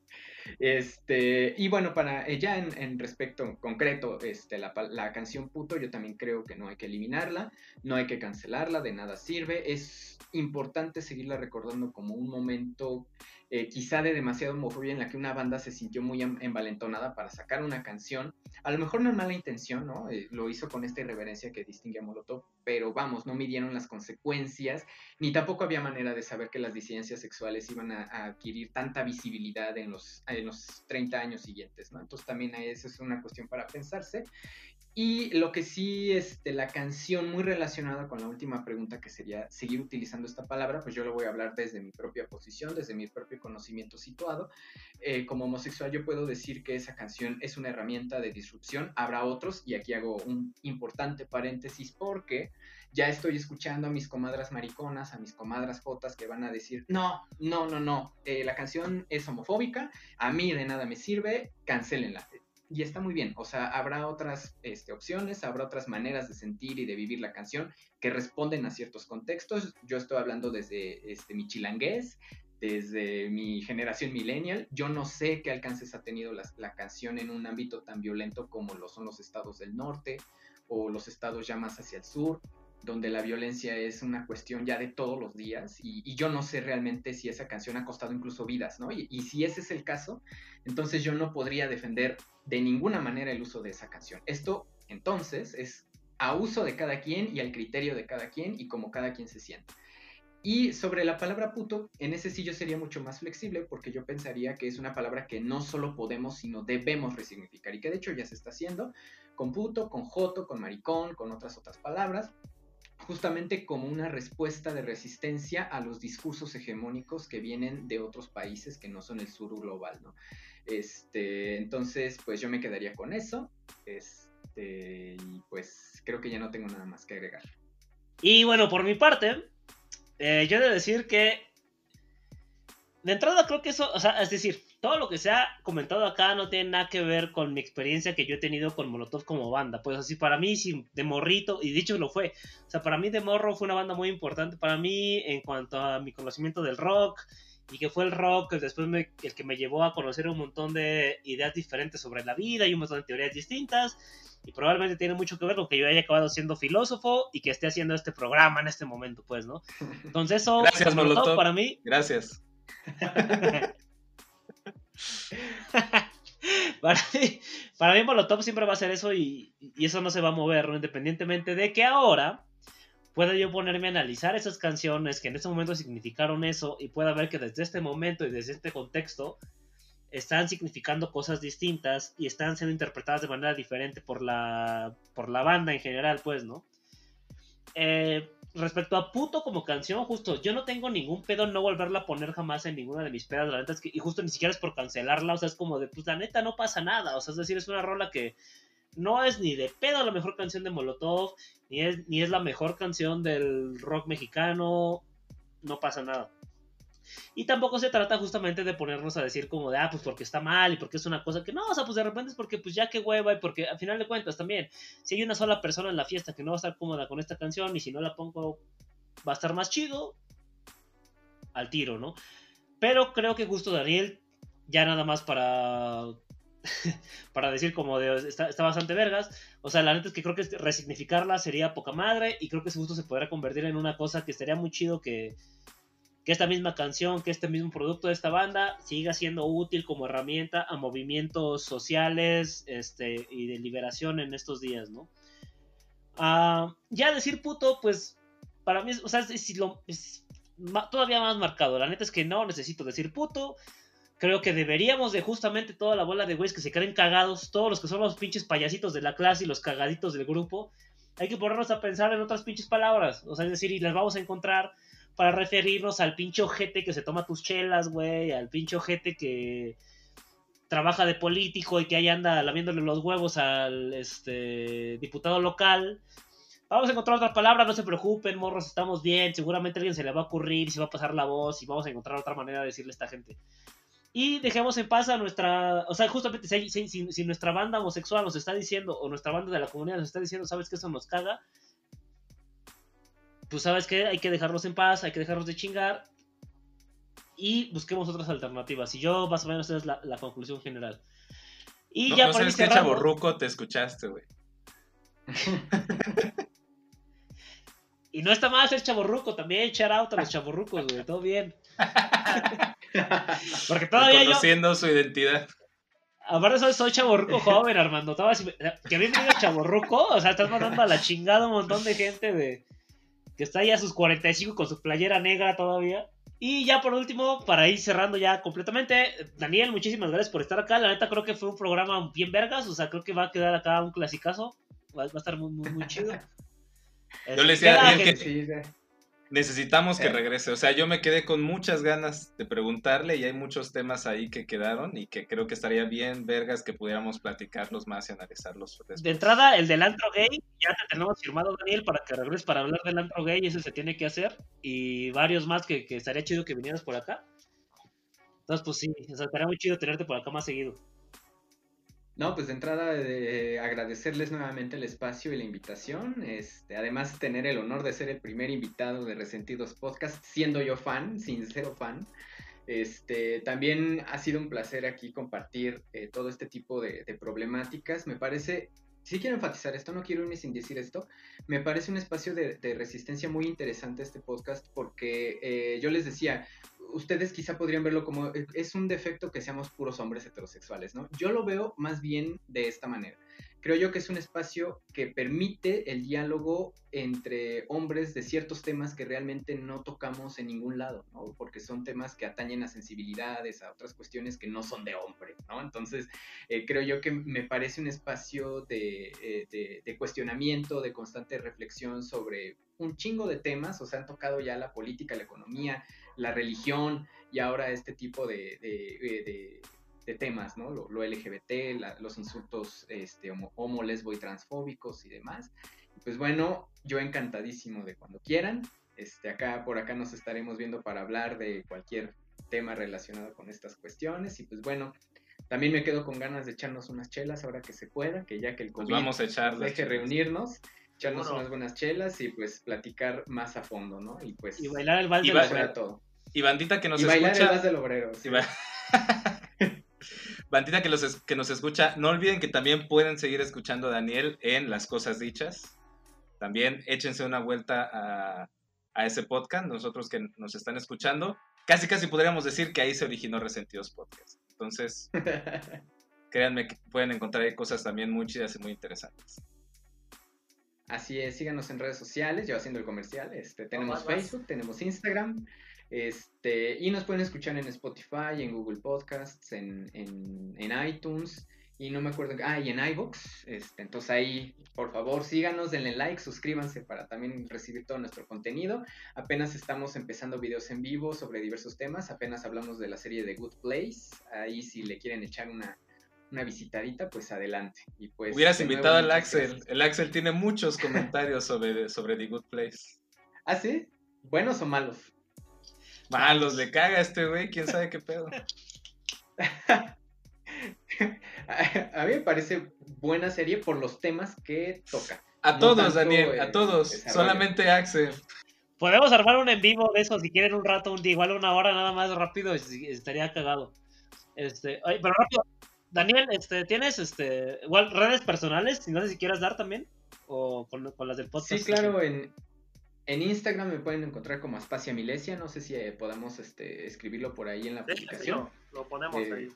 Speaker 3: Este, y bueno, para eh, ya en, respecto concreto, este, la, la, canción puto, yo también creo que no hay que eliminarla, no hay que cancelarla, de nada sirve. Es importante seguirla recordando como un momento eh, quizá de demasiado homofobia en la que una banda se sintió muy envalentonada para sacar una canción. A lo mejor no es mala intención, ¿no? Eh, lo hizo con esta irreverencia que distingue a Molotov, pero vamos, no midieron las consecuencias, ni tampoco había manera de saber que las disidencias sexuales iban a, adquirir tanta visibilidad en los, en los 30 años siguientes, ¿no? Entonces también eso es una cuestión para pensarse. Y lo que sí, este, la canción muy relacionada con la última pregunta, que sería seguir utilizando esta palabra, pues yo lo voy a hablar desde mi propia posición, desde mi propio conocimiento situado. Eh, como homosexual yo puedo decir que esa canción es una herramienta de disrupción. Habrá otros, y aquí hago un importante paréntesis porque ya estoy escuchando a mis comadras mariconas, a mis comadras jotas que van a decir, no, no, no, no, eh, la canción es homofóbica, a mí de nada me sirve, cancelenla y está muy bien. O sea, habrá otras este, opciones, habrá otras maneras de sentir y de vivir la canción que responden a ciertos contextos. Yo estoy hablando desde este, mi chilangués, desde mi generación millennial. Yo no sé qué alcances ha tenido la, la, canción en un ámbito tan violento como lo son los estados del norte o los estados ya más hacia el sur donde la violencia es una cuestión ya de todos los días y, yo no sé realmente si esa canción ha costado incluso vidas, ¿no? Y, y, si ese es el caso, entonces yo no podría defender de ninguna manera el uso de esa canción. Esto entonces es a uso de cada quien y al criterio de cada quien y como cada quien se siente. Y sobre la palabra puto, en ese sí yo sería mucho más flexible porque yo pensaría que es una palabra que no solo podemos, sino debemos resignificar y que de hecho ya se está haciendo con puto, con joto, con maricón, con otras otras palabras justamente como una respuesta de resistencia a los discursos hegemónicos que vienen de otros países que no son el sur global, ¿no? Este, entonces, pues yo me quedaría con eso. Este, y pues creo que ya no tengo nada más que agregar.
Speaker 4: Y bueno, por mi parte, eh, yo he de decir que de entrada creo que eso, o sea, es decir, todo lo que se ha comentado acá no tiene nada que ver con mi experiencia que yo he tenido con Molotov como banda. Pues así, para mí, de morrito, y dicho lo fue, o sea, para mí de morro fue una banda muy importante para mí en cuanto a mi conocimiento del rock y que fue el rock el, después me- el que me llevó a conocer un montón de ideas diferentes sobre la vida y un montón de teorías distintas. Y probablemente tiene mucho que ver con que yo haya acabado siendo filósofo y que esté haciendo este programa en este momento, pues, ¿no? Entonces eso,
Speaker 2: Gracias,
Speaker 4: Molotov,
Speaker 2: Molotov.
Speaker 4: para mí,
Speaker 2: Gracias. [LAUGHS] [LAUGHS]
Speaker 4: para mí, para mí Molotov siempre va a ser eso y, y eso no se va a mover, ¿no? independientemente de que ahora pueda yo ponerme a analizar esas canciones que en ese momento significaron eso y pueda ver que desde este momento y desde este contexto están significando cosas distintas y están siendo interpretadas de manera diferente por la, por la banda en general, pues, ¿no? Eh, respecto a Puto como canción, justo, yo no tengo ningún pedo no volverla a poner jamás en ninguna de mis pedas, la neta es que, y justo ni siquiera es por cancelarla, o sea, es como de, pues la neta no pasa nada, o sea, es decir, es una rola que no es ni de pedo la mejor canción de Molotov, ni es, ni es la mejor canción del rock mexicano, no pasa nada. Y tampoco se trata justamente de ponernos a decir como de, ah, pues porque está mal y porque es una cosa que no, o sea, pues de repente es porque pues ya que hueva y porque al final de cuentas también, si hay una sola persona en la fiesta que no va a estar cómoda con esta canción y si no la pongo va a estar más chido, al tiro, ¿no? Pero creo que justo Daniel, ya nada más para [LAUGHS] para decir como de está, está bastante vergas. O sea, la neta es que creo que resignificarla sería poca madre y creo que justo se podrá convertir en una cosa que sería muy chido que, que esta misma canción, que este mismo producto de esta banda siga siendo útil como herramienta a movimientos sociales este, y de liberación en estos días, ¿no? Ah, ya decir puto, pues para mí, o sea, es lo- es ma- todavía más marcado. La neta es que no necesito decir puto. Creo que deberíamos de justamente toda la bola de güeyes que se creen cagados, todos los que son los pinches payasitos de la clase y los cagaditos del grupo, hay que ponernos a pensar en otras pinches palabras. O sea, es decir, y las vamos a encontrar para referirnos al pinche ojete que se toma tus chelas, güey, al pinche ojete que trabaja de político y que ahí anda lamiéndole los huevos al este diputado local. Vamos a encontrar otras palabras, no se preocupen, morros, estamos bien, seguramente a alguien se le va a ocurrir, se va a pasar la voz y vamos a encontrar otra manera de decirle a esta gente. Y dejemos en paz a nuestra, o sea, justamente si- si- si nuestra banda homosexual nos está diciendo, o nuestra banda de la comunidad nos está diciendo, sabes que eso nos caga, pues sabes que hay que dejarlos en paz, hay que dejarlos de chingar y busquemos otras alternativas. Y yo más o menos esa es la, la conclusión general. Y
Speaker 2: no,
Speaker 4: ya
Speaker 2: no
Speaker 4: para
Speaker 2: sabes qué chaborruco te escuchaste, güey. [LAUGHS]
Speaker 4: Y no está mal ser chaborruco, también shout out a los chaborrucos, güey, todo bien. [LAUGHS] Porque todavía yo,
Speaker 2: Reconociendo su identidad.
Speaker 4: aparte soy, soy chaborruco joven, Armando. Todavía si me- que mí me diga chaborruco, o sea, estás mandando a la chingada un montón de gente de que está ahí a sus 45 con su playera negra todavía. Y ya por último, para ir cerrando ya completamente, Daniel, muchísimas gracias por estar acá. La neta creo que fue un programa bien vergas, o sea, creo que va a quedar acá un clasicazo. Va, va a estar muy, muy, muy chido. [LAUGHS]
Speaker 2: Yo le decía a Daniel
Speaker 4: que-
Speaker 2: que-
Speaker 3: Sí, sí.
Speaker 2: Necesitamos que
Speaker 3: Eh.
Speaker 2: regrese. O sea, yo me quedé con muchas ganas de preguntarle y hay muchos temas ahí que quedaron y que creo que estaría bien, vergas, que pudiéramos platicarlos más y analizarlos después.
Speaker 4: De entrada, el del antro gay, ya te tenemos firmado, Daniel, para que regreses para hablar del antro gay, ese se tiene que hacer. Y varios más que, que estaría chido que vinieras por acá. Entonces, pues sí, o sea, estaría muy chido tenerte por acá más seguido.
Speaker 3: No, pues de entrada de agradecerles nuevamente el espacio y la invitación. Este, además tener el honor de ser el primer invitado de Resentidos Podcast, siendo yo fan, sincero fan. Este, también ha sido un placer aquí compartir eh, todo este tipo de, de problemáticas. Me parece, sí quiero enfatizar esto, no quiero irme sin decir esto. Me parece un espacio de, resistencia muy interesante este podcast porque eh, yo les decía, ustedes quizá podrían verlo como eh, es un defecto que seamos puros hombres heterosexuales, ¿no? Yo lo veo más bien de esta manera. Creo yo que es un espacio que permite el diálogo entre hombres de ciertos temas que realmente no tocamos en ningún lado, ¿no? Porque son temas que atañen a sensibilidades, a otras cuestiones que no son de hombre, ¿no? Entonces, eh, creo yo que me parece un espacio de, eh, de, de cuestionamiento, de constante reflexión sobre un chingo de temas, o sea, han tocado ya la política, la economía, la religión y ahora este tipo de, de- de- temas, ¿no? Lo, lo LGBT, la- los insultos este, homo, homo, lesbo y transfóbicos y demás. Pues bueno, yo encantadísimo de cuando quieran. Este, acá, por acá nos estaremos viendo para hablar de cualquier tema relacionado con estas cuestiones. Y pues bueno, también me quedo con ganas de echarnos unas chelas ahora que se pueda, que ya que el
Speaker 2: Pues
Speaker 3: COVID
Speaker 2: vamos a echar
Speaker 3: nos deje
Speaker 2: chelas.
Speaker 3: reunirnos, echarnos
Speaker 4: Seguro.
Speaker 3: unas buenas chelas y pues platicar más a fondo, ¿no? Y pues
Speaker 4: Y bailar el vals
Speaker 2: Y
Speaker 4: de
Speaker 2: va-
Speaker 4: la
Speaker 3: eso
Speaker 4: suerte.
Speaker 3: era todo.
Speaker 2: Y bandita que nos
Speaker 3: y bailar el
Speaker 2: escucha.
Speaker 3: vas del obrero. sí.
Speaker 2: y ba- [LAUGHS] bandita que, los es- que nos escucha, no olviden que también pueden seguir escuchando a Daniel en Las Cosas Dichas. También échense una vuelta a, a ese podcast, nosotros que nos están escuchando. Casi, casi podríamos decir que ahí se originó Resentidos Podcast. Entonces, [LAUGHS] créanme que pueden encontrar ahí cosas también muy chidas y muy interesantes.
Speaker 3: Así es, síganos en redes sociales, yo haciendo el comercial. Este, tenemos
Speaker 5: vas.
Speaker 3: Facebook, tenemos Instagram, este, y nos pueden escuchar en Spotify, en Google Podcasts, en, en, en iTunes, y no me acuerdo, ah, y en iVoox. Este, entonces ahí, por favor, síganos, denle like, suscríbanse para también recibir todo nuestro contenido. Apenas estamos empezando videos en vivo sobre diversos temas, apenas hablamos de la serie de Good Place, ahí si le quieren echar una, una visitadita, pues adelante. Y pues,
Speaker 2: Hubieras
Speaker 3: nuevo,
Speaker 2: invitado al Axel.
Speaker 3: gracias.
Speaker 2: El Axel tiene muchos comentarios sobre, sobre The Good Place.
Speaker 3: ¿Ah, sí? ¿Buenos o malos?
Speaker 2: Malos, le caga a este güey, quién sabe qué pedo. [LAUGHS]
Speaker 3: A mí me parece buena serie por los temas que toca.
Speaker 2: A
Speaker 3: No
Speaker 2: todos, Daniel, a todos.
Speaker 3: desarrollo.
Speaker 2: Solamente Axel.
Speaker 4: Podemos armar un en vivo de eso si quieren un rato, un día, igual una hora nada más rápido, estaría cagado. Este, oye, pero rápido, Daniel, este, ¿tienes este, igual redes personales? No sé si quieras dar también, o con, con las del podcast.
Speaker 3: Sí, claro, en, en Instagram me pueden encontrar como Aspasia Milesia. No sé si eh, podamos este, escribirlo por ahí en la
Speaker 5: Sí, sí,
Speaker 3: publicación.
Speaker 5: lo, lo ponemos
Speaker 3: Eh,
Speaker 5: ahí.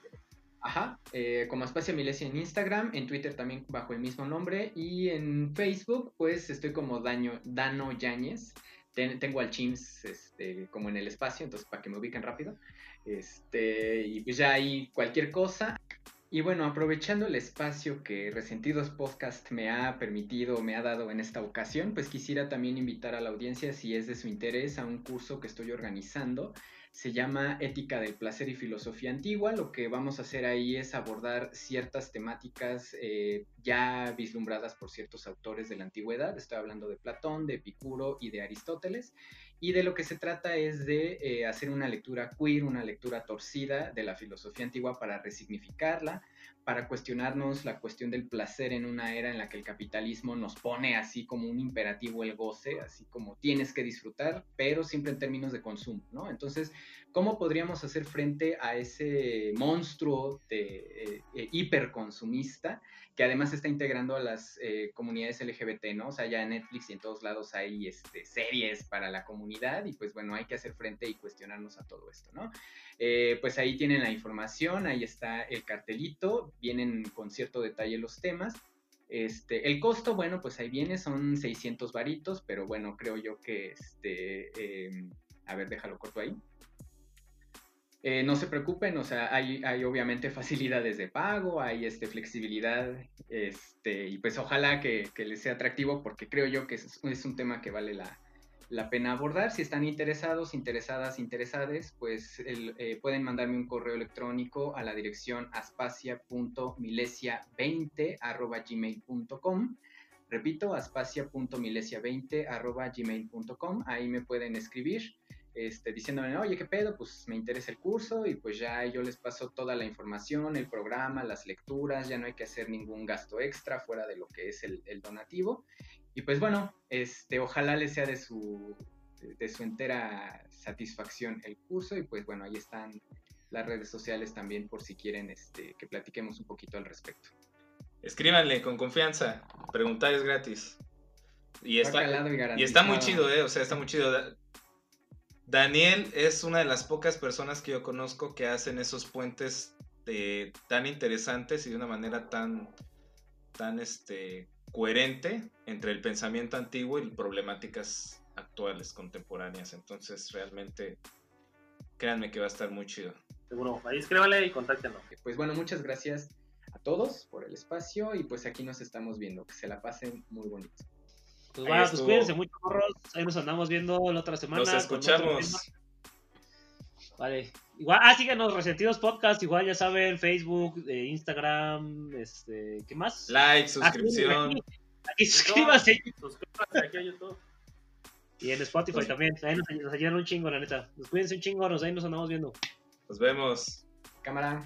Speaker 3: Ajá, eh, como Aspasia Milesia en Instagram, en Twitter también bajo el mismo nombre y en Facebook pues estoy como Daño, Dano Yáñez. Ten- tengo al Chims este, como en el espacio, entonces para que me ubiquen rápido. Este, y pues ya ahí cualquier cosa. Y bueno, aprovechando el espacio que Resentidos Podcast me ha permitido, me ha dado en esta ocasión, pues quisiera también invitar a la audiencia, si es de su interés, a un curso que estoy organizando se llama Ética del Placer y Filosofía Antigua. Lo que vamos a hacer ahí es abordar ciertas temáticas eh, ya vislumbradas por ciertos autores de la antigüedad. Estoy hablando de Platón, de Epicuro y de Aristóteles. Y de lo que se trata es de eh, hacer una lectura queer, una lectura torcida de la filosofía antigua para resignificarla, para cuestionarnos la cuestión del placer en una era en la que el capitalismo nos pone así como un imperativo el goce, así como tienes que disfrutar, pero siempre en términos de consumo, ¿no? Entonces, ¿cómo podríamos hacer frente a ese monstruo de, eh, eh, hiperconsumista que además está integrando a las eh, comunidades LGBT, ¿no? O sea, ya en Netflix y en todos lados hay este, series para la comunidad y pues bueno, hay que hacer frente y cuestionarnos a todo esto, ¿no? Pues ahí tienen la información, ahí está el cartelito, vienen con cierto detalle los temas. Este, el costo, bueno, pues ahí viene, son 600 varitos, pero bueno, creo yo que, este, eh, a ver, déjalo corto ahí. Eh, no se preocupen, o sea, hay, hay obviamente facilidades de pago, hay este, flexibilidad, este, y pues ojalá que, que les sea atractivo porque creo yo que es, un tema que vale la, la pena abordar. Si están interesados, interesadas, interesades, pues eh, pueden mandarme un correo electrónico a la dirección aspacia.milesia20 Repito, aspacia.milesia20 Ahí me pueden escribir. Este, diciéndome, oye, ¿qué pedo? Pues me interesa el curso y pues ya yo les paso toda la información, el programa, las lecturas, ya no hay que hacer ningún gasto extra fuera de lo que es el, el donativo. Y pues bueno, este, ojalá les sea de su, de, de su entera satisfacción el curso y pues bueno, ahí están las redes sociales también por si quieren este, que platiquemos un poquito al respecto.
Speaker 2: Escríbanle con confianza, preguntar es gratis. Y está,
Speaker 3: calado y
Speaker 2: está muy chido, eh, o sea, está muy chido. Da- Daniel es una de las pocas personas que yo conozco que hacen esos puentes de, tan interesantes y de una manera tan, tan este, coherente entre el pensamiento antiguo y problemáticas actuales, contemporáneas. Entonces, realmente, créanme que va a estar muy chido.
Speaker 5: Seguro. Ahí escríbanle y contáctenos.
Speaker 3: Pues bueno, muchas gracias a todos por el espacio y pues aquí nos estamos viendo. Que se la pasen muy bonito.
Speaker 4: Pues bueno, pues cuídense mucho, morros. Ahí nos andamos viendo la otra semana.
Speaker 2: Nos escuchamos.
Speaker 4: Vale. Igual, ah, síganos, Resentidos Podcast, igual ya saben, Facebook, eh, Instagram, este, ¿qué más?
Speaker 2: Like,
Speaker 4: Aquí,
Speaker 2: suscripción.
Speaker 4: Aquí, aquí suscríbanse.
Speaker 5: Suscríbanse aquí a YouTube.
Speaker 4: Y en Spotify
Speaker 2: Pues-
Speaker 4: también. Ahí nos, nos ayudan un chingo, la neta. Nos cuídense un chingo, nos, ahí nos andamos viendo.
Speaker 2: Nos vemos.
Speaker 3: Cámara.